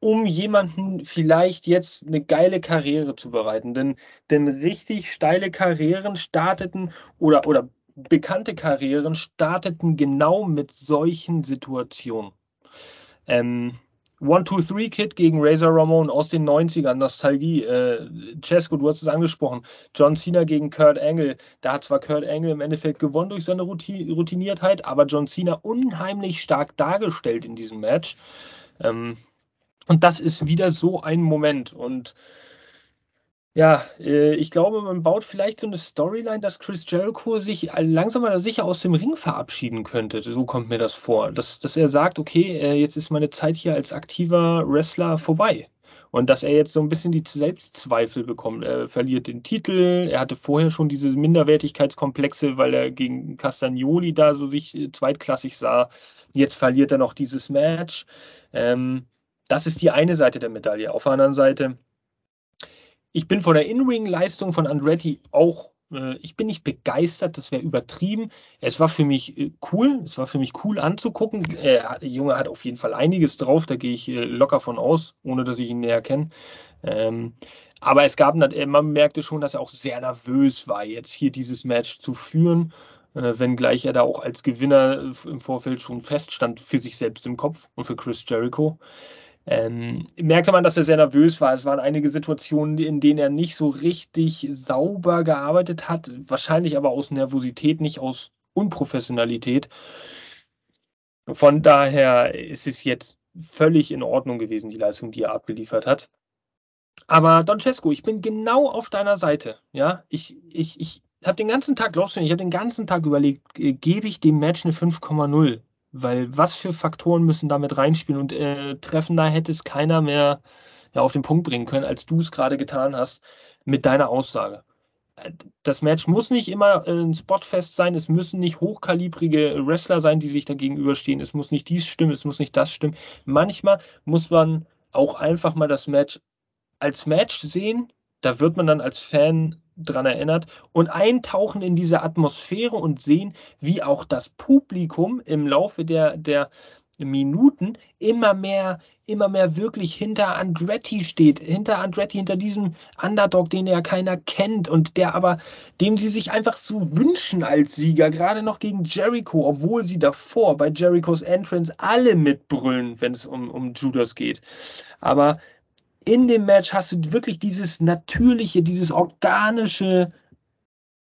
um jemanden vielleicht jetzt eine geile Karriere zu bereiten. Denn, denn richtig steile Karrieren starteten oder, oder bekannte Karrieren starteten genau mit solchen Situationen. Ähm, One-Two-Three-Kid gegen Razor Ramon aus den 90ern, Nostalgie. Äh, Cesco, du hast es angesprochen. John Cena gegen Kurt Angle. Da hat zwar Kurt Angle im Endeffekt gewonnen durch seine Routiniertheit, aber John Cena unheimlich stark dargestellt in diesem Match. Ähm, und das ist wieder so ein Moment. Und ja, äh, ich glaube, man baut vielleicht so eine Storyline, dass Chris Jericho sich langsam aber sicher aus dem Ring verabschieden könnte. So kommt mir das vor. Dass, dass er sagt, okay, äh, jetzt ist meine Zeit hier als aktiver Wrestler vorbei. Und dass er jetzt so ein bisschen die Selbstzweifel bekommt. Er verliert den Titel. Er hatte vorher schon diese Minderwertigkeitskomplexe, weil er gegen Castagnoli da so sich äh, zweitklassig sah. Jetzt verliert er noch dieses Match. Ähm, das ist die eine Seite der Medaille. Auf der anderen Seite ich bin von der In-Ring-Leistung von Andretti auch Äh, ich bin nicht begeistert, das wäre übertrieben. Es war für mich äh, cool, es war für mich cool anzugucken. der Junge hat auf jeden Fall einiges drauf, da gehe ich locker von aus, ohne dass ich ihn näher kenne. Ähm, aber es gab, man merkte schon, dass er auch sehr nervös war, jetzt hier dieses Match zu führen, wenngleich er da auch als Gewinner im Vorfeld schon feststand für sich selbst im Kopf und für Chris Jericho ähm, merkte man, dass er sehr nervös war. Es waren einige Situationen, in denen er nicht so richtig sauber gearbeitet hat, wahrscheinlich aber aus Nervosität, nicht aus Unprofessionalität. Von daher ist es jetzt völlig in Ordnung gewesen, die Leistung, die er abgeliefert hat. Aber Don Cesco, ich bin genau auf deiner Seite. Ja, ich, ich, ich habe den ganzen Tag, glaubst du mir, ich habe den ganzen Tag überlegt, äh, gebe ich dem Match eine 5,0? Weil was für Faktoren müssen damit reinspielen und äh, treffender hätte es keiner mehr ja, auf den Punkt bringen können, als du es gerade getan hast mit deiner Aussage. Äh, das Match muss nicht immer äh, ein Spotfest sein, es müssen nicht hochkalibrige Wrestler sein, die sich da gegenüberstehen, es muss nicht dies stimmen, es muss nicht das stimmen. Manchmal muss man auch einfach mal das Match als Match sehen, da wird man dann als Fan dran erinnert und eintauchen in diese Atmosphäre und sehen, wie auch das Publikum im Laufe der, der Minuten immer mehr, immer mehr wirklich hinter Andretti steht, hinter Andretti, hinter diesem Underdog, den ja keiner kennt und der aber, dem sie sich einfach so wünschen als Sieger, gerade noch gegen Jericho, obwohl sie davor bei Jerichos Entrance alle mitbrüllen, wenn es um, um Judas geht. Aber in dem Match hast du wirklich dieses natürliche, dieses organische,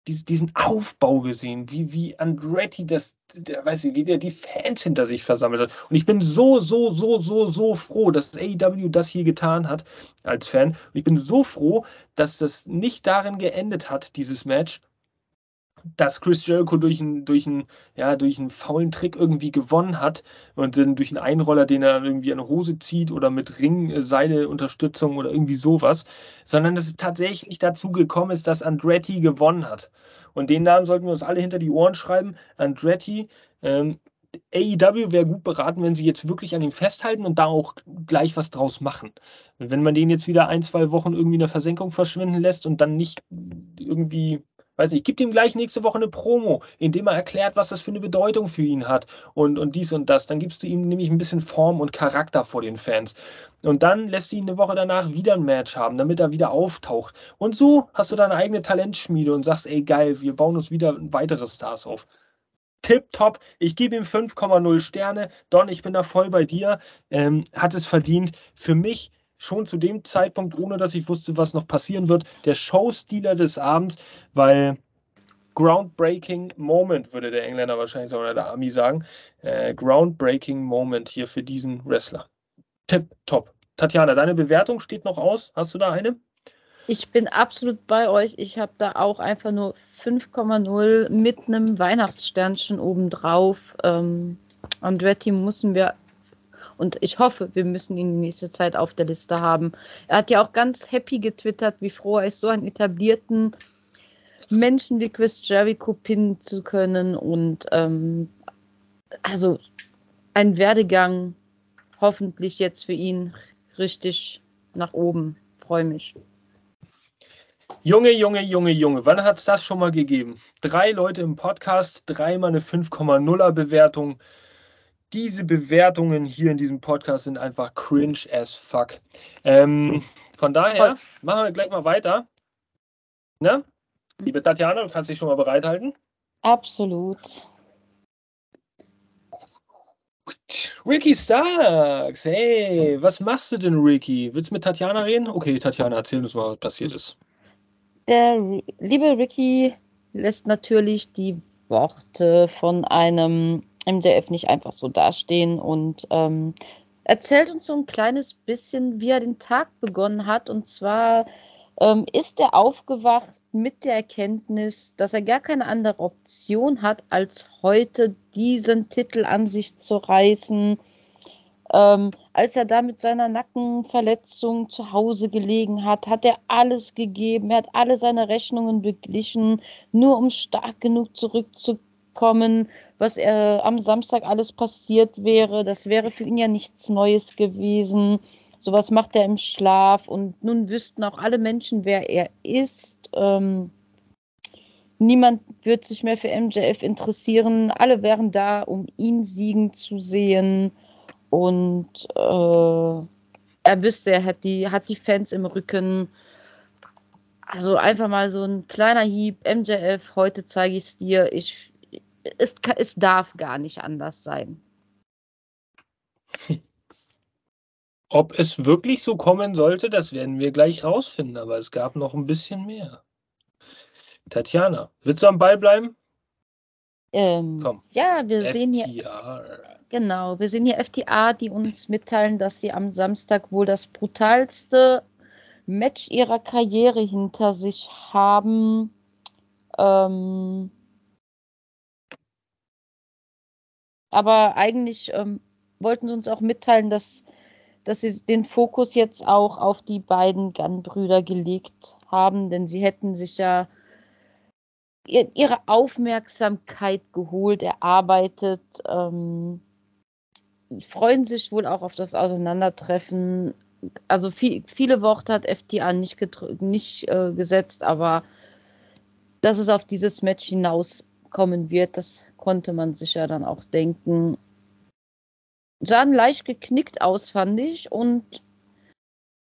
diesen Aufbau gesehen, wie, wie Andretti das, der, weiß ich, wie der die Fans hinter sich versammelt hat. Und ich bin so, so, so, so, so froh, dass AEW das hier getan hat als Fan. Und ich bin so froh, dass das nicht darin geendet hat, dieses Match, dass Chris Jericho durch einen, durch ja, faulen Trick irgendwie gewonnen hat und dann durch einen Einroller, den er irgendwie an der Hose zieht oder mit Ringseile-Unterstützung oder irgendwie sowas, sondern dass es tatsächlich dazu gekommen ist, dass Andretti gewonnen hat. Und den Namen sollten wir uns alle hinter die Ohren schreiben. Andretti, ähm, AEW wäre gut beraten, wenn sie jetzt wirklich an ihm festhalten und da auch gleich was draus machen. Wenn man den jetzt wieder ein, zwei Wochen irgendwie in der Versenkung verschwinden lässt und dann nicht irgendwie weiß nicht, gibt ihm gleich nächste Woche eine Promo, in dem er erklärt, was das für eine Bedeutung für ihn hat und, und dies und das. Dann gibst du ihm nämlich ein bisschen Form und Charakter vor den Fans. Und dann lässt du ihn eine Woche danach wieder ein Match haben, damit er wieder auftaucht. Und so hast du deine eigene Talentschmiede und sagst, ey geil, wir bauen uns wieder weitere Stars auf. Tip top. Ich gebe ihm 5,0 Sterne. Don, ich bin da voll bei dir. Ähm, hat es verdient. Für mich schon zu dem Zeitpunkt, ohne dass ich wusste, was noch passieren wird, der Showstealer des Abends, weil groundbreaking Moment, würde der Engländer wahrscheinlich sagen, oder der Ami sagen. Äh, groundbreaking Moment hier für diesen Wrestler. Tipp, top. Tatjana, deine Bewertung steht noch aus. Hast du da eine?
Ich bin absolut bei euch. Ich habe da auch einfach nur 5,0 mit einem Weihnachtssternchen obendrauf. Ähm, Andretti müssen wir und ich hoffe, wir müssen ihn die nächste Zeit auf der Liste haben. Er hat ja auch ganz happy getwittert, wie froh er ist, so einen etablierten Menschen wie Chris Jericho pinnen zu können. Und ähm, also ein Werdegang hoffentlich jetzt für ihn richtig nach oben. Freue mich.
Junge, Junge, Junge, Junge, wann hat es das schon mal gegeben? Drei Leute im Podcast, dreimal eine 5,0er Bewertung diese Bewertungen hier in diesem Podcast sind einfach cringe as fuck. Ähm, von daher machen wir gleich mal weiter. Ne? Liebe Tatjana, du kannst dich schon mal bereithalten.
Absolut.
Ricky Starks, hey, was machst du denn, Ricky? Willst du mit Tatjana reden? Okay, Tatjana, erzähl uns mal, was passiert ist.
Der liebe Ricky lässt natürlich die Worte von einem MDF nicht einfach so dastehen und ähm, erzählt uns so ein kleines bisschen, wie er den Tag begonnen hat. Und zwar ähm, ist er aufgewacht mit der Erkenntnis, dass er gar keine andere Option hat, als heute diesen Titel an sich zu reißen. Ähm, als er da mit seiner Nackenverletzung zu Hause gelegen hat, hat er alles gegeben. Er hat alle seine Rechnungen beglichen, nur um stark genug zurückzukommen kommen, was er am Samstag alles passiert wäre. Das wäre für ihn ja nichts Neues gewesen. Sowas macht er im Schlaf und nun wüssten auch alle Menschen, wer er ist. Ähm, Niemand wird sich mehr für MJF interessieren. Alle wären da, um ihn siegen zu sehen. Und äh, er wüsste, er hat die, hat die Fans im Rücken. Also einfach mal so ein kleiner Hieb. MJF, heute zeige ich es dir. Ich, es, es darf gar nicht anders sein. *laughs*
Ob es wirklich so kommen sollte, das werden wir gleich rausfinden, aber es gab noch ein bisschen mehr. Tatjana, willst du am Ball bleiben?
Ähm, Komm. Ja, wir FTR. sehen hier. Genau, wir sehen hier FTA, die uns mitteilen, dass sie am Samstag wohl das brutalste Match ihrer Karriere hinter sich haben. Ähm, aber eigentlich ähm, wollten sie uns auch mitteilen, dass, dass sie den Fokus jetzt auch auf die beiden Gunn-Brüder gelegt haben, denn sie hätten sich ja ihre Aufmerksamkeit geholt, erarbeitet, ähm, freuen sich wohl auch auf das Auseinandertreffen. Also viel, viele Worte hat FTA nicht, nicht äh, gesetzt, aber dass es auf dieses Match hinauskommen wird, das konnte man sich ja dann auch denken. Sahen leicht geknickt aus, fand ich. Und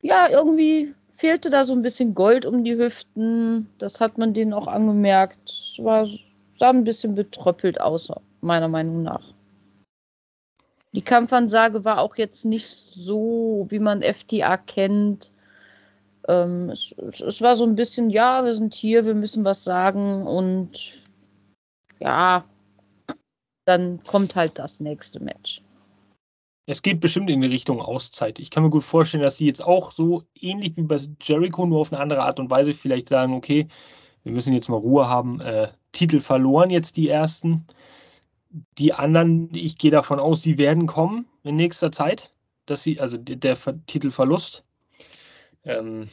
ja, irgendwie fehlte da so ein bisschen Gold um die Hüften. Das hat man denen auch angemerkt. War, sah ein bisschen betröppelt aus, meiner Meinung nach. Die Kampfansage war auch jetzt nicht so, wie man FTA kennt. Ähm, es, es, war so ein bisschen, ja, wir sind hier, wir müssen was sagen und ja, dann kommt halt das nächste Match.
Es geht bestimmt in die Richtung Auszeit. Ich kann mir gut vorstellen, dass sie jetzt auch so ähnlich wie bei Jericho, nur auf eine andere Art und Weise vielleicht sagen, okay, wir müssen jetzt mal Ruhe haben. Äh, Titel verloren jetzt die ersten. Die anderen, ich gehe davon aus, die werden kommen in nächster Zeit, dass sie, also der, der Titelverlust. Ähm,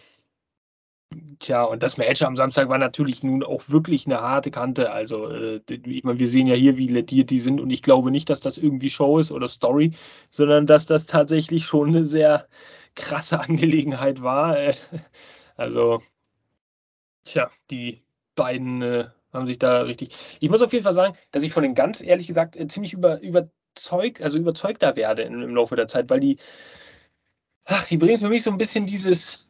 Tja, und das Match am Samstag war natürlich nun auch wirklich eine harte Kante. Also, äh, ich meine, wir sehen ja hier, wie lediert die sind und ich glaube nicht, dass das irgendwie Show ist oder Story, sondern dass das tatsächlich schon eine sehr krasse *laughs* Angelegenheit war. Äh, also, tja, die beiden äh, haben sich da richtig. Ich muss auf jeden Fall sagen, dass ich von den ganz ehrlich gesagt äh, ziemlich über, überzeugt, also überzeugter werde im, im Laufe der Zeit, weil die, ach, die bringen für mich so ein bisschen dieses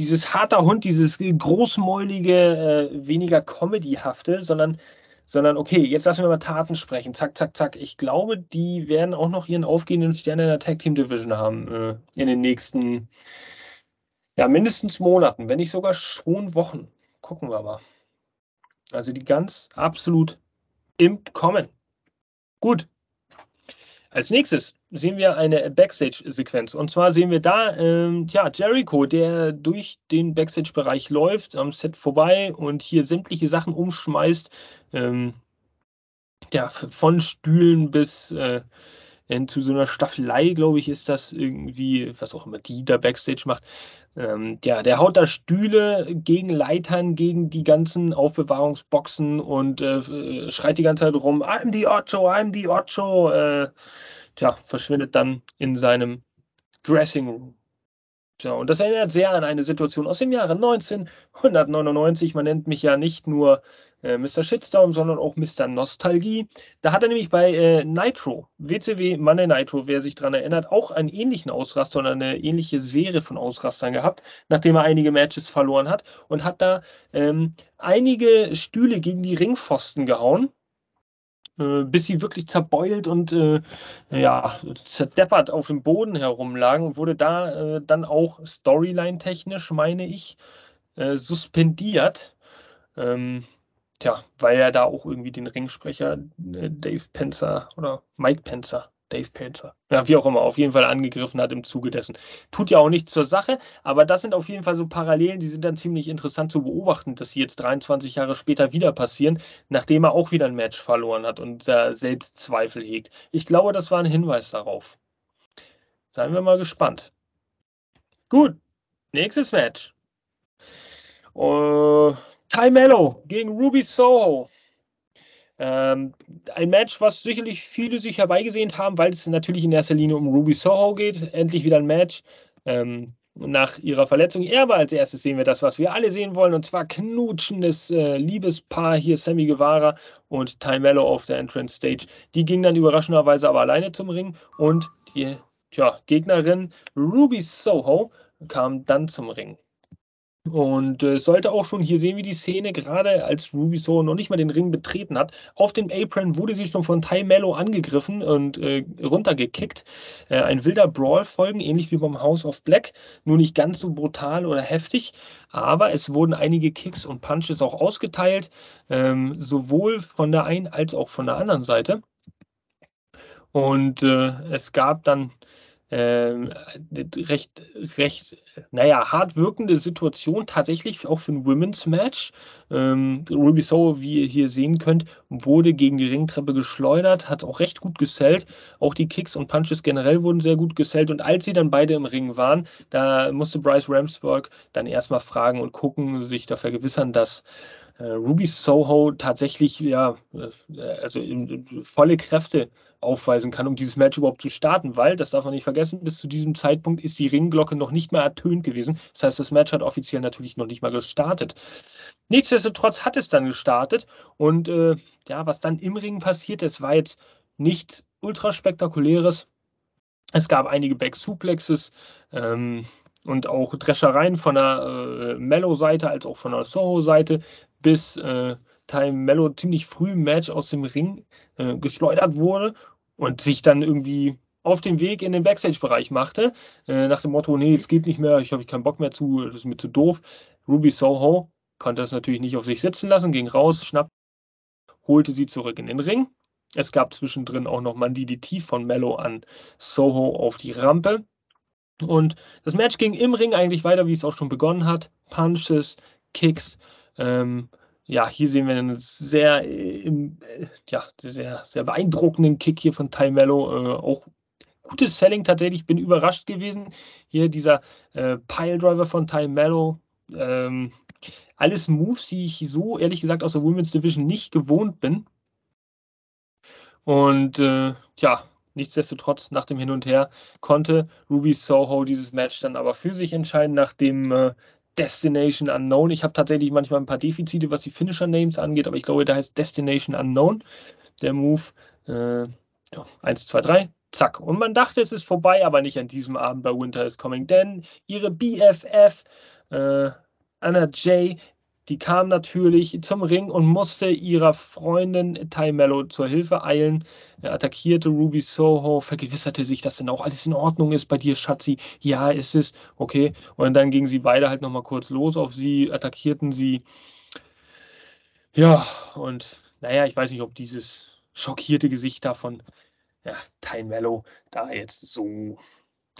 dieses harter Hund, dieses großmäulige, äh, weniger Comedyhafte, sondern, sondern okay, jetzt lassen wir mal Taten sprechen. Zack, zack, zack. Ich glaube, die werden auch noch ihren aufgehenden Stern in der Tag Team Division haben äh, in den nächsten, ja, mindestens Monaten, wenn nicht sogar schon Wochen. Gucken wir mal. Also die ganz absolut im Kommen. Gut, als nächstes sehen wir eine Backstage-Sequenz. Und zwar sehen wir da ähm, ja, Jericho, der durch den Backstage-Bereich läuft, am Set vorbei und hier sämtliche Sachen umschmeißt. Ähm, ja, von Stühlen bis äh, zu so einer Staffelei, glaube ich, ist das irgendwie, was auch immer die da Backstage macht. Ähm, ja, der haut da Stühle gegen Leitern, gegen die ganzen Aufbewahrungsboxen und äh, schreit die ganze Zeit rum, I'm the Ocho, I'm the Ocho. Äh, tja, verschwindet dann in seinem Dressing Room. Tja, und das erinnert sehr an eine Situation aus dem Jahre 1999. Man nennt mich ja nicht nur äh, Mr. Shitstorm, sondern auch Mr. Nostalgie. Da hat er nämlich bei äh, Nitro, WCW Money Nitro, wer sich daran erinnert, auch einen ähnlichen Ausraster oder eine ähnliche Serie von Ausrastern gehabt, nachdem er einige Matches verloren hat und hat da ähm, einige Stühle gegen die Ringpfosten gehauen bis sie wirklich zerbeult und äh, ja, zerdeppert auf dem Boden herumlagen, wurde da äh, dann auch storyline-technisch, meine ich, äh, suspendiert. Ähm, tja, weil er da auch irgendwie den Ringsprecher äh, Dave Penzer oder Mike Penzer Dave Pelzer, ja, wie auch immer, auf jeden Fall angegriffen hat im Zuge dessen. Tut ja auch nichts zur Sache, aber das sind auf jeden Fall so Parallelen, die sind dann ziemlich interessant zu beobachten, dass sie jetzt 23 Jahre später wieder passieren, nachdem er auch wieder ein Match verloren hat und äh, Selbstzweifel hegt. Ich glaube, das war ein Hinweis darauf. Seien wir mal gespannt. Gut, nächstes Match. Uh, Ty Mello gegen Ruby Soho. Ähm, ein Match, was sicherlich viele sich herbeigesehnt haben, weil es natürlich in erster Linie um Ruby Soho geht. Endlich wieder ein Match. Ähm, nach ihrer Verletzung. Er aber als erstes sehen wir das, was wir alle sehen wollen, und zwar knutschendes äh, Liebespaar hier, Sammy Guevara und Ty Mello auf der Entrance Stage. Die gingen dann überraschenderweise aber alleine zum Ring und die tja, Gegnerin Ruby Soho kam dann zum Ring. Und äh, sollte auch schon, hier sehen wir die Szene, gerade als Ruby so noch nicht mal den Ring betreten hat. Auf dem Apron wurde sie schon von Ty Mello angegriffen und äh, runtergekickt. Äh, ein wilder Brawl folgen, ähnlich wie beim House of Black, nur nicht ganz so brutal oder heftig. Aber es wurden einige Kicks und Punches auch ausgeteilt, ähm, sowohl von der einen als auch von der anderen Seite. Und äh, es gab dann ähm, recht, recht, naja, hart wirkende Situation tatsächlich auch für ein Women's Match. Ähm, Ruby Soho, wie ihr hier sehen könnt, wurde gegen die Ringtreppe geschleudert, hat auch recht gut gesellt. Auch die Kicks und Punches generell wurden sehr gut gesellt. Und als sie dann beide im Ring waren, da musste Bryce Ramsburg dann erstmal fragen und gucken, sich da vergewissern, dass Ruby Soho tatsächlich ja, äh, also volle Kräfte aufweisen kann, um dieses Match überhaupt zu starten, weil, das darf man nicht vergessen, bis zu diesem Zeitpunkt ist die Ringglocke noch nicht mehr ertönt gewesen. Das heißt, das Match hat offiziell natürlich noch nicht mal gestartet. Nichtsdestotrotz hat es dann gestartet und äh, ja, was dann im Ring passiert, es war jetzt nichts ultra spektakuläres. Es gab einige Back-Suplexes ähm, und auch Dreschereien von der äh, Mellow-Seite als auch von der Soho-Seite, bis äh, Time Mello ziemlich früh im Match aus dem Ring äh, geschleudert wurde und sich dann irgendwie auf den Weg in den Backstage-Bereich machte, äh, nach dem Motto, nee, es geht nicht mehr, ich habe keinen Bock mehr zu, das ist mir zu doof. Ruby Soho konnte das natürlich nicht auf sich sitzen lassen, ging raus, schnappte, holte sie zurück in den Ring. Es gab zwischendrin auch noch ein DDT von Mello an Soho auf die Rampe. Und das Match ging im Ring eigentlich weiter, wie es auch schon begonnen hat. Punches, Kicks, ähm, ja, hier sehen wir einen sehr, äh, ja, sehr, sehr beeindruckenden Kick hier von Ty Mello. Äh, auch gutes Selling tatsächlich. Bin überrascht gewesen. Hier dieser äh, Piledriver von Ty Mello. Ähm, alles Moves, die ich so ehrlich gesagt aus der Women's Division nicht gewohnt bin. Und äh, ja, nichtsdestotrotz, nach dem Hin und Her konnte Ruby Soho dieses Match dann aber für sich entscheiden, nachdem äh, Destination Unknown. Ich habe tatsächlich manchmal ein paar Defizite, was die Finisher-Names angeht, aber ich glaube, da heißt Destination Unknown. Der Move. Äh, ja, 1, 2, 3, zack. Und man dachte, es ist vorbei, aber nicht an diesem Abend bei Winter is Coming, denn ihre BFF, äh, Anna Jay, die kam natürlich zum Ring und musste ihrer Freundin Ty Mello zur Hilfe eilen. Er attackierte Ruby Soho, vergewisserte sich, dass denn auch alles in Ordnung ist bei dir, Schatzi. Ja, ist es. Okay. Und dann gingen sie beide halt nochmal kurz los auf sie, attackierten sie. Ja, und naja, ich weiß nicht, ob dieses schockierte Gesicht davon, ja, Ty Mello da jetzt so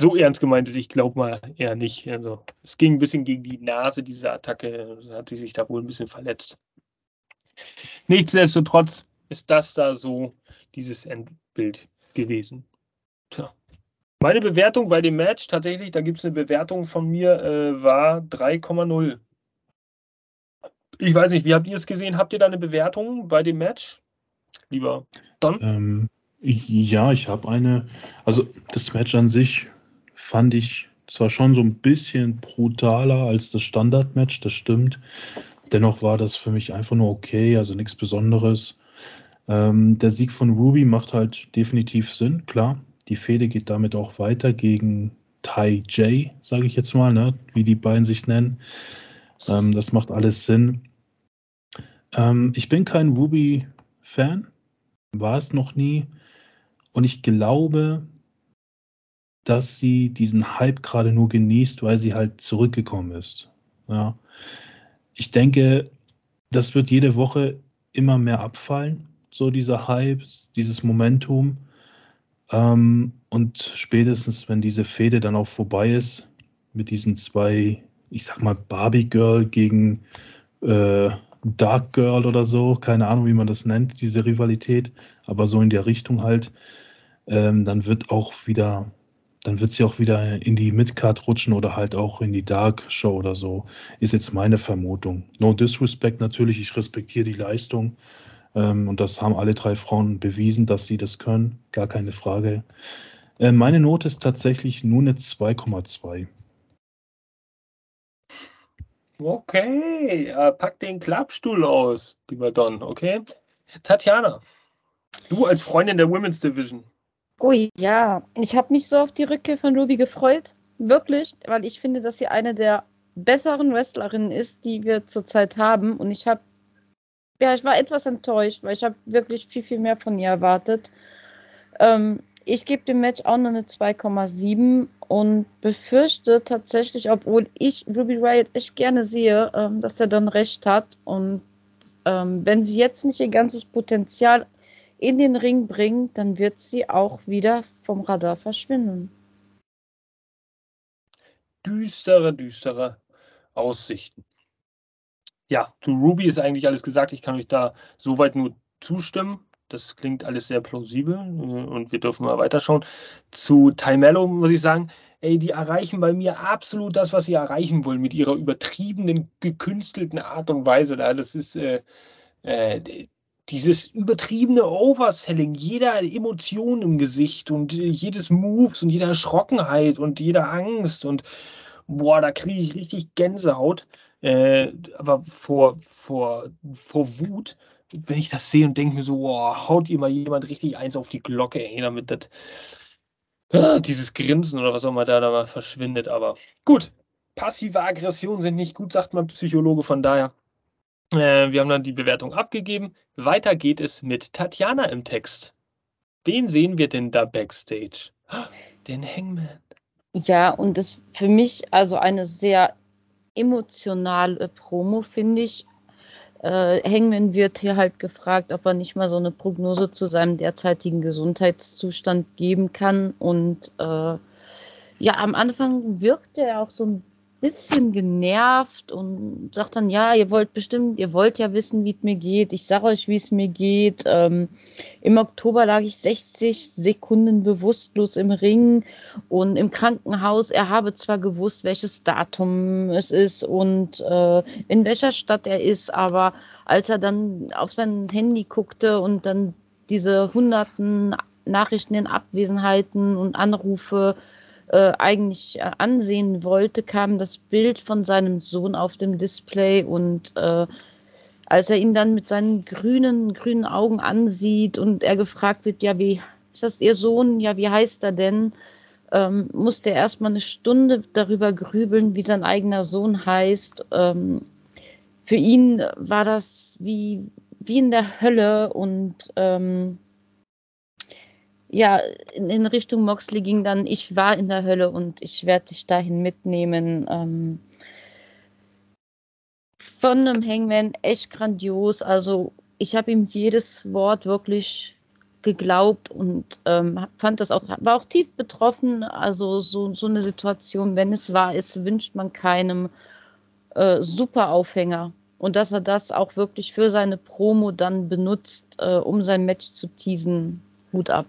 so ernst gemeint ist, ich glaube mal eher nicht. Also es ging ein bisschen gegen die Nase, diese Attacke. Hat sie sich da wohl ein bisschen verletzt. Nichtsdestotrotz ist das da so dieses Endbild gewesen. Tja. Meine Bewertung bei dem Match, tatsächlich, da gibt es eine Bewertung von mir, äh, war 3,0. Ich weiß nicht, wie habt ihr es gesehen? Habt ihr da eine Bewertung bei dem Match? Lieber Don?
Ähm, ja, ich habe eine. Also das Match an sich fand ich zwar schon so ein bisschen brutaler als das Standardmatch, das stimmt. Dennoch war das für mich einfach nur okay, also nichts Besonderes. Ähm, der Sieg von Ruby macht halt definitiv Sinn, klar. Die Fehde geht damit auch weiter gegen Tai J, sage ich jetzt mal, ne? wie die beiden sich nennen. Ähm, das macht alles Sinn. Ähm, ich bin kein Ruby-Fan, war es noch nie. Und ich glaube, dass sie diesen Hype gerade nur genießt, weil sie halt zurückgekommen ist. Ja. Ich denke, das wird jede Woche immer mehr abfallen, so dieser Hype, dieses Momentum. Ähm, und spätestens, wenn diese Fehde dann auch vorbei ist, mit diesen zwei, ich sag mal, Barbie Girl gegen äh, Dark Girl oder so, keine Ahnung, wie man das nennt, diese Rivalität, aber so in der Richtung halt, ähm, dann wird auch wieder dann wird sie auch wieder in die Midcard rutschen oder halt auch in die Dark Show oder so, ist jetzt meine Vermutung. No disrespect natürlich, ich respektiere die Leistung ähm, und das haben alle drei Frauen bewiesen, dass sie das können, gar keine Frage. Äh, meine Note ist tatsächlich nur eine 2,2.
Okay, äh, pack den Klappstuhl aus, lieber Don, okay? Tatjana, du als Freundin der Women's Division.
Ui, ja, ich habe mich so auf die Rückkehr von Ruby gefreut. Wirklich, weil ich finde, dass sie eine der besseren Wrestlerinnen ist, die wir zurzeit haben. Und ich habe, ja, ich war etwas enttäuscht, weil ich habe wirklich viel, viel mehr von ihr erwartet. Ähm, ich gebe dem Match auch nur eine 2,7 und befürchte tatsächlich, obwohl ich Ruby Riot echt gerne sehe, ähm, dass er dann recht hat. Und ähm, wenn sie jetzt nicht ihr ganzes Potenzial in den Ring bringt, dann wird sie auch wieder vom Radar verschwinden.
Düstere, düstere Aussichten. Ja, zu Ruby ist eigentlich alles gesagt. Ich kann euch da soweit nur zustimmen. Das klingt alles sehr plausibel äh, und wir dürfen mal weiterschauen. Zu Timello muss ich sagen, ey, die erreichen bei mir absolut das, was sie erreichen wollen, mit ihrer übertriebenen, gekünstelten Art und Weise. Das ist äh, äh, dieses übertriebene Overselling, jeder Emotion im Gesicht und äh, jedes Moves und jeder Erschrockenheit und jeder Angst und boah, da kriege ich richtig Gänsehaut. Äh, aber vor, vor, vor Wut wenn ich das sehe und denke mir so, boah, haut ihr mal jemand richtig eins auf die Glocke, ey, damit das, ah, dieses Grinsen oder was auch immer da, da mal verschwindet. Aber gut, passive Aggressionen sind nicht gut, sagt mein Psychologe, von daher. Äh, wir haben dann die Bewertung abgegeben. Weiter geht es mit Tatjana im Text. Wen sehen wir denn da backstage? *gasps* Den Hangman.
Ja, und das für mich also eine sehr emotionale Promo, finde ich äh, Hangman wird hier halt gefragt, ob er nicht mal so eine Prognose zu seinem derzeitigen Gesundheitszustand geben kann. Und äh, ja, am Anfang wirkte er auch so ein bisschen genervt und sagt dann, ja, ihr wollt bestimmt, ihr wollt ja wissen, wie es mir geht. Ich sage euch, wie es mir geht. Ähm, Im Oktober lag ich 60 Sekunden bewusstlos im Ring und im Krankenhaus. Er habe zwar gewusst, welches Datum es ist und äh, in welcher Stadt er ist, aber als er dann auf sein Handy guckte und dann diese hunderten Nachrichten in Abwesenheiten und Anrufe äh, eigentlich äh, ansehen wollte, kam das Bild von seinem Sohn auf dem Display und äh, als er ihn dann mit seinen grünen, grünen Augen ansieht und er gefragt wird, ja, wie ist das Ihr Sohn? Ja, wie heißt er denn? Ähm, musste er erstmal eine Stunde darüber grübeln, wie sein eigener Sohn heißt. Ähm, für ihn war das wie, wie in der Hölle und ähm, ja, in, in, Richtung Moxley ging dann, ich war in der Hölle und ich werde dich dahin mitnehmen. Ähm, von einem Hangman echt grandios. Also ich habe ihm jedes Wort wirklich geglaubt und ähm, fand das auch, war auch tief betroffen. Also so, so eine Situation, wenn es wahr ist, wünscht man keinem äh, super Aufhänger. Und dass er das auch wirklich für seine Promo dann benutzt, äh, um sein Match zu teasen, Hut ab.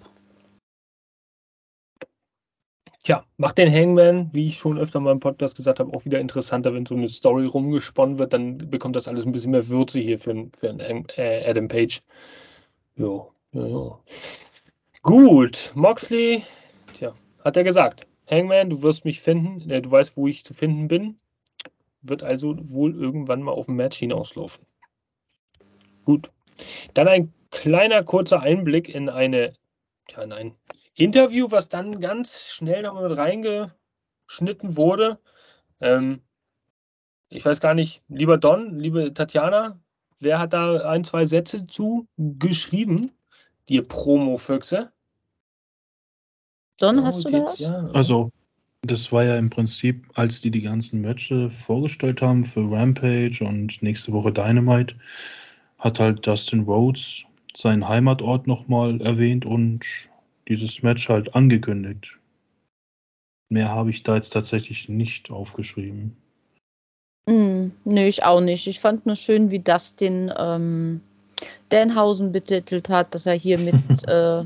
Tja, macht den Hangman, wie ich schon öfter mal im Podcast gesagt habe, auch wieder interessanter, wenn so eine Story rumgesponnen wird, dann bekommt das alles ein bisschen mehr Würze hier für, für einen äh, Adam Page. Jo, ja, ja. Gut, Moxley, tja, hat er gesagt. Hangman, du wirst mich finden, äh, du weißt, wo ich zu finden bin. Wird also wohl irgendwann mal auf dem Match hinauslaufen. Gut. Dann ein kleiner kurzer Einblick in eine, tja, nein, Interview, was dann ganz schnell noch mit reingeschnitten wurde. Ähm, ich weiß gar nicht, lieber Don, liebe Tatjana, wer hat da ein, zwei Sätze zu geschrieben? Die Promo-Füchse.
Don, oh, hast du das?
Also, das war ja im Prinzip, als die die ganzen Matches vorgestellt haben für Rampage und nächste Woche Dynamite, hat halt Dustin Rhodes seinen Heimatort nochmal erwähnt und dieses Match halt angekündigt. Mehr habe ich da jetzt tatsächlich nicht aufgeschrieben.
Mm, nö, ich auch nicht. Ich fand nur schön, wie das den ähm, Danhausen betitelt hat, dass er hier mit *laughs* äh,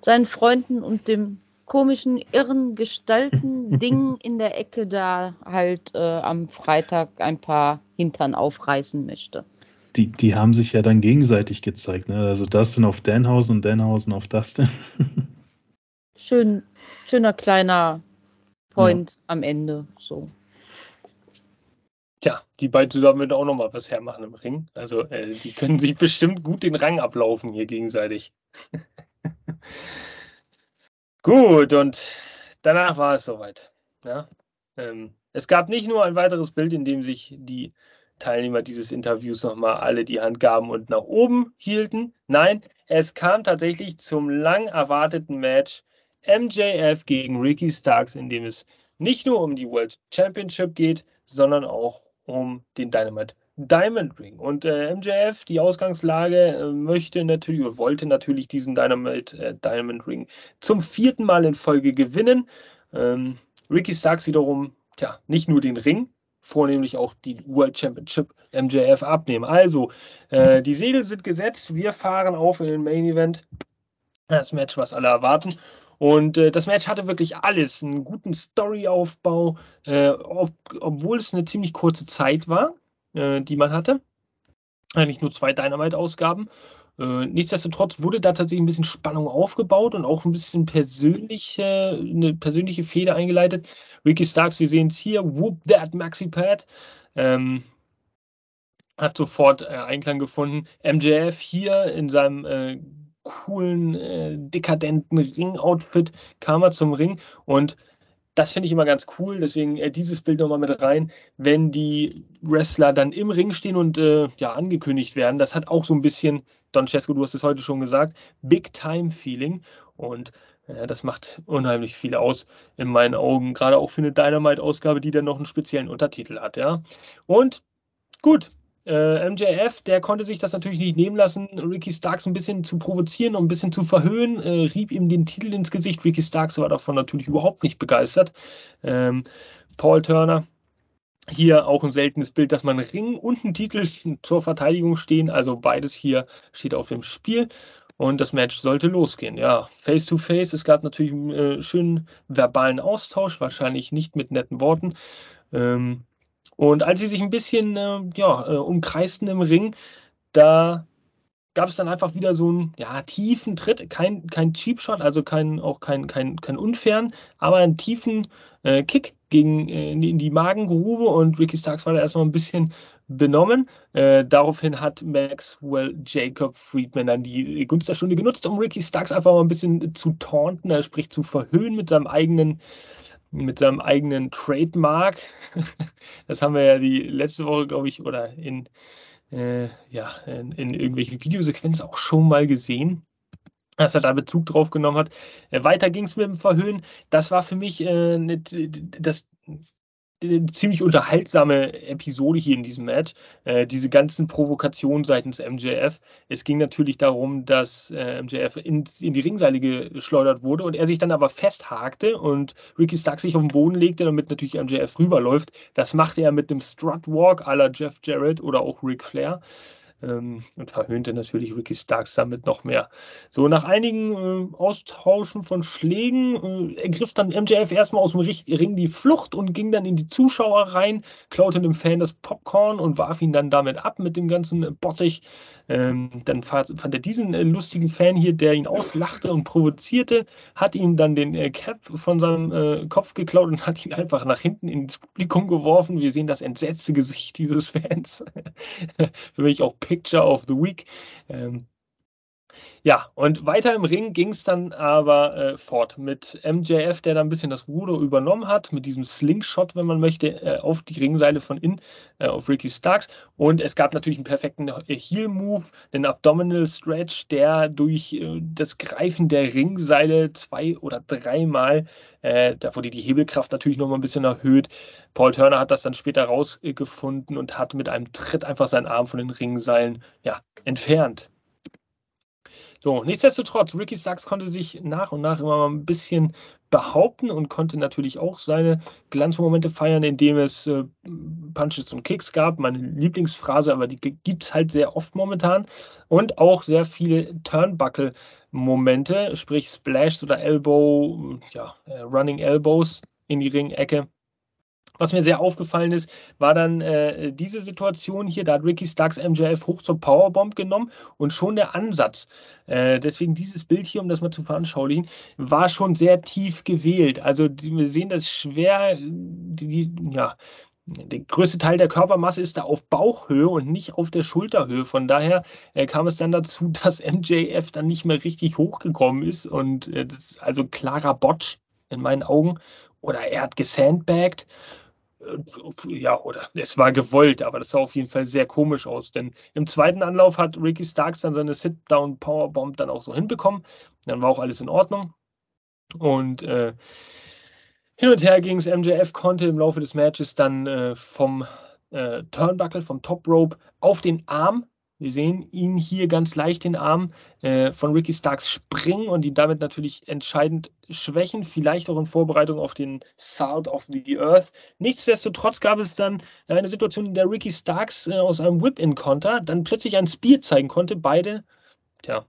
seinen Freunden und dem komischen, irren Gestalten *laughs* Ding in der Ecke da halt äh, am Freitag ein paar Hintern aufreißen möchte.
Die, die haben sich ja dann gegenseitig gezeigt. Ne? Also Dustin auf Danhausen und Danhausen auf Dustin. *laughs*
schön, schöner kleiner Point ja. am Ende. So.
Tja, die beiden zusammen werden auch noch mal was hermachen im Ring. Also äh, die können sich bestimmt gut den Rang ablaufen hier gegenseitig. *laughs* gut, und danach war es soweit. Ja? Ähm, es gab nicht nur ein weiteres Bild, in dem sich die Teilnehmer dieses Interviews nochmal alle die Hand gaben und nach oben hielten. Nein, es kam tatsächlich zum lang erwarteten Match MJF gegen Ricky Starks, in dem es nicht nur um die World Championship geht, sondern auch um den Dynamite Diamond Ring. Und äh, MJF, die Ausgangslage, äh, möchte natürlich oder wollte natürlich diesen Dynamite äh, Diamond Ring zum vierten Mal in Folge gewinnen. Ähm, Ricky Starks wiederum, tja, nicht nur den Ring, vornehmlich auch die World Championship MJF abnehmen. Also, äh, die Segel sind gesetzt, wir fahren auf in den Main Event. Das Match, was alle erwarten. Und äh, das Match hatte wirklich alles, einen guten Storyaufbau, äh, ob, obwohl es eine ziemlich kurze Zeit war, äh, die man hatte. Eigentlich nur zwei Dynamite-Ausgaben. Äh, nichtsdestotrotz wurde da tatsächlich ein bisschen Spannung aufgebaut und auch ein bisschen persönliche, eine persönliche Feder eingeleitet. Ricky Starks, wir sehen es hier, Whoop That Maxi Pad. Ähm, hat sofort äh, Einklang gefunden. MJF hier in seinem äh, coolen, äh, dekadenten Ring-Outfit kam er zum Ring und das finde ich immer ganz cool, deswegen äh, dieses Bild nochmal mit rein, wenn die Wrestler dann im Ring stehen und äh, ja, angekündigt werden. Das hat auch so ein bisschen, Don Cesco, du hast es heute schon gesagt, Big-Time-Feeling und äh, das macht unheimlich viel aus in meinen Augen, gerade auch für eine Dynamite-Ausgabe, die dann noch einen speziellen Untertitel hat. Ja. Und gut, äh, MJF, der konnte sich das natürlich nicht nehmen lassen, Ricky Starks ein bisschen zu provozieren und ein bisschen zu verhöhnen, äh, rieb ihm den Titel ins Gesicht. Ricky Starks war davon natürlich überhaupt nicht begeistert. Ähm, Paul Turner, hier auch ein seltenes Bild, dass man Ring und ein Titel zur Verteidigung stehen. Also beides hier steht auf dem Spiel. Und das Match sollte losgehen. Ja, face to face. Es gab natürlich einen äh, schönen verbalen Austausch, wahrscheinlich nicht mit netten Worten. Ähm, und als sie sich ein bisschen äh, ja, äh, umkreisten im Ring, da gab es dann einfach wieder so einen ja, tiefen Tritt, kein, kein Cheap Shot, also kein, auch kein, kein, kein unfairen, aber einen tiefen äh, Kick gegen, äh, in, die, Magengrube und Ricky Starks war da erstmal ein bisschen benommen. Äh, daraufhin hat Maxwell Jacob Friedman dann die Gunst der Stunde genutzt, um Ricky Starks einfach mal ein bisschen zu taunten, sprich zu verhöhnen mit seinem eigenen mit seinem eigenen Trademark. *laughs* Das haben wir ja die letzte Woche, glaube ich, oder in, äh, ja, in, in, irgendwelchen Videosequenzen auch schon mal gesehen, dass er da Bezug drauf genommen hat. Äh, weiter ging es mit dem Verhöhen. Das war für mich äh, nicht, das, ziemlich unterhaltsame Episode hier in diesem Match. Äh, diese ganzen Provokationen seitens MJF. Es ging natürlich darum, dass äh, MJF in, in, die Ringseile geschleudert wurde und er sich dann aber festhakte und Ricky Stark sich auf den Boden legte, damit natürlich MJF rüberläuft. Das machte er mit dem Strutwalk à la Jeff Jarrett oder auch Ric Flair ähm, und verhöhnte natürlich Ricky Starks damit noch mehr. So, nach einigen äh, Austauschen von Schlägen äh, ergriff dann MJF erstmal aus dem Ring die Flucht und ging dann in die Zuschauer rein, klaute dem Fan das Popcorn und warf ihn dann damit ab mit dem ganzen Bottich. Ähm, dann fand, er diesen äh, lustigen Fan hier, der ihn auslachte und provozierte, hat ihm dann den äh, Cap von seinem äh, Kopf geklaut und hat ihn einfach nach hinten ins Publikum geworfen. Wir sehen das entsetzte Gesicht dieses Fans. *laughs* Für mich auch Picture of the Week. Ähm, ja, und weiter im Ring ging es dann aber äh, fort mit MJF, der da ein bisschen das Ruder übernommen hat, mit diesem Slingshot, wenn man möchte, äh, auf die Ringseile von innen, äh, auf Ricky Starks. Und es gab natürlich einen perfekten äh, Heel-Move, den Abdominal Stretch, der durch äh, das Greifen der Ringseile zwei oder dreimal, äh, da wurde die Hebelkraft natürlich nochmal ein bisschen erhöht. Paul Turner hat das dann später rausgefunden und hat mit einem Tritt einfach seinen Arm von den Ringseilen ja, entfernt. So, nichtsdestotrotz, Ricky Starks konnte sich nach und nach immer mal ein bisschen behaupten und konnte natürlich auch seine Glanzmomente feiern, indem es äh, Punches und Kicks gab. Meine Lieblingsphrase, aber die gibt es halt sehr oft momentan. Und auch sehr viele Turnbuckle-Momente, sprich Splash oder Elbow, ja, äh, Running Elbows in die Ringecke. Was mir sehr aufgefallen ist, war dann äh, diese Situation hier, da hat Ricky Starks MJF hoch zur Powerbomb genommen und schon der Ansatz, äh, deswegen dieses Bild hier, um das mal zu veranschaulichen, war schon sehr tief gewählt. Also die, wir sehen das schwer, die, ja, der größte Teil der Körpermasse ist da auf Bauchhöhe und nicht auf der Schulterhöhe. Von daher äh, kam es dann dazu, *laughs* dass MJF dann nicht mehr richtig hochgekommen ist und äh, das ist also klarer Botch in meinen Augen. Oder er hat gesandbagged. Äh, ja, oder es war gewollt, aber das sah auf jeden Fall sehr komisch aus. Denn im zweiten Anlauf hat Ricky Starks dann seine Sit-Down-Powerbomb dann auch so hinbekommen. Dann war auch alles in Ordnung. Und äh, hin und her ging es. MJF konnte im Laufe des Matches dann äh, vom äh, Turnbuckle, vom Top Rope auf den Arm wir sehen ihn hier ganz leicht den Arm äh, von Ricky Starks springen und ihn damit natürlich entscheidend schwächen, vielleicht auch in Vorbereitung auf den Salt of the Earth. Nichtsdestotrotz gab es dann eine Situation, in der Ricky Starks äh, aus einem Whip-In-Konter dann plötzlich ein Spear zeigen konnte. Beide, tja,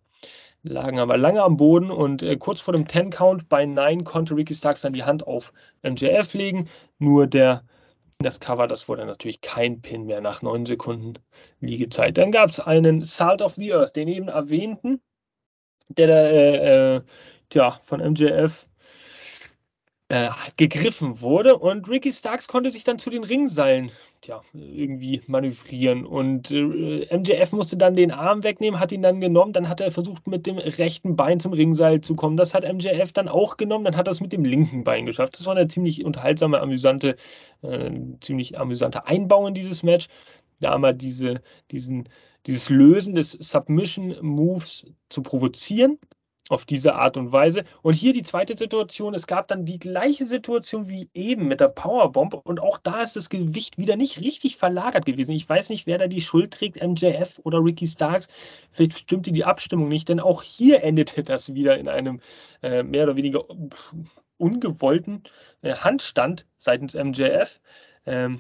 lagen aber lange am Boden und äh, kurz vor dem 10-Count bei 9 konnte Ricky Starks dann die Hand auf MJF legen. Nur der das Cover, das wurde natürlich kein Pin mehr nach neun Sekunden Liegezeit. Dann gab es einen Salt of the Earth, den eben erwähnten, der da, äh, äh, tja, von MJF äh, gegriffen wurde und Ricky Starks konnte sich dann zu den Ringseilen tja, irgendwie manövrieren und äh, MJF musste dann den Arm wegnehmen, hat ihn dann genommen, dann hat er versucht mit dem rechten Bein zum Ringseil zu kommen, das hat MJF dann auch genommen, dann hat er es mit dem linken Bein geschafft. Das war eine ziemlich unterhaltsame, amüsante, äh, ziemlich amüsante Einbau in dieses Match. Da wir diese, diesen, dieses Lösen des Submission Moves zu provozieren auf diese Art und Weise. Und hier die zweite Situation, es gab dann die gleiche Situation wie eben mit der Powerbomb und auch da ist das Gewicht wieder nicht richtig verlagert gewesen. Ich weiß nicht, wer da die Schuld trägt, MJF oder Ricky Starks. Vielleicht stimmte die Abstimmung nicht, denn auch hier endete das wieder in einem äh, mehr oder weniger ungewollten äh, Handstand seitens MJF. Ähm,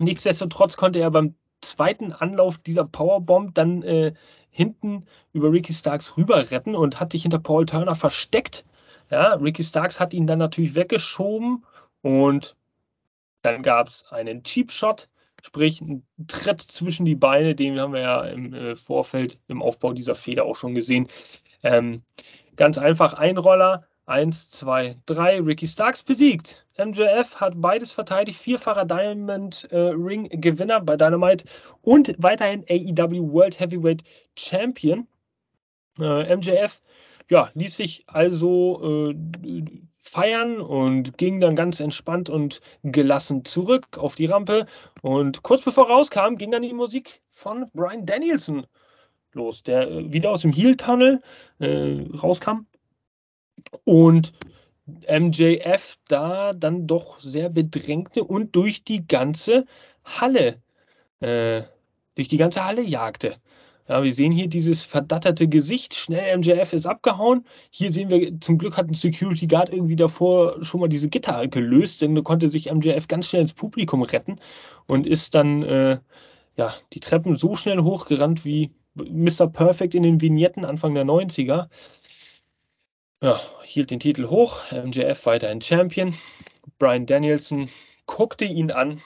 nichtsdestotrotz konnte er beim zweiten Anlauf dieser Powerbomb dann äh, hinten über Ricky Starks rüber retten und hat sich hinter Paul Turner versteckt. Ja, Ricky Starks hat ihn dann natürlich weggeschoben und dann gab es einen Cheap Shot, sprich einen Tritt zwischen die Beine, den haben wir ja im äh, Vorfeld im Aufbau dieser Feder auch schon gesehen. Ähm, ganz einfach Einroller, Eins, zwei, drei. Ricky Starks besiegt. MJF hat beides verteidigt. Vierfacher Diamond äh, Ring Gewinner bei Dynamite und weiterhin AEW World Heavyweight Champion. Äh, MJF ja, ließ sich also äh, feiern und ging dann ganz entspannt und gelassen zurück auf die Rampe. Und kurz bevor rauskam, ging dann die Musik von Brian Danielson los, der äh, wieder aus dem Heel-Tunnel äh, rauskam und MJF da dann doch sehr bedrängte und durch die ganze Halle, äh, durch die ganze Halle jagte. Ja, wir sehen hier dieses verdatterte Gesicht. Schnell, MJF ist abgehauen. Hier sehen wir, zum Glück hat ein Security Guard irgendwie davor schon mal diese Gitter gelöst, denn da konnte sich MJF ganz schnell ins Publikum retten und ist dann äh, ja, die Treppen so schnell hochgerannt wie Mr. Perfect in den Vignetten Anfang der 90er. Ja, hielt den Titel hoch, MJF weiterhin Champion. Brian Danielson guckte ihn an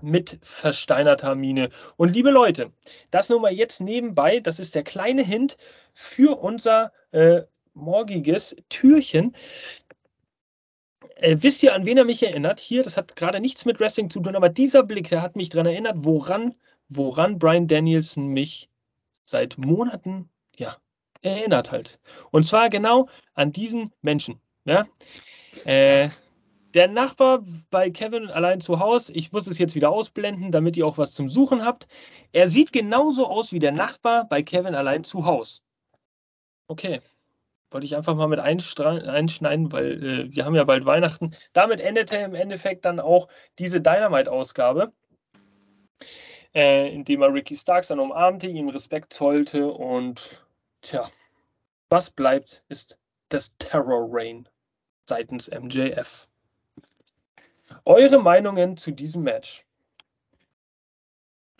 mit versteinerter Miene. Und liebe Leute, das nur mal jetzt nebenbei, das ist der kleine Hint für unser äh, morgiges Türchen. Äh, wisst ihr, an wen er mich erinnert? Hier, das hat gerade nichts mit Wrestling zu tun, aber dieser Blick, der hat mich daran erinnert, woran, woran Brian Danielson mich seit Monaten erinnert halt. Und zwar genau an diesen Menschen. Ja? Äh, der Nachbar bei Kevin allein zu Hause, ich muss es jetzt wieder ausblenden, damit ihr auch was zum Suchen habt. Er sieht genauso aus wie der Nachbar bei Kevin allein zu Hause. Okay. Wollte ich einfach mal mit einschneiden, weil äh, wir haben ja bald Weihnachten. Damit endete im Endeffekt dann auch diese Dynamite-Ausgabe, äh, indem er Ricky Starks dann umarmte, ihm Respekt zollte und Tja, was bleibt, ist das Terror Rain seitens MJF. Eure Meinungen zu diesem Match?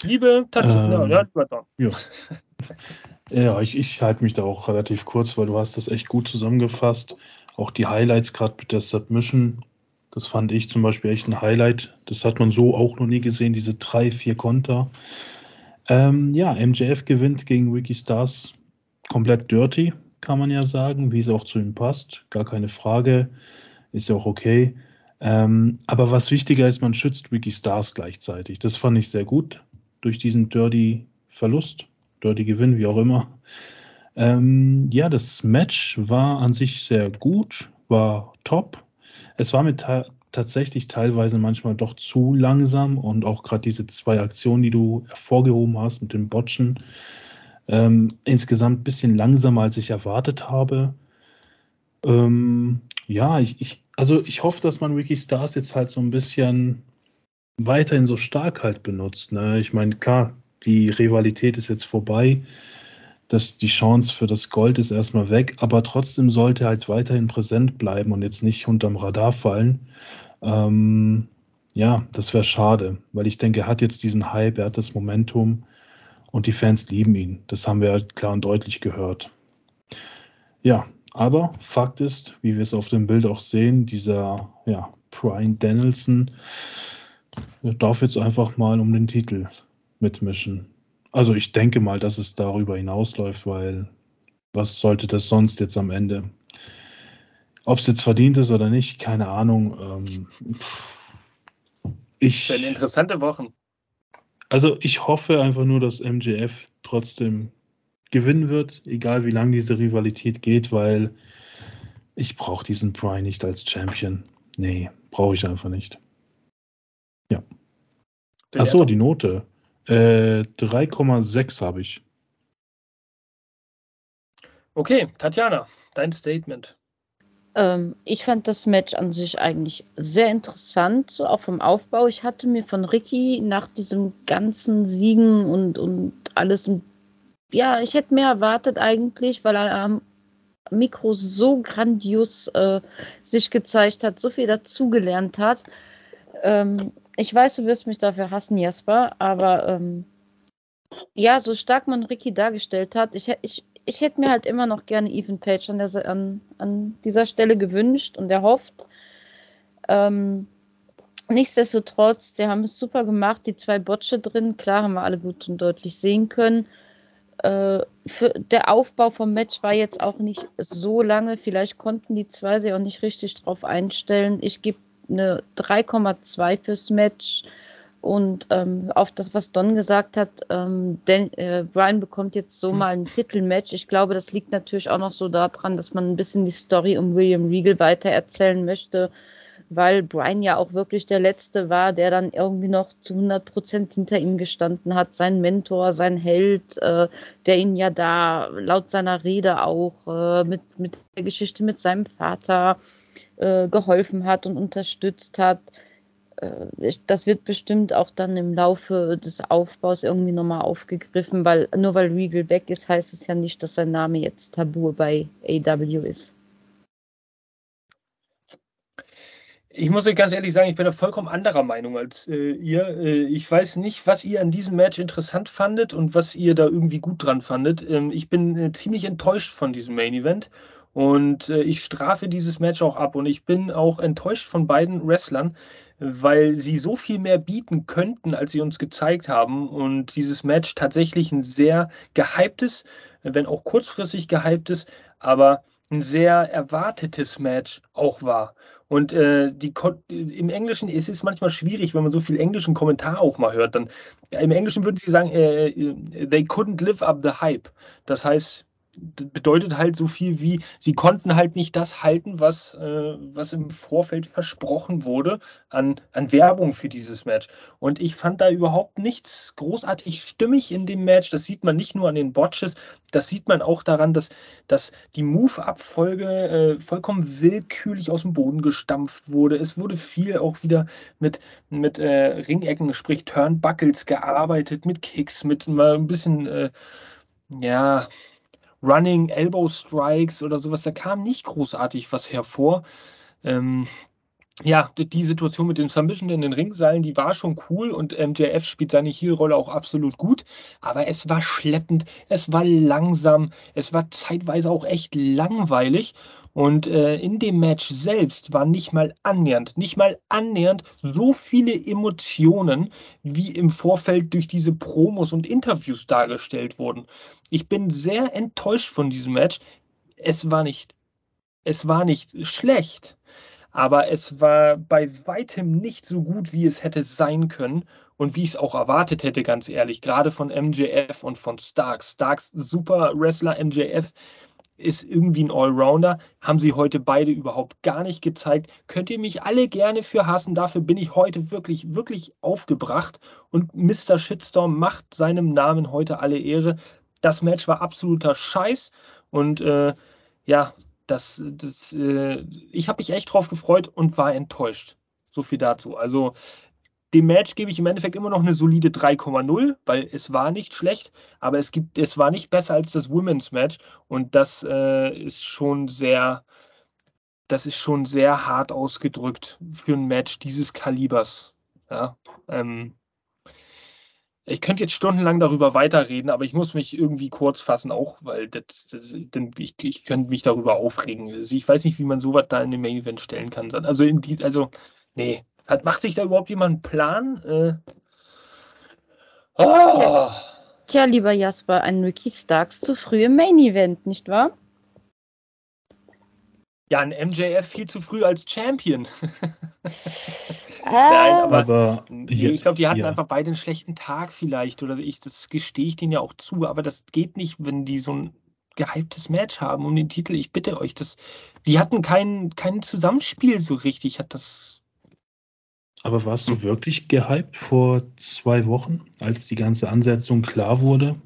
Liebe Tatjana,
ähm, ja, ja. *laughs* ja, ich, ich halte mich da auch relativ kurz, weil du hast das echt gut zusammengefasst. Auch die Highlights gerade mit der Submission, das fand ich zum Beispiel echt ein Highlight. Das hat man so auch noch nie gesehen, diese drei, vier Konter. Ähm, ja, MJF gewinnt gegen Ricky Stars komplett dirty, kann man ja sagen, wie es auch zu ihm passt. Gar keine Frage. Ist ja auch okay. Ähm, aber was wichtiger ist, man schützt Ricky Stars gleichzeitig. Das fand ich sehr gut durch diesen Dirty Verlust, Dirty Gewinn, wie auch immer. Ähm, ja, das Match war an sich sehr gut, war top. Es war mit ta tatsächlich teilweise manchmal doch zu langsam und auch gerade diese zwei Aktionen, die du hervorgehoben hast mit den Botchen, ähm, insgesamt ein bisschen langsamer, als ich erwartet habe. Ähm, ja, ich, ich, also ich hoffe, dass man Ricky Stars jetzt halt so ein bisschen weiterhin so stark halt benutzt. Ne? Ich meine, klar, die Rivalität ist jetzt vorbei. Das, die Chance für das Gold ist erstmal weg, aber trotzdem sollte er halt weiterhin präsent bleiben und jetzt nicht unterm Radar fallen. Ähm, ja, das wäre schade, weil ich denke, er hat jetzt diesen Hype, er hat das Momentum und die Fans lieben ihn. Das haben wir halt klar und deutlich gehört. Ja, aber Fakt ist, wie wir es auf dem Bild auch sehen, dieser ja, Brian Danielson darf jetzt einfach mal um den Titel mitmischen. Also ich denke mal, dass es darüber hinausläuft, weil was sollte das sonst jetzt am Ende? Ob es jetzt verdient ist oder nicht, keine Ahnung. Ähm,
ich, das interessante Wochen.
Also ich hoffe einfach nur, dass MJF trotzdem gewinnen wird, egal wie lange diese Rivalität geht, weil ich brauche diesen Brian nicht als Champion. Nee, brauche ich einfach nicht. Ja. Achso, die Note. Äh, 3,6 habe ich.
Okay, Tatjana, dein Statement.
Ähm, ich fand das Match an sich eigentlich sehr interessant, so auch vom Aufbau. Ich hatte mir von Ricky nach diesem ganzen Siegen und, und alles, ja, ich hätte mehr erwartet eigentlich, weil er am Mikro so grandios äh, sich gezeigt hat, so viel dazugelernt hat. Ähm, ich weiß, du wirst mich dafür hassen, Jasper, aber ähm, ja, so stark man Ricky dargestellt hat, ich, ich, ich hätte mir halt immer noch gerne Ethan Page an, der, an, an dieser Stelle gewünscht und erhofft. Ähm, nichtsdestotrotz, die haben es super gemacht, die zwei Botsche drin, klar haben wir alle gut und deutlich sehen können. Äh, für, der Aufbau vom Match war jetzt auch nicht so lange, vielleicht konnten die zwei sich auch nicht richtig drauf einstellen. Ich gebe eine 3,2 fürs Match. Und ähm, auf das, was Don gesagt hat, ähm, denn, äh, Brian bekommt jetzt so mal ein Titelmatch. Ich glaube, das liegt natürlich auch noch so daran, dass man ein bisschen die Story um William Regal weitererzählen möchte, weil Brian ja auch wirklich der Letzte war, der dann irgendwie noch zu 100 Prozent hinter ihm gestanden hat. Sein Mentor, sein Held, äh, der ihn ja da laut seiner Rede auch äh, mit, mit der Geschichte mit seinem Vater äh, geholfen hat und unterstützt hat. Äh, das wird bestimmt auch dann im Laufe des Aufbaus irgendwie nochmal aufgegriffen, weil nur weil Regal weg ist, heißt es ja nicht, dass sein Name jetzt tabu bei AW ist.
Ich muss euch ganz ehrlich sagen, ich bin da vollkommen anderer Meinung als äh, ihr. Äh, ich weiß nicht, was ihr an diesem Match interessant fandet und was ihr da irgendwie gut dran fandet. Ähm, ich bin äh, ziemlich enttäuscht von diesem Main Event und äh, ich strafe dieses Match auch ab und ich bin auch enttäuscht von beiden Wrestlern, weil sie so viel mehr bieten könnten, als sie uns gezeigt haben. Und dieses Match tatsächlich ein sehr gehyptes, wenn auch kurzfristig gehyptes, aber ein sehr erwartetes Match auch war. Und äh, die, im Englischen ist es manchmal schwierig, wenn man so viel englischen Kommentar auch mal hört. Dann, Im Englischen würden sie sagen, äh, äh they couldn't live up the hype. Das heißt, bedeutet halt so viel wie, sie konnten halt nicht das halten, was, äh, was im Vorfeld versprochen wurde an, an Werbung für dieses Match. Und ich fand da überhaupt nichts großartig stimmig in dem Match. Das sieht man nicht nur an den Botches, das sieht man auch daran, dass, dass die Move-Abfolge äh, vollkommen willkürlich aus dem Boden gestampft wurde. Es wurde viel auch wieder mit, mit äh, Ringecken, sprich Turnbuckles gearbeitet, mit Kicks, mit mal ein bisschen, äh, ja, Running Elbow Strikes oder sowas, da kam nicht großartig was hervor. Ähm, ja, die Situation mit dem Submission in den Ringseilen, die war schon cool und MJF spielt seine Heel-Rolle auch absolut gut, aber es war schleppend, es war langsam, es war zeitweise auch echt langweilig und äh, in dem Match selbst waren nicht mal annähernd, nicht mal annähernd so viele Emotionen, wie im Vorfeld durch diese Promos und Interviews dargestellt wurden. Ich bin sehr enttäuscht von diesem Match. Es war nicht, es war nicht schlecht aber es war bei weitem nicht so gut, wie es hätte sein können und wie ich es auch erwartet hätte, ganz ehrlich. Gerade von MJF und von Starks. Starks super Wrestler, MJF ist irgendwie ein Allrounder. Haben sie heute beide überhaupt gar nicht gezeigt. Könnt ihr mich alle gerne für hassen. Dafür bin ich heute wirklich, wirklich aufgebracht. Und Mr. Shitstorm macht seinem Namen heute alle Ehre. Das Match war absoluter Scheiß. Und äh, ja, das, das, äh, ich habe mich echt drauf gefreut und war enttäuscht. So viel dazu. Also dem Match gebe ich im Endeffekt immer noch eine solide 3,0, weil es war nicht schlecht, aber es, gibt, es war nicht besser als das Women's Match und das äh, ist schon sehr, das ist schon sehr hart ausgedrückt für ein Match dieses Kalibers. Ja, ähm, ich könnte jetzt stundenlang darüber weiterreden, aber ich muss mich irgendwie kurz fassen, auch weil das, das, ich, ich könnte mich darüber aufregen. Also ich weiß nicht, wie man sowas da in den Main Event stellen kann. Also, in die, also nee, hat, macht sich da überhaupt jemand einen Plan? Äh,
oh. Tja, lieber Jasper, ein Ricky Starks zu früh im Main Event, nicht wahr?
Ja, ein MJF viel zu früh als Champion. *laughs*
Nein,
aber, aber nee, ich glaube, die hatten ja. einfach beide einen schlechten Tag vielleicht. Oder ich, das gestehe ich denen ja auch zu, aber das geht nicht, wenn die so ein gehyptes Match haben um den Titel. Ich bitte euch, das, die hatten kein, kein Zusammenspiel so richtig. Hat das
aber warst du wirklich gehypt vor zwei Wochen, als die ganze Ansetzung klar wurde?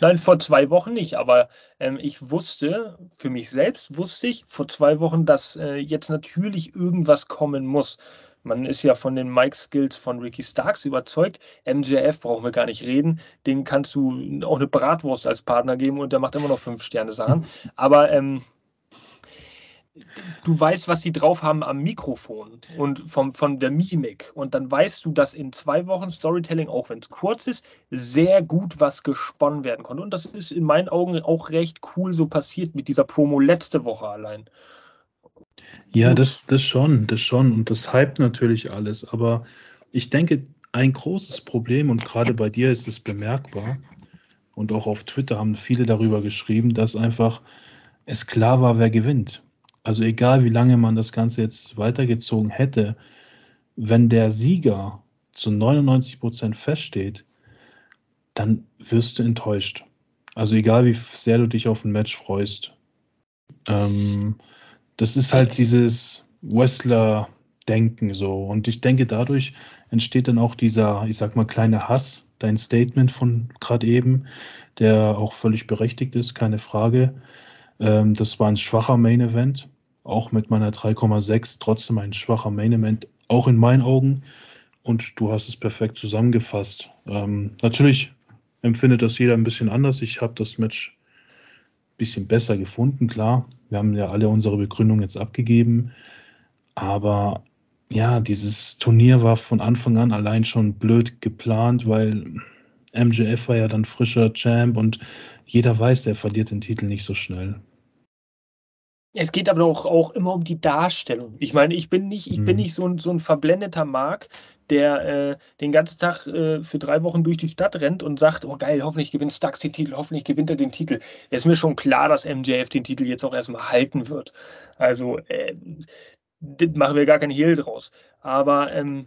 Nein, vor zwei Wochen nicht, aber ähm, ich wusste, für mich selbst wusste ich vor zwei Wochen, dass äh, jetzt natürlich irgendwas kommen muss. Man ist ja von den Mike-Skills von Ricky Starks überzeugt. MJF brauchen wir gar nicht reden. Den kannst du auch eine Bratwurst als Partner geben und der macht immer noch fünf Sterne Sachen. *laughs* Aber ähm, du weißt, was sie drauf haben am Mikrofon und vom, von der Mimik. Und dann weißt du, dass in zwei Wochen Storytelling, auch wenn es kurz ist, sehr gut was gesponnen werden konnte. Und das ist in meinen Augen auch recht cool so passiert mit dieser Promo letzte Woche allein.
Ja, das, das schon, das schon. Und das hypt natürlich alles. Aber ich denke, ein großes Problem, und gerade bei dir ist es bemerkbar, und auch auf Twitter haben viele darüber geschrieben, dass einfach es klar war, wer gewinnt. Also egal, wie lange man das Ganze jetzt weitergezogen hätte, wenn der Sieger zu 99 Prozent feststeht, dann wirst du enttäuscht. Also egal, wie sehr du dich auf ein Match freust. Ähm, das ist halt dieses Wrestler-Denken so. Und ich denke, dadurch entsteht dann auch dieser, ich sag mal, kleine Hass, dein Statement von gerade eben, der auch völlig berechtigt ist, keine Frage. Ähm, das war ein schwacher Main-Event auch mit meiner 3,6 trotzdem ein schwacher Main Event, auch in meinen Augen. Und du hast es perfekt zusammengefasst. Ähm, natürlich empfindet das jeder ein bisschen anders. Ich habe das Match ein bisschen besser gefunden, klar. Wir haben ja alle unsere Begründung jetzt abgegeben. Aber ja, dieses Turnier war von Anfang an allein schon blöd geplant, weil MJF war ja dann frischer Champ und jeder weiß, der verliert den Titel nicht so schnell.
Es geht aber auch, auch immer um die Darstellung. Ich meine, ich bin nicht, ich mhm. bin nicht so ein, so ein verblendeter Mark, der äh, den ganzen Tag äh, für drei Wochen durch die Stadt rennt und sagt, oh geil, hoffentlich gewinnt Starks den Titel, hoffentlich gewinnt er den Titel. Es ist mir schon klar, dass MJF den Titel jetzt auch erstmal halten wird. Also, äh, das machen wir gar keinen Hehl draus. Aber ähm,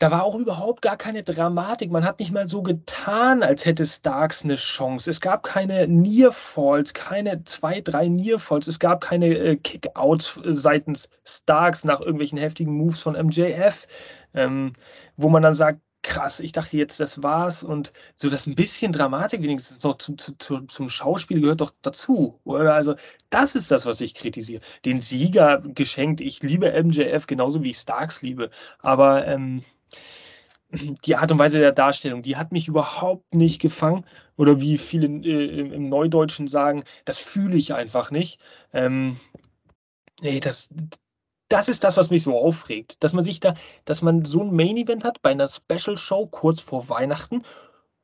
da war auch überhaupt gar keine Dramatik. Man hat nicht mal so getan, als hätte Starks eine Chance. Es gab keine Nearfalls, keine zwei, drei Nearfalls. Es gab keine äh, Kickouts seitens Starks nach irgendwelchen heftigen Moves von MJF, ähm, wo man dann sagt, krass, ich dachte jetzt, das war's. Und so das ein bisschen Dramatik wenigstens noch zum, zum, zum Schauspiel gehört doch dazu. Oder? Also, das ist das, was ich kritisiere. Den Sieger geschenkt. Ich liebe MJF genauso wie ich Starks liebe. Aber ähm, die Art und Weise der Darstellung, die hat mich überhaupt nicht gefangen. Oder wie viele äh, im Neudeutschen sagen, das fühle ich einfach nicht. Ähm, nee, das, das ist das, was mich so aufregt. Dass man sich da, dass man so ein Main-Event hat bei einer Special Show kurz vor Weihnachten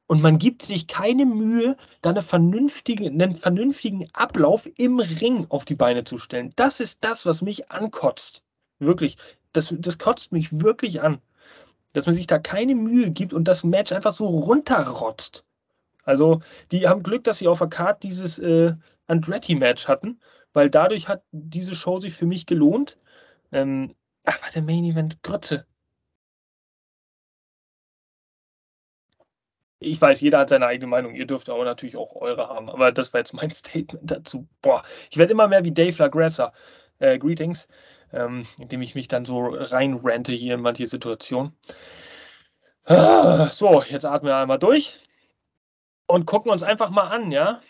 und man gibt sich keine Mühe, da eine vernünftige, einen vernünftigen Ablauf im Ring auf die Beine zu stellen. Das ist das, was mich ankotzt. Wirklich. Das, das kotzt mich wirklich an dass man sich da keine Mühe gibt und das Match einfach so runterrotzt. Also, die haben Glück, dass sie auf der Card dieses äh, Andretti-Match hatten, weil dadurch hat diese Show sich für mich gelohnt. Ähm, ach, warte, Main Event, Grütze. Ich weiß, jeder hat seine eigene Meinung. Ihr dürft aber natürlich auch eure haben. Aber das war jetzt mein *laughs* Statement dazu. Boah, ich werde immer mehr wie Dave LaGrassa. Äh, greetings. Ähm, indem ich mich dann so reinrante hier in manche Situationen. So, jetzt atmen wir einmal durch und gucken uns einfach mal an, ja.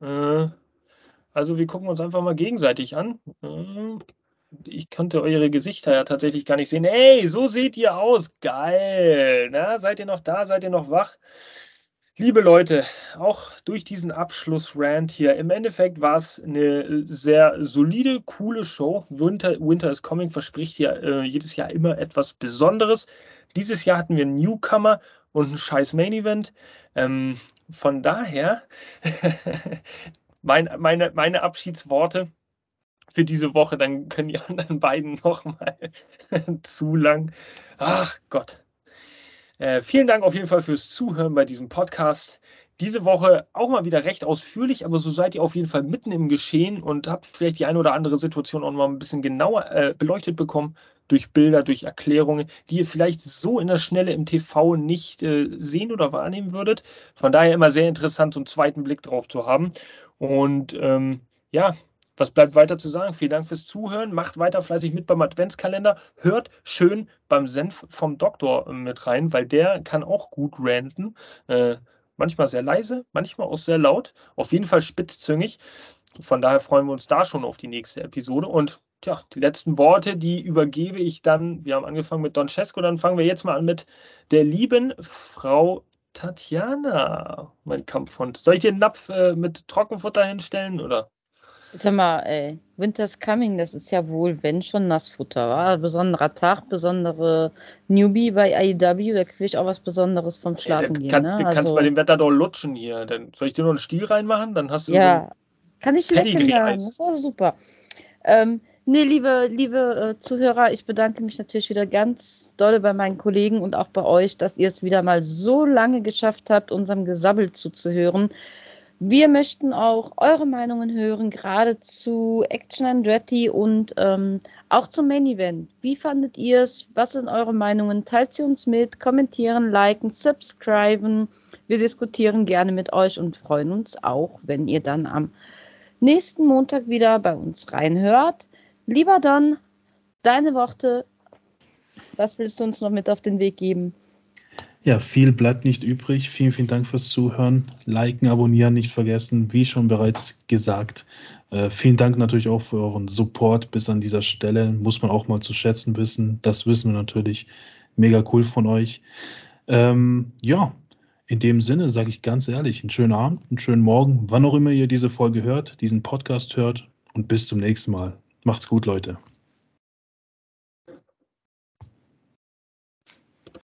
Äh, also wir gucken uns einfach mal gegenseitig an. Äh, ich konnte eure Gesichter ja tatsächlich gar nicht sehen. Hey, so seht ihr aus. Geil. Na, seid ihr noch da? Seid ihr noch wach? Liebe Leute, auch durch diesen Abschluss-Rant hier, im Endeffekt war es eine sehr solide, coole Show. Winter, Winter is Coming verspricht ja äh, jedes Jahr immer etwas Besonderes. Dieses Jahr hatten wir einen Newcomer und ein scheiß Main-Event. Ähm, von daher, *laughs* mein, meine, meine Abschiedsworte für diese Woche, dann können die anderen beiden nochmal *laughs* zu lang. Ach Gott. Äh, vielen Dank auf jeden Fall fürs Zuhören bei diesem Podcast. Diese Woche auch mal wieder recht ausführlich, aber so seid ihr auf jeden Fall mitten im Geschehen und habt vielleicht die eine oder andere Situation auch mal ein bisschen genauer äh, beleuchtet bekommen durch Bilder, durch Erklärungen, die ihr vielleicht so in der Schnelle im TV nicht äh, sehen oder wahrnehmen würdet. Von daher immer sehr interessant, so einen zweiten Blick drauf zu haben. Und ähm, ja, was bleibt weiter zu sagen? Vielen Dank fürs Zuhören. Macht weiter fleißig mit beim Adventskalender. Hört schön beim Senf vom Doktor äh, mit rein, weil der kann auch gut ranten. Äh, manchmal sehr leise, manchmal auch sehr laut. Auf jeden Fall spitzzüngig. Von daher freuen wir uns da schon auf die nächste Episode. Und tja, die letzten Worte, die übergebe ich dann. Wir haben angefangen mit Don Cesco, dann fangen wir jetzt mal an mit der lieben Frau Tatjana, mein Kampfhund. Soll ich dir einen Napf äh, mit Trockenfutter hinstellen oder?
Sag mal, ey, Winter's Coming, das ist ja wohl, wenn schon Nassfutter, war. Besonderer Tag, besondere Newbie bei AEW, da kriege ich auch was Besonderes vom Schlafen gehen.
Kann,
ne?
Du kannst
also,
bei dem Wetter doch lutschen hier. Dann soll ich dir noch einen Stiel reinmachen? Dann hast du
ja, so kann ich lecken.
Pedigree-Eis.
Das ist auch super. Ähm, nee, liebe, liebe äh, Zuhörer, ich bedanke mich natürlich wieder ganz doll bei meinen Kollegen und auch bei euch, dass ihr es wieder mal so lange geschafft habt, unserem Gesabbel zuzuhören. Wir möchten auch eure Meinungen hören, gerade zu Action Andretti und ähm, auch zum Main Event. Wie fandet ihr es? Was sind eure Meinungen? Teilt sie uns mit, kommentieren, liken, subscriben. Wir diskutieren gerne mit euch und freuen uns auch, wenn ihr dann am nächsten Montag wieder bei uns reinhört. Lieber Don, deine Worte. Was willst du uns noch mit auf den Weg geben?
Ja, viel bleibt nicht übrig. Vielen, vielen Dank fürs Zuhören. Liken, abonnieren nicht vergessen, wie schon bereits gesagt. Äh, vielen Dank natürlich auch für euren Support bis an dieser Stelle. Muss man auch mal zu schätzen wissen. Das wissen wir natürlich. Mega cool von euch. Ähm, ja, in dem Sinne sage ich ganz ehrlich, einen schönen Abend, einen schönen Morgen, wann auch immer ihr diese Folge hört, diesen Podcast hört und bis zum nächsten Mal. Macht's gut, Leute.